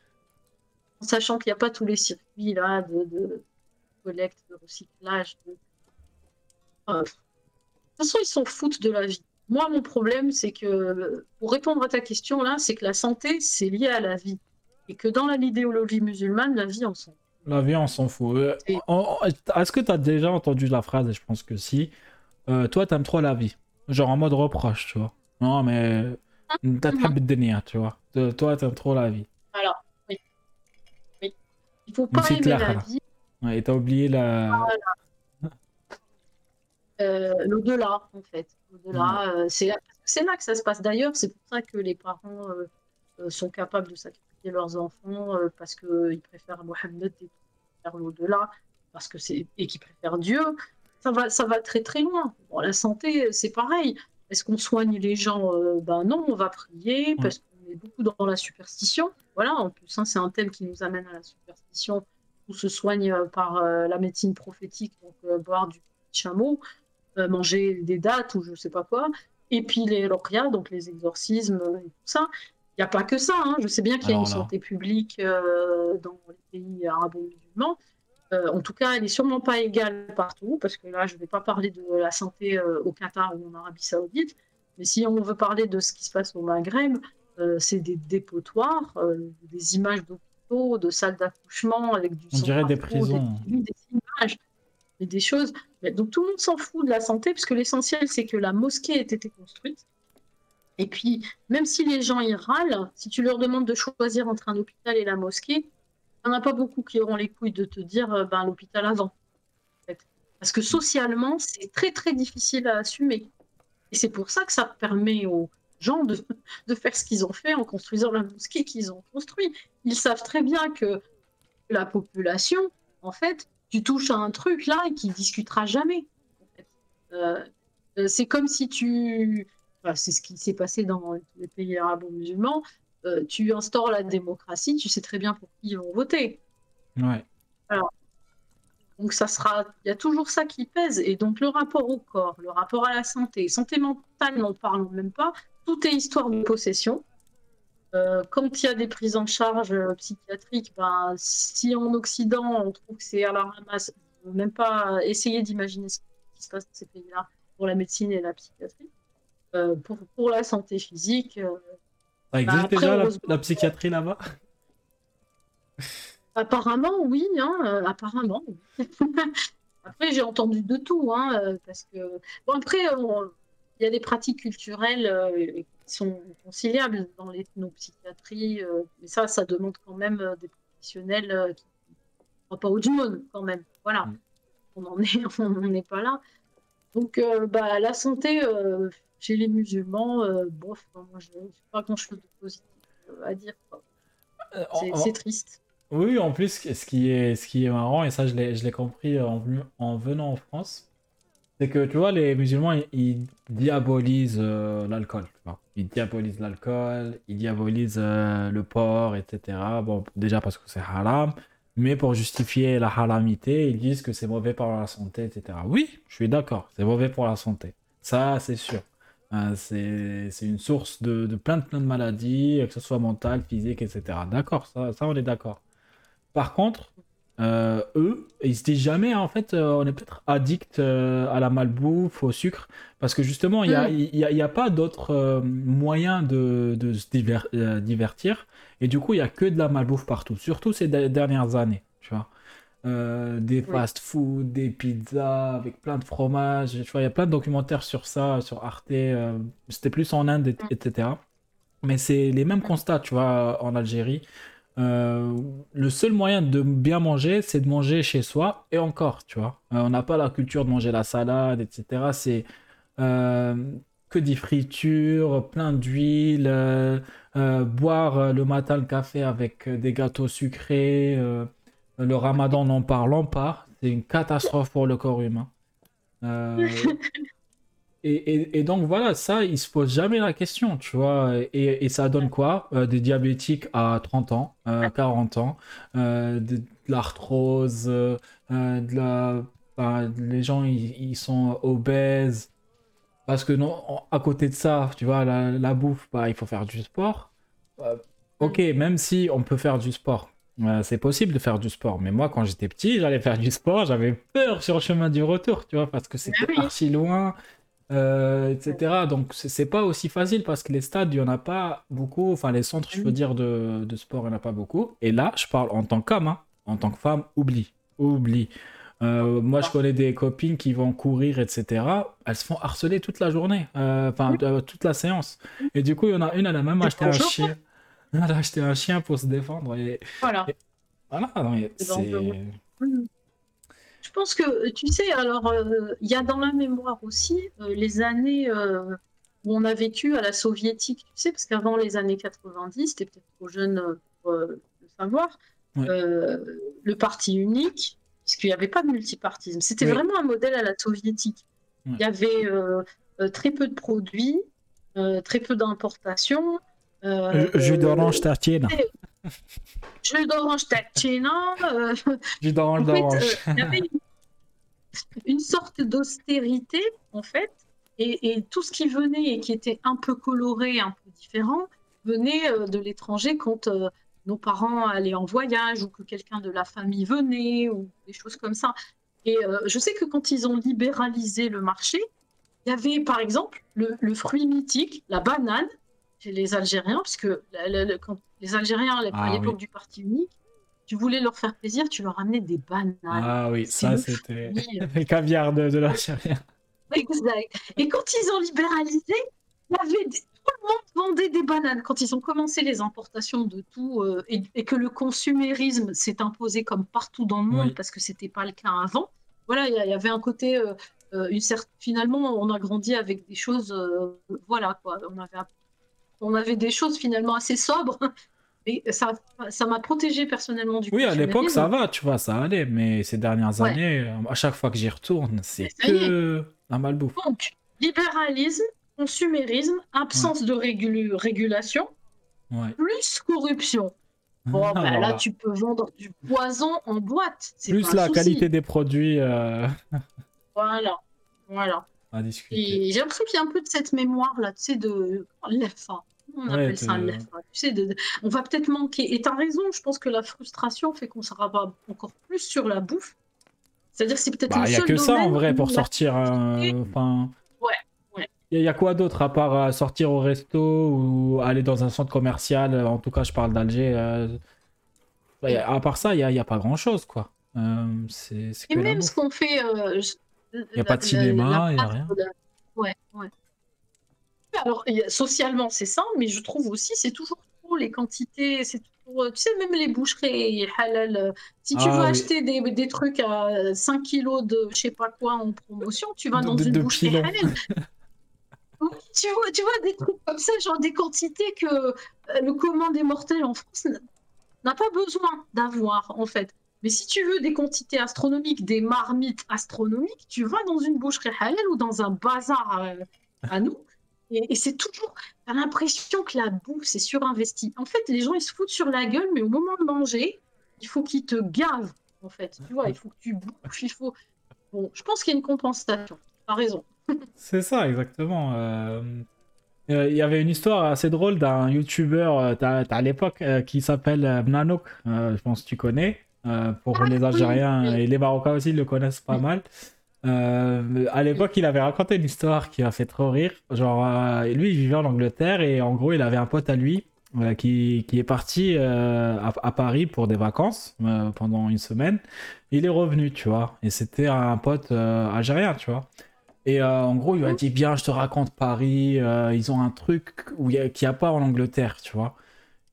en sachant qu'il n'y a pas tous les circuits là de, de collecte, de recyclage. de- Euh, de toute façon, ils s'en foutent de la vie. Moi, mon problème, c'est que, pour répondre à ta question là, c'est que la santé, c'est lié à la vie et que dans l'idéologie musulmane, la vie, en s'en fout. La vie, on s'en fout. Euh, est-ce que tu as déjà entendu la phrase, et je pense que si, euh, toi, t'aimes trop la vie Genre en mode reproche, tu vois. Non, mais. Ah. T'as tu vois. Toi, t'aimes trop la vie. Alors, oui. oui. Il faut pas aimer la vie. Ouais, et t'as oublié la. Voilà. Euh, l'au-delà, en fait. Mm. Euh, c'est là, que ça se passe d'ailleurs. C'est pour ça que les parents sont capables de sacrifier leurs enfants euh, parce qu'ils préfèrent Mohammed et préfèrent l'au-delà, parce que c'est et qu'ils préfèrent Dieu. Ça va, ça va très très loin. Bon, la santé, c'est pareil. Est-ce qu'on soigne les gens Euh, Ben non, on va prier parce qu'on est beaucoup dans la superstition. Voilà, en plus, hein, c'est un thème qui nous amène à la superstition. On se soigne euh, par euh, la médecine prophétique, donc euh, boire du chameau, euh, manger des dattes ou je sais pas quoi. Et puis les lauréats, donc les exorcismes euh, et tout ça. Il n'y a pas que ça. hein. Je sais bien qu'il y a une là. santé publique euh, dans les pays arabo-musulmans. Euh, en tout cas, elle n'est sûrement pas égale partout, parce que là, je ne vais pas parler de la santé euh, au Qatar ou en Arabie Saoudite. Mais si on veut parler de ce qui se passe au Maghreb, c'est des dépotoirs, des images d'hôpitaux, de salles d'accouchement avec du On sang dirait des prisons. Des, des images, et des choses. Mais donc tout le monde s'en fout de la santé, puisque l'essentiel, c'est que la mosquée ait été construite. Et puis, même si les gens y râlent, si tu leur demandes de choisir entre un hôpital et la mosquée, il n'y en a pas beaucoup qui auront les couilles de te dire euh, ben, l'hôpital avant. Parce que socialement, c'est très très difficile à assumer. Et c'est pour ça que ça permet aux gens de, de faire ce qu'ils ont fait en construisant la mosquée qu'ils ont construite. Ils savent très bien que la population, en fait, tu touches à un truc là et qui discutera jamais. Euh, euh, c'est comme si tu. Enfin, c'est ce qui s'est passé dans les pays arabo-musulmans. Euh, tu instaures la démocratie, tu sais très bien pour qui ils vont voter. Ouais. Donc ça sera, il y a toujours ça qui pèse. Et donc le rapport au corps, le rapport à la santé, santé mentale, n'en parlons même pas. Tout est histoire de possession. Euh, quand il y a des prises en charge euh, psychiatriques, ben, si en Occident on trouve que c'est à la ramasse, même pas essayer d'imaginer ce qui se passe dans ces pays-là pour la médecine et la psychiatrie. Euh, pour, pour la santé physique, euh, Ça existe après, déjà la, psychiatrie là-bas? Apparemment, oui, hein, euh, apparemment. après, j'ai entendu de tout, hein, parce que bon après, il y a des pratiques culturelles qui sont conciliables dans l'ethnopsychiatrie, mais ça, ça demande quand même des professionnels qui ne pas au monde quand même. Voilà, Mm. on n'en est, on est pas là. Donc, euh, bah, la santé euh, chez les musulmans, euh, bof, moi, je n'ai pas grand-chose de positif euh, à dire. Euh, C'est triste. Oui, en plus, ce qui est, ce qui est marrant, et ça je l'ai je l'ai compris en, venu- en venant en France, C'est que tu vois, les musulmans, ils, ils diabolisent euh, l'alcool. tu vois. Ils diabolisent l'alcool, ils diabolisent euh, le porc, etc. Bon, déjà parce que c'est haram, mais pour justifier la haramité, ils disent que c'est mauvais pour la santé, etc. Oui, je suis d'accord, c'est mauvais pour la santé. Ça, c'est sûr. Euh, c'est une source de, de plein de plein de maladies, que ce soit mentale, physique, etc. D'accord, ça, ça on est d'accord. Par contre, euh, eux, ils se disent jamais, en fait, euh, on est peut-être addict euh, à la malbouffe, au sucre, parce que justement, il n'y a, Mm. y a, y a pas d'autres euh, moyens de, de se diver- euh, divertir, et du coup, il y a que de la malbouffe partout, surtout ces de- dernières années, tu vois. Euh, des Oui. fast-food, des pizzas avec plein de fromages, tu vois, il y a plein de documentaires sur ça, sur Arte, euh, c'était plus en Inde, Mm. etc. Mais c'est les mêmes constats, tu vois, en Algérie. Euh, le seul moyen de bien manger, c'est de manger chez soi, et encore, tu vois. On n'a pas la culture de manger la salade, etc. C'est que des fritures, plein d'huile, boire le matin le café avec des gâteaux sucrés. Le ramadan, n'en parlons pas. C'est une catastrophe pour le corps humain. Euh, et, et- et donc voilà, ça, ils se posent jamais la question, tu vois. Et, et ça donne quoi? Euh, des diabétiques à 30 ans, euh, 40 ans, euh, de, de l'arthrose, de la, enfin, les gens, ils, ils sont obèses. Parce que non, à côté de ça, tu vois, la, la bouffe, bah, il faut faire du sport. Ok, même si on peut faire du sport, euh, c'est possible de faire du sport. Mais moi, quand j'étais petit, j'allais faire du sport, j'avais peur sur le chemin du retour, tu vois, parce que c'était oui. archi loin, euh, etc. Donc, c'est pas aussi facile parce que les stades, il y en a pas beaucoup. Enfin, les centres, je veux dire, de, de sport, il n'y en a pas beaucoup. Et là, je parle en tant qu'homme, hein. En tant que femme, oublie. Oublie. Euh, moi, je connais des copines qui vont courir, etc. Elles se font harceler toute la journée, enfin, toute la séance. Et du coup, il y en a une, elle a même acheté un chien. Elle a acheté un chien pour se défendre. Et Voilà. voilà, non, mais C'est. Je pense que, tu sais, alors, euh, il y a dans la mémoire aussi euh, les années euh, où on a vécu à la soviétique, tu sais, parce qu'avant les années 90, c'était peut-être trop jeune pour le savoir, Ouais. le parti unique, puisqu'il n'y avait pas de multipartisme. C'était vraiment un modèle à la soviétique. Ouais. Il y avait très peu de produits, très peu d'importations. Euh, Jus d'orange euh, tartine. jus d'orange tachina, euh, Jus d'orange en fait, d'orange. il y avait une, sorte d'austérité, en fait, et, et tout ce qui venait et qui était un peu coloré, un peu différent, venait euh, de l'étranger quand euh, nos parents allaient en voyage ou que quelqu'un de la famille venait ou des choses comme ça. Et euh, je sais que quand ils ont libéralisé le marché, il y avait par exemple le, le fruit mythique, la banane, les Algériens, la- la- quand les Algériens, à Ah l'époque oui. du parti unique, tu voulais leur faire plaisir, tu leur amenais des bananes. Ah oui, ça c'était le caviar de, de l'Algérien. Exact. Et quand ils ont libéralisé, il y avait des- tout le monde vendait des bananes. Quand ils ont commencé les importations de tout euh, et, et que le consumérisme s'est imposé comme partout dans le monde Oui. parce que c'était pas le cas avant. Voilà, il y, avait un côté, euh, euh, une certaine. Finalement, on a grandi avec des choses, euh, voilà quoi. On avait, on avait des choses finalement assez sobres. Et ça, ça m'a protégé personnellement du Oui, à l'époque ça va, tu vois, ça allait, mais ces dernières Ouais. années, à chaque fois que j'y retourne, c'est que la malbouffe. Donc, libéralisme, consumérisme, absence de régulation, Ouais. plus corruption. Bon, Ah, bah, alors là, tu peux vendre du poison en boîte. Plus pas un la souci. qualité des produits euh, Voilà. Voilà. À discuter. Et j'ai l'impression qu'il y a un peu de cette mémoire-là, tu sais, de l'EFA. On Ouais, appelle ça l'EFA. Tu sais, de... on va peut-être manquer. Et tu as raison, je pense que la frustration fait qu'on se rabat encore plus sur la bouffe. C'est-à-dire c'est peut-être Bah, le il y a que ça en vrai pour sortir. euh, Enfin. Ouais, ouais. Il y, a quoi d'autre à part euh, sortir au resto ou aller dans un centre commercial euh, En tout cas, je parle d'Alger. euh, bah, y à part ça, il n'y a, y pas grand-chose, quoi. Euh, c'est c'est Et que même ce qu'on fait. euh, je- Y a pas de cinéma, y a rien. Ouais, ouais. Alors, il a- socialement, c'est ça, mais je trouve aussi, c'est toujours trop les quantités. C'est toujours, tu sais, même les boucheries halal. Si tu Ah veux oui. acheter des, des trucs à 5 kilos de je sais pas quoi en promotion, tu vas dans de- une de boucherie pilons. halal. Oui, tu vois, tu vois des trucs comme ça, genre des quantités que euh, le commun des mortels en France n'a pas besoin d'avoir, en fait. Mais si tu veux des quantités astronomiques, des marmites astronomiques, tu vas dans une boucherie halal ou dans un bazar euh, à nous. Et, c'est toujours, t'as l'impression que la bouffe, c'est surinvesti. En fait, les gens, ils se foutent sur la gueule, mais au moment de manger, il faut qu'ils te gavent, en fait. Tu vois, il faut que tu bouffes, il faut... Bon, je pense qu'il y a une compensation. T'as raison. C'est ça, exactement. Euh, euh, Il y avait une histoire assez drôle d'un youtubeur euh, à l'époque qui s'appelle euh, je pense que tu connais. Euh, pour Ah, les Algériens et les Marocains aussi, ils le connaissent pas mal. Euh, à l'époque, il avait raconté une histoire qui a fait trop rire. Genre, euh, lui, il vivait en Angleterre et en gros, il avait un pote à lui euh, qui, qui est parti à, à Paris pour des vacances pendant une semaine. Il est revenu, tu vois. Et c'était un pote algérien, tu vois. Et en gros, il lui a dit Bien, je te raconte Paris. ils ont un truc où y a- qu'il n'y a pas en Angleterre, tu vois.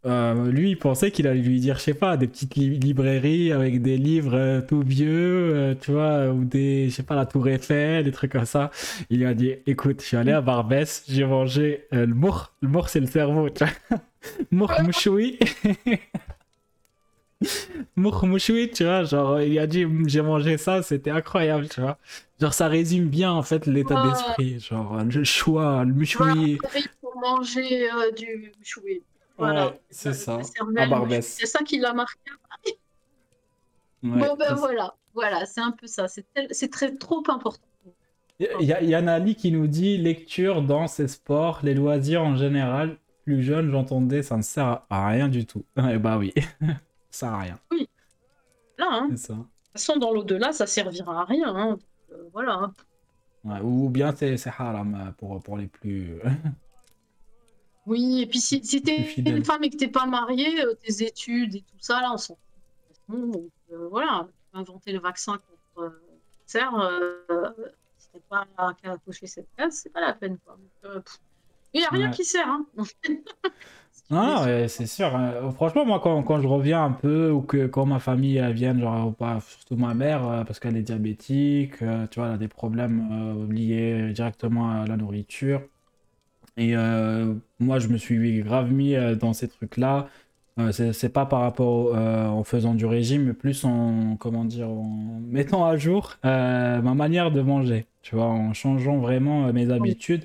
Euh, lui, il pensait qu'il allait lui dire, je sais pas, des petites li- librairies avec des livres euh, tout vieux, euh, tu vois, ou des, je sais pas, la Tour Eiffel, des trucs comme ça. Il lui a dit Écoute, je suis allé à Barbès, j'ai mangé le mour. Le mour, c'est le cerveau, tu vois. Mour mouchoui. Mour mouchoui, tu vois, genre, il a dit J'ai mangé ça, c'était incroyable, tu vois. Genre, ça résume bien, en fait, l'état Ouais. d'esprit. Genre, le choix, le mouchoui. Pour manger du choui. Voilà. Ouais, c'est ça. C'est ça qui l'a marqué. Ouais, bon, ben voilà. Voilà, c'est un peu ça. C'est tel- très trop important. Il y, a- il y a Nali qui nous dit lecture, danse et sport, les loisirs en général. Plus jeune, j'entendais, ça ne sert à- rien du tout. Eh bah oui, ça sert à rien. Là, hein, de ça. toute façon, dans l'au-delà, ça servira à rien. hein. Euh, voilà. Ouais, ou bien c'est c'est haram euh, pour, pour les plus. Oui, et puis si, si t'es une femme et que t'es pas mariée, euh, tes études et tout ça, là, on s'en fout. Donc, euh, voilà, inventer le vaccin contre le cancer, euh, si t'es pas qu'à cocher cette case, c'est pas la peine. quoi. Donc, Il n'y a rien Ouais. qui sert. Hein. Non, ouais, c'est sûr. hein. Franchement, moi, quand, quand je reviens un peu, ou que quand ma famille elle vient, genre, pas, surtout ma mère, parce qu'elle est diabétique, tu vois, elle a des problèmes euh, liés directement à la nourriture. Et euh, moi, je me suis grave mis euh, dans ces trucs-là. Euh, c'est pas par rapport en faisant du régime, mais plus en, comment dire, en mettant à jour ma manière de manger, tu vois, en changeant vraiment mes habitudes.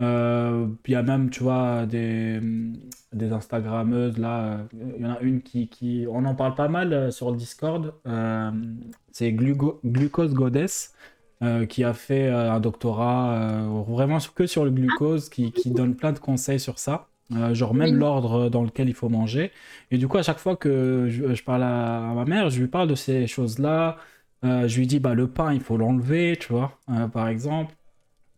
Euh, Il y a même, tu vois, des, des Instagrammeuses, là. Il y en a une qui, qui... On en parle pas mal sur le Discord. euh, c'est Gluco- Glucose Goddess, euh, qui a fait euh, un doctorat euh, vraiment que sur le glucose, qui, qui donne plein de conseils sur ça. Genre même Oui. l'ordre dans lequel il faut manger. Et du coup, à chaque fois que je, je parle à, à ma mère, je lui parle de ces choses-là. Je lui dis, bah, le pain, il faut l'enlever, tu vois, par exemple.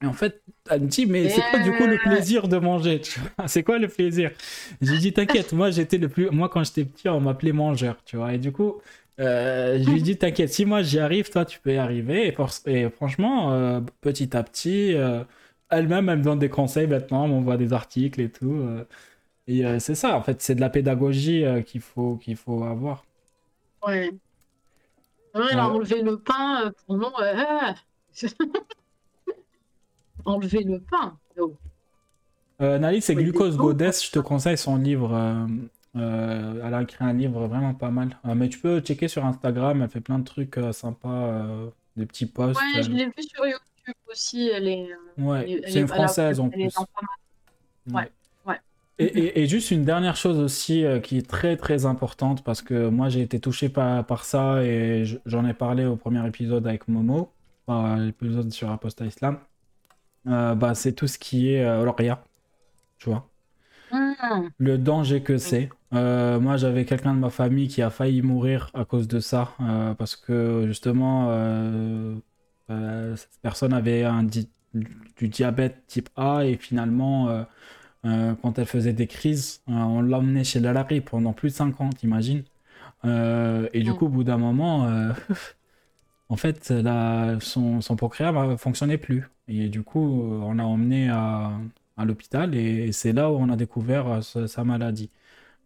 Et en fait, elle me dit, mais c'est quoi du coup le plaisir de manger tu vois? C'est quoi le plaisir? Je lui dis, t'inquiète, moi j'étais le plus. Moi quand j'étais petit, on m'appelait mangeur, tu vois? Et du coup, euh, je lui dis, t'inquiète, si moi j'y arrive, toi tu peux y arriver. Et, franchement, euh, petit à petit, euh, elle-même, elle me donne des conseils maintenant, elle m'envoie des articles et tout. et c'est ça, en fait, c'est de la pédagogie qu'il faut, qu'il faut avoir. Ouais. Ouais, elle a enlevé le pain pour non. euh, enlever le pain. Oh. Nali, c'est Glucose Goddess, je te conseille son livre. Euh, elle a écrit un livre vraiment pas mal. Euh, mais tu peux checker sur Instagram, elle fait plein de trucs euh, sympas, des petits posts. Ouais, je l'ai vu sur YouTube aussi. Elle est. Ouais, c'est est- une française en plus. Ouais, ouais. Et, et- et juste une dernière chose aussi qui est très très importante parce que moi j'ai été touché par, par ça et je- j'en ai parlé au premier épisode avec Momo, enfin, l'épisode sur Apostat Islam. Bah, c'est tout ce qui est lauréat, tu vois. Mmh. Le danger que c'est. Euh, moi, j'avais quelqu'un de ma famille qui a failli mourir à cause de ça, euh, parce que justement, euh, cette personne avait un di- du diabète type A et finalement, quand elle faisait des crises, on l'emmenait chez l'Alari pendant plus de 5 ans, t'imagines? Et du coup, au bout d'un moment, en fait, la- son, son procréat ne fonctionnait plus. Et du coup, on l'a emmené à, à l'hôpital et c'est là où on a découvert euh, sa, sa maladie.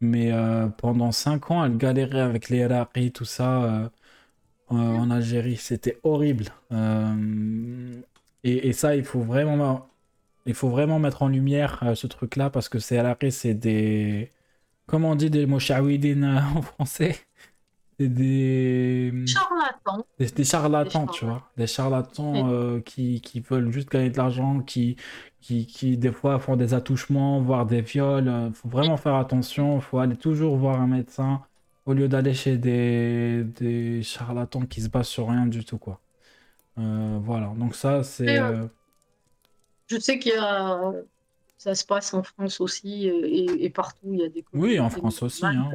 Mais euh, pendant 5 ans, elle galérait avec les RRI, tout ça, euh, euh, en Algérie. C'était horrible. Et, et ça, il faut vraiment, il faut vraiment mettre en lumière ce truc-là parce que c'est RRI, c'est des. Comment on dit des moshawidines euh, en français? C'est des... Charlatan. Des, des charlatans, Des tu charlatans. vois. Des charlatans euh, qui, qui veulent juste gagner de l'argent, qui, qui, qui des fois font des attouchements, voire des viols. Il faut vraiment faire attention. Il faut aller toujours voir un médecin au lieu d'aller chez des, des charlatans qui se basent sur rien du tout, quoi. Euh, voilà, donc ça, c'est... Euh, euh, Je sais qu'il y a. Ça se passe en France aussi euh, et, et partout. Il y a des Oui, en France aussi. hein.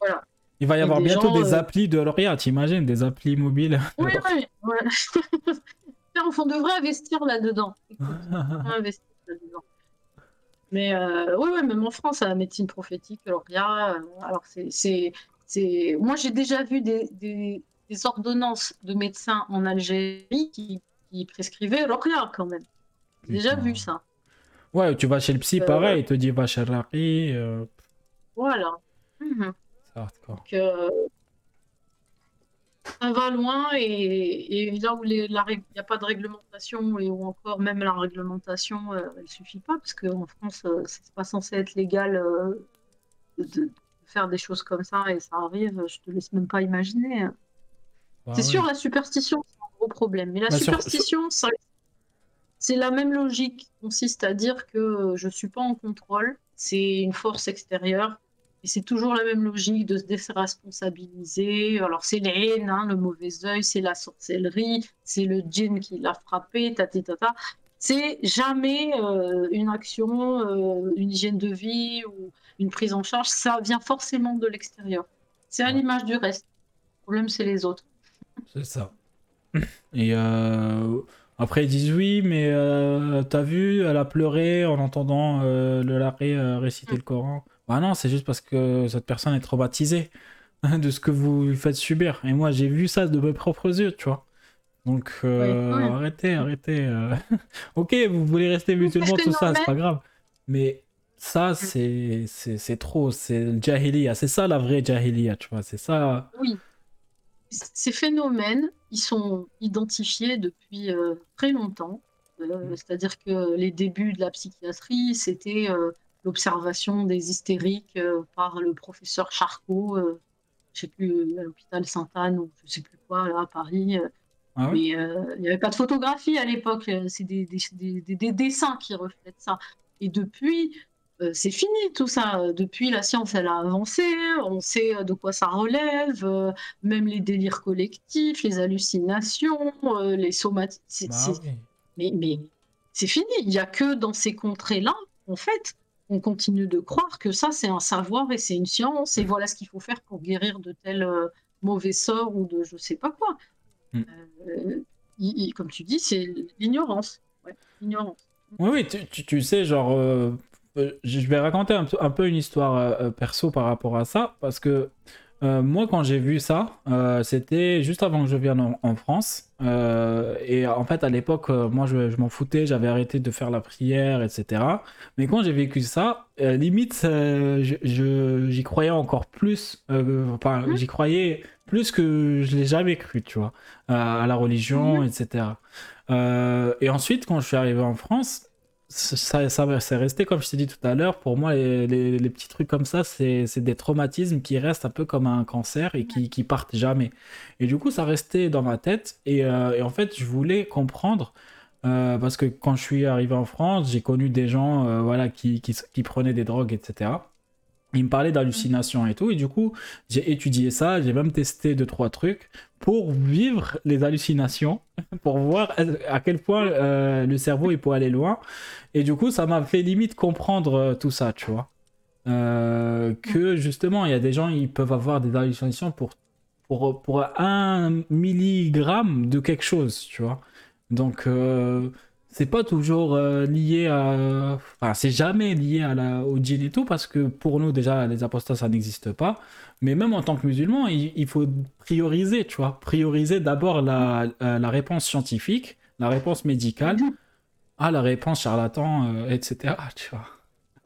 Voilà. Il va y avoir des bientôt gens, des euh, applis de L'Oréal, t'imagines, des applis mobiles. Oui, oui. ouais. on devrait investir là-dedans. Investir là-dedans. Mais euh, oui, même en France, à la médecine prophétique, alors il y a, euh, alors c'est, moi j'ai déjà vu des, des, des ordonnances de médecins en Algérie qui, qui prescrivaient l'Oria quand même. J'ai déjà vu ça. Ouais, tu vas chez le psy, Euh, pareil, il te dit va chez Rari. Euh... Voilà. Mhm. C'est hardcore. Donc, euh, ça va loin et, et là où il n'y a pas de réglementation et où encore même la réglementation, euh, elle suffit pas parce qu'en France, euh, c'est pas censé être légal euh, de, faire des choses comme ça et ça arrive, je te laisse même pas imaginer. Bah c'est sûr, la superstition, c'est un gros problème. Mais la Bah, superstition, c'est la même logique qui consiste à dire que je suis pas en contrôle, c'est une force extérieure. Et c'est toujours la même logique de se déresponsabiliser. Alors, c'est les haines, hein, le mauvais œil, c'est la sorcellerie, c'est le djinn qui l'a frappé, tati tata. C'est jamais euh, une action, euh, une hygiène de vie ou une prise en charge. Ça vient forcément de l'extérieur. C'est à Ouais. l'image du reste. Le problème, c'est les autres. C'est ça. Et euh, après, ils disent oui, mais t'as vu, elle a pleuré en entendant le larré réciter le Coran. Bah non, c'est juste parce que cette personne est traumatisée de ce que vous lui faites subir. Et moi, j'ai vu ça de mes propres yeux, tu vois. Donc, euh, Ouais, ouais. arrêtez, arrêtez. euh. ok, vous voulez rester musulman, tout ça, c'est pas grave. Mais ça, c'est c'est trop. C'est le jahiliya. C'est ça la vraie jahiliya, tu vois. C'est ça. Oui. Ces phénomènes, ils sont identifiés depuis euh, très longtemps. Euh, C'est-à-dire que les débuts de la psychiatrie, c'était l'observation des hystériques euh, par le professeur Charcot, euh, je sais plus, à l'hôpital Sainte-Anne ou je sais plus quoi, là, à Paris. euh, Ah ouais? Mais euh, il n'y avait pas de photographie à l'époque, euh, c'est des, des- des- des- des dessins qui reflètent ça. Et depuis, euh, c'est fini tout ça. Euh, Depuis, la science, elle a avancé, on sait euh, de quoi ça relève, euh, même les délires collectifs, les hallucinations, euh, les somatismes. Bah. Mais, mais c'est fini. Il n'y a que dans ces contrées-là, en fait, on continue de croire que ça, c'est un savoir et c'est une science, et voilà ce qu'il faut faire pour guérir de tel euh, mauvais sort ou de je sais pas quoi. Mm. Euh, comme tu dis, c'est l'ignorance. Ouais, l'ignorance. Oui, oui, tu, tu- tu sais, genre, euh, je vais raconter un, peu- un peu une histoire perso par rapport à ça, parce que euh, moi, quand j'ai vu ça, euh, c'était juste avant que je vienne en, en France. euh, et en fait, à l'époque, moi, je, je m'en foutais, j'avais arrêté de faire la prière, etc. Mais quand j'ai vécu ça, limite, je- j'y croyais encore plus, enfin, Mhm. j'y croyais plus que je l'ai jamais cru, tu vois, à, à la religion, etc. Euh, et ensuite, quand je suis arrivé en France, ça, ça, c'est resté, comme je t'ai dit tout à l'heure, pour moi, les, les- les petits trucs comme ça, c'est des traumatismes qui restent un peu comme un cancer et qui, qui partent jamais. Et du coup, ça restait dans ma tête. Et, euh, et en fait, je voulais comprendre, euh, parce que quand je suis arrivé en France, j'ai connu des gens euh, voilà, qui, qui, qui prenaient des drogues, etc. Ils me parlaient d'hallucinations et tout, et du coup, j'ai étudié ça, j'ai même testé deux, trois trucs pour vivre les hallucinations, pour voir à quel point euh, le cerveau il peut aller loin. Et du coup, ça m'a fait limite comprendre euh, tout ça, tu vois. Euh, que justement, il y a des gens, ils peuvent avoir des hallucinations pour, pour, pour un milligramme de quelque chose, tu vois. Donc, c'est pas toujours euh, lié à. Enfin, c'est jamais lié à la, au djinn et tout, parce que pour nous, déjà, les apostats, ça n'existe pas. Mais même en tant que musulman, il, il faut prioriser, tu vois. Prioriser d'abord la, euh, la réponse scientifique, la réponse médicale, à la réponse charlatan, euh, etc. Tu vois.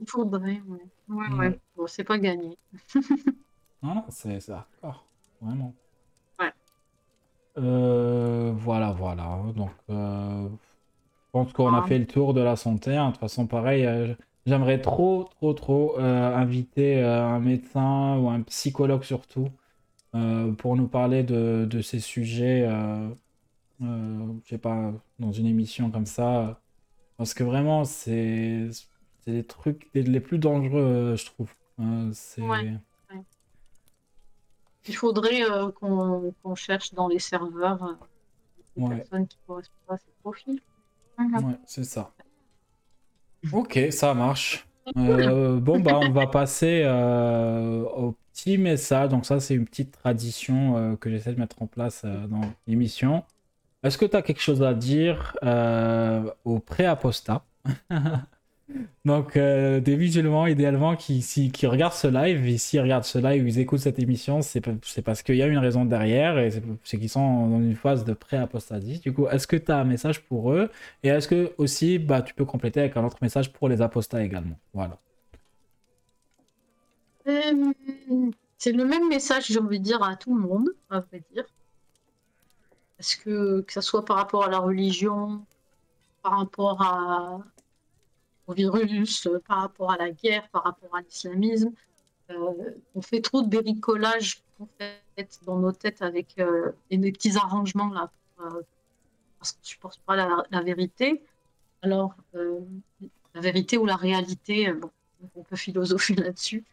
Il faudrait, ouais. Ouais, Mm. ouais. Bon, c'est pas gagné. Non, non, c'est hardcore, vraiment. Ouais. Euh, voilà, voilà. Donc, euh, je pense qu'on a Ah. fait le tour de la santé. hein. De toute façon, pareil, euh, j'aimerais trop, trop, trop euh, inviter euh, un médecin ou un psychologue surtout pour nous parler de, de ces sujets, je sais pas, dans une émission comme ça. Parce que vraiment, c'est les trucs les, plus dangereux, je trouve. C'est... Ouais. Il faudrait euh, qu'on cherche dans les serveurs euh, Ouais. personnes qui correspondent à ces profils. Ouais, c'est ça. Ok, ça marche. Euh, bon, bah, on va passer euh, au petit message. Donc, ça, c'est une petite tradition euh, que j'essaie de mettre en place dans l'émission. Est-ce que tu as quelque chose à dire aux pré-apostats Donc, euh, des musulmans, idéalement, qui, si- qui regardent ce live, et s'ils regardent ce live ou ils écoutent cette émission, c'est pa- c'est parce qu'il y a une raison derrière, et c'est qu'ils sont dans une phase de pré-apostasie. Du coup, est-ce que tu as un message pour eux? Et est-ce que aussi, bah, tu peux compléter avec un autre message pour les apostats également? Voilà. Euh, C'est le même message, j'ai envie de dire, à tout le monde, à vrai dire. Parce que, que ça soit par rapport à la religion, par rapport à, au virus, euh, par rapport à la guerre, par rapport à l'islamisme, euh, on fait trop de bricolage dans nos têtes avec euh, des petits arrangements là, parce qu'on ne supporte pas la, vérité. Alors, la vérité ou la réalité, on peut philosopher là-dessus.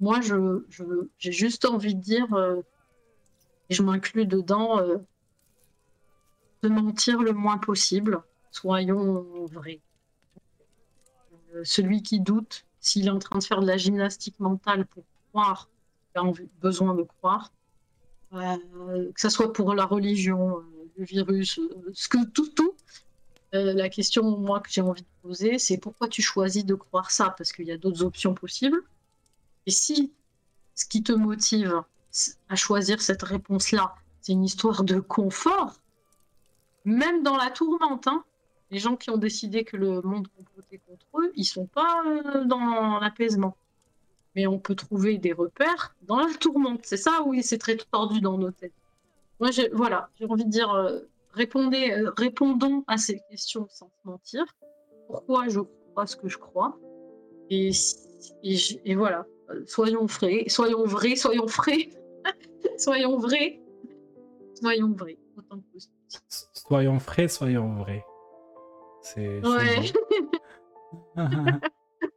Moi, je, j'ai juste envie de dire, et je m'inclus dedans, de mentir le moins possible. Soyons vrais. Euh, celui qui doute, s'il est en train de faire de la gymnastique mentale pour croire, il a besoin de croire, euh, que ce soit pour la religion, euh, le virus, ce que tout, tout. La question, que j'ai envie de poser, c'est pourquoi tu choisis de croire ça? Parce qu'il y a d'autres options possibles. Et si ce qui te motive à choisir cette réponse-là, c'est une histoire de confort, même dans la tourmente, hein, les gens qui ont décidé que le monde complotait contre eux, ils sont pas euh, dans l'apaisement. Mais on peut trouver des repères dans la tourmente. C'est ça, oui, c'est très tordu dans nos têtes. Moi, j'ai- voilà, j'ai envie de dire, euh, euh, répondons à ces questions sans mentir. Pourquoi je crois ce que je crois? Et, et, voilà, soyons frais, soyons vrais, soyons frais, soyons vrais, soyons vrais, autant que possible. Soyons frais, soyons vrais. C'est. Ouais,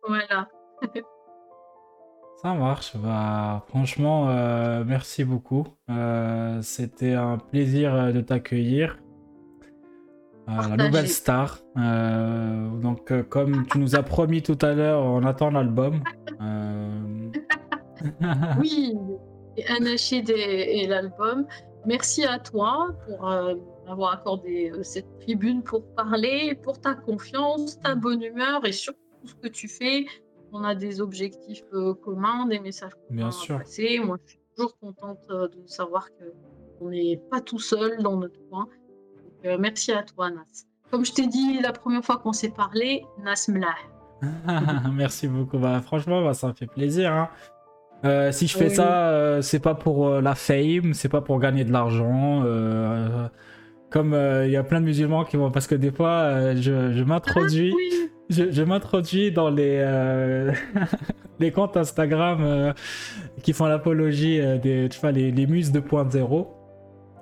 voilà. Ça marche. Bah, franchement, euh, merci beaucoup. Euh, C'était un plaisir euh, de t'accueillir. Euh, la Partagé. nouvelle star. Euh, donc, euh, comme tu nous as promis tout à l'heure, on attend l'album. Euh, Oui, et Anachid et, et l'album. Merci à toi pour euh, m'avoir accordé euh, cette tribune pour parler, pour ta confiance, ta bonne humeur et surtout ce que tu fais. On a des objectifs euh, communs, des messages communs Bien à sûr. passer. Moi, je suis toujours contente euh, de savoir que on n'est pas tout seul dans notre coin. Euh, merci à toi, Nas. Comme je t'ai dit la première fois qu'on s'est parlé, Nas Mlah. Merci beaucoup. Bah, franchement, bah, ça me fait plaisir. hein. Euh, si je fais Oui. ça, euh, c'est pas pour la fame, c'est pas pour gagner de l'argent. Comme euh, il y a plein de musulmans qui vont. Parce que des fois, euh, je, je m'introduis. Oui, Je, je m'introduis dans les, euh, les comptes Instagram qui font l'apologie des tu vois, les, les muses 2.0.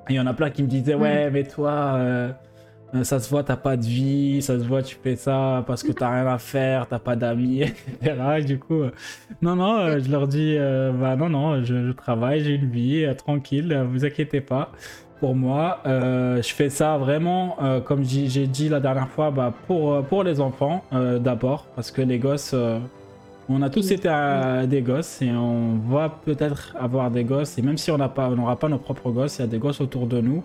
Et il y en a plein qui me disaient Ouais, mais toi, ça se voit, t'as pas de vie, ça se voit, tu fais ça parce que t'as rien à faire, t'as pas d'amis, etc. Et du coup, non, non, je leur dis Bah non, non, je, je travaille, j'ai une vie, tranquille, vous inquiétez pas pour moi. Euh, je fais ça vraiment, euh, comme j'ai dit la dernière fois, bah, pour, euh, pour les enfants euh, d'abord, parce que les gosses, on a tous été à- des gosses et on va peut-être avoir des gosses. Et même si on n'a pas, on n'aura pas nos propres gosses, il y a des gosses autour de nous,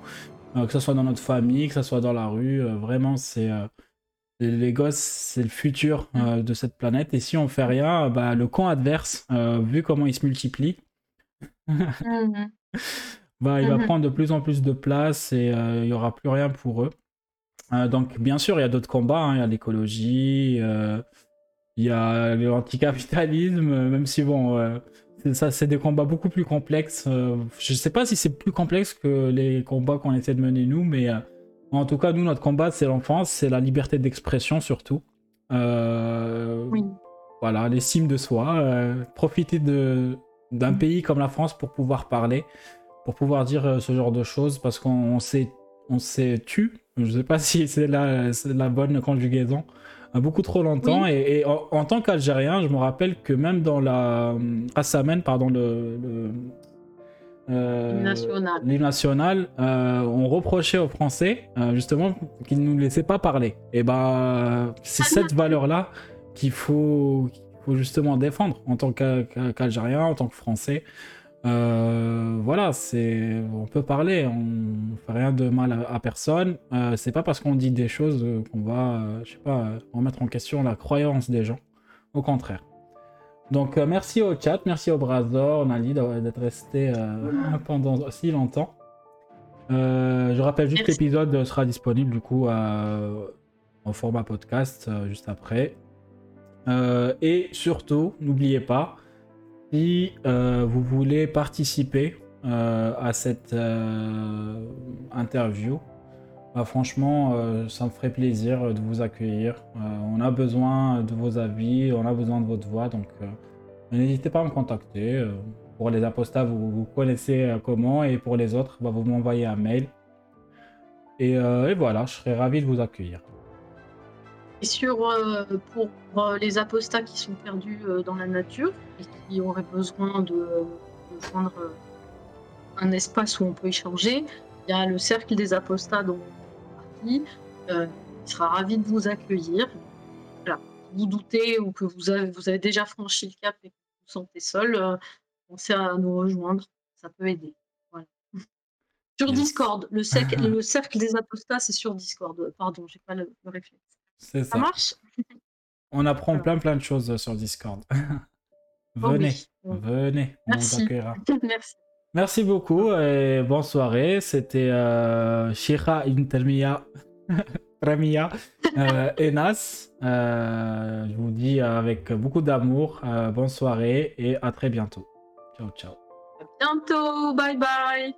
que ce soit dans notre famille, que ce soit dans la rue. vraiment, c'est les, gosses, c'est le futur euh, de cette planète. Et si on fait rien, bah, le camp adverse, vu comment il se multiplie, Mhm. bah, il va Mhm. prendre de plus en plus de place et euh, il n'y aura plus rien pour eux. Euh, donc, bien sûr, il y a d'autres combats. hein. Il y a l'écologie, euh, il y a l'anticapitalisme, même si, bon, ça, c'est des combats beaucoup plus complexes. Euh, je sais pas si c'est plus complexe que les combats qu'on essaie de mener nous, mais euh, en tout cas, nous, notre combat, c'est l'enfance, c'est la liberté d'expression surtout. Euh, Oui. voilà, l'estime de soi, profiter d'un pays comme la France pour pouvoir parler, pour pouvoir dire euh, ce genre de choses parce qu'on s'est on s'est tu. Je sais pas si c'est la, bonne conjugaison. euh, Beaucoup trop longtemps. Et, et en, en tant qu'Algérien, je me rappelle que même dans la Rassamen, pardon, le, le euh, national. euh, on reprochait aux Français euh, justement qu'ils ne nous laissaient pas parler. Et ben, c'est cette valeur-là qu'il faut, faut justement défendre en tant qu'a- qu'a- qu'Algérien, en tant que Français. Euh, voilà, c'est, on peut parler, on fait rien de mal à, à personne. Euh, c'est pas parce qu'on dit des choses qu'on va, euh, je sais pas, euh, remettre en question la croyance des gens. Au contraire. Donc merci au chat, merci au Brazor, Nali d'être resté pendant si longtemps. Je rappelle juste que l'épisode sera disponible du coup en format podcast juste après. Et surtout, n'oubliez pas, si euh, vous voulez participer euh, à cette euh, interview, bah, franchement, ça me ferait plaisir de vous accueillir. On a besoin de vos avis, on a besoin de votre voix, donc n'hésitez pas à me contacter. pour les apostats, vous, connaissez comment, et pour les autres, bah, vous m'envoyez un mail. Et, et voilà, je serais ravi de vous accueillir. Et sur, euh, pour euh, les apostats qui sont perdus euh, dans la nature et qui auraient besoin de, de joindre un espace où on peut échanger, il y a le cercle des apostats dont partie, euh, qui sera ravi de vous accueillir. Voilà. Si vous doutez ou que vous avez, vous avez déjà franchi le cap et que vous vous sentez seul, pensez à nous rejoindre, ça peut aider. Voilà. Sur Yes. Discord, le, cercle- le cercle des apostats, c'est sur Discord. Pardon, j'ai pas le, le réflexe. C'est Ça ça. marche? On apprend plein plein de choses sur Discord. Oh venez, oui. venez, on vous Merci. accueillera. Merci. Merci beaucoup et bonne soirée. C'était euh, Shira Ibn Talmiya, Ramiya, euh, Enas. Euh, je vous dis avec beaucoup d'amour, euh, bonne soirée et à très bientôt. Ciao, ciao. À bientôt. Bye bye.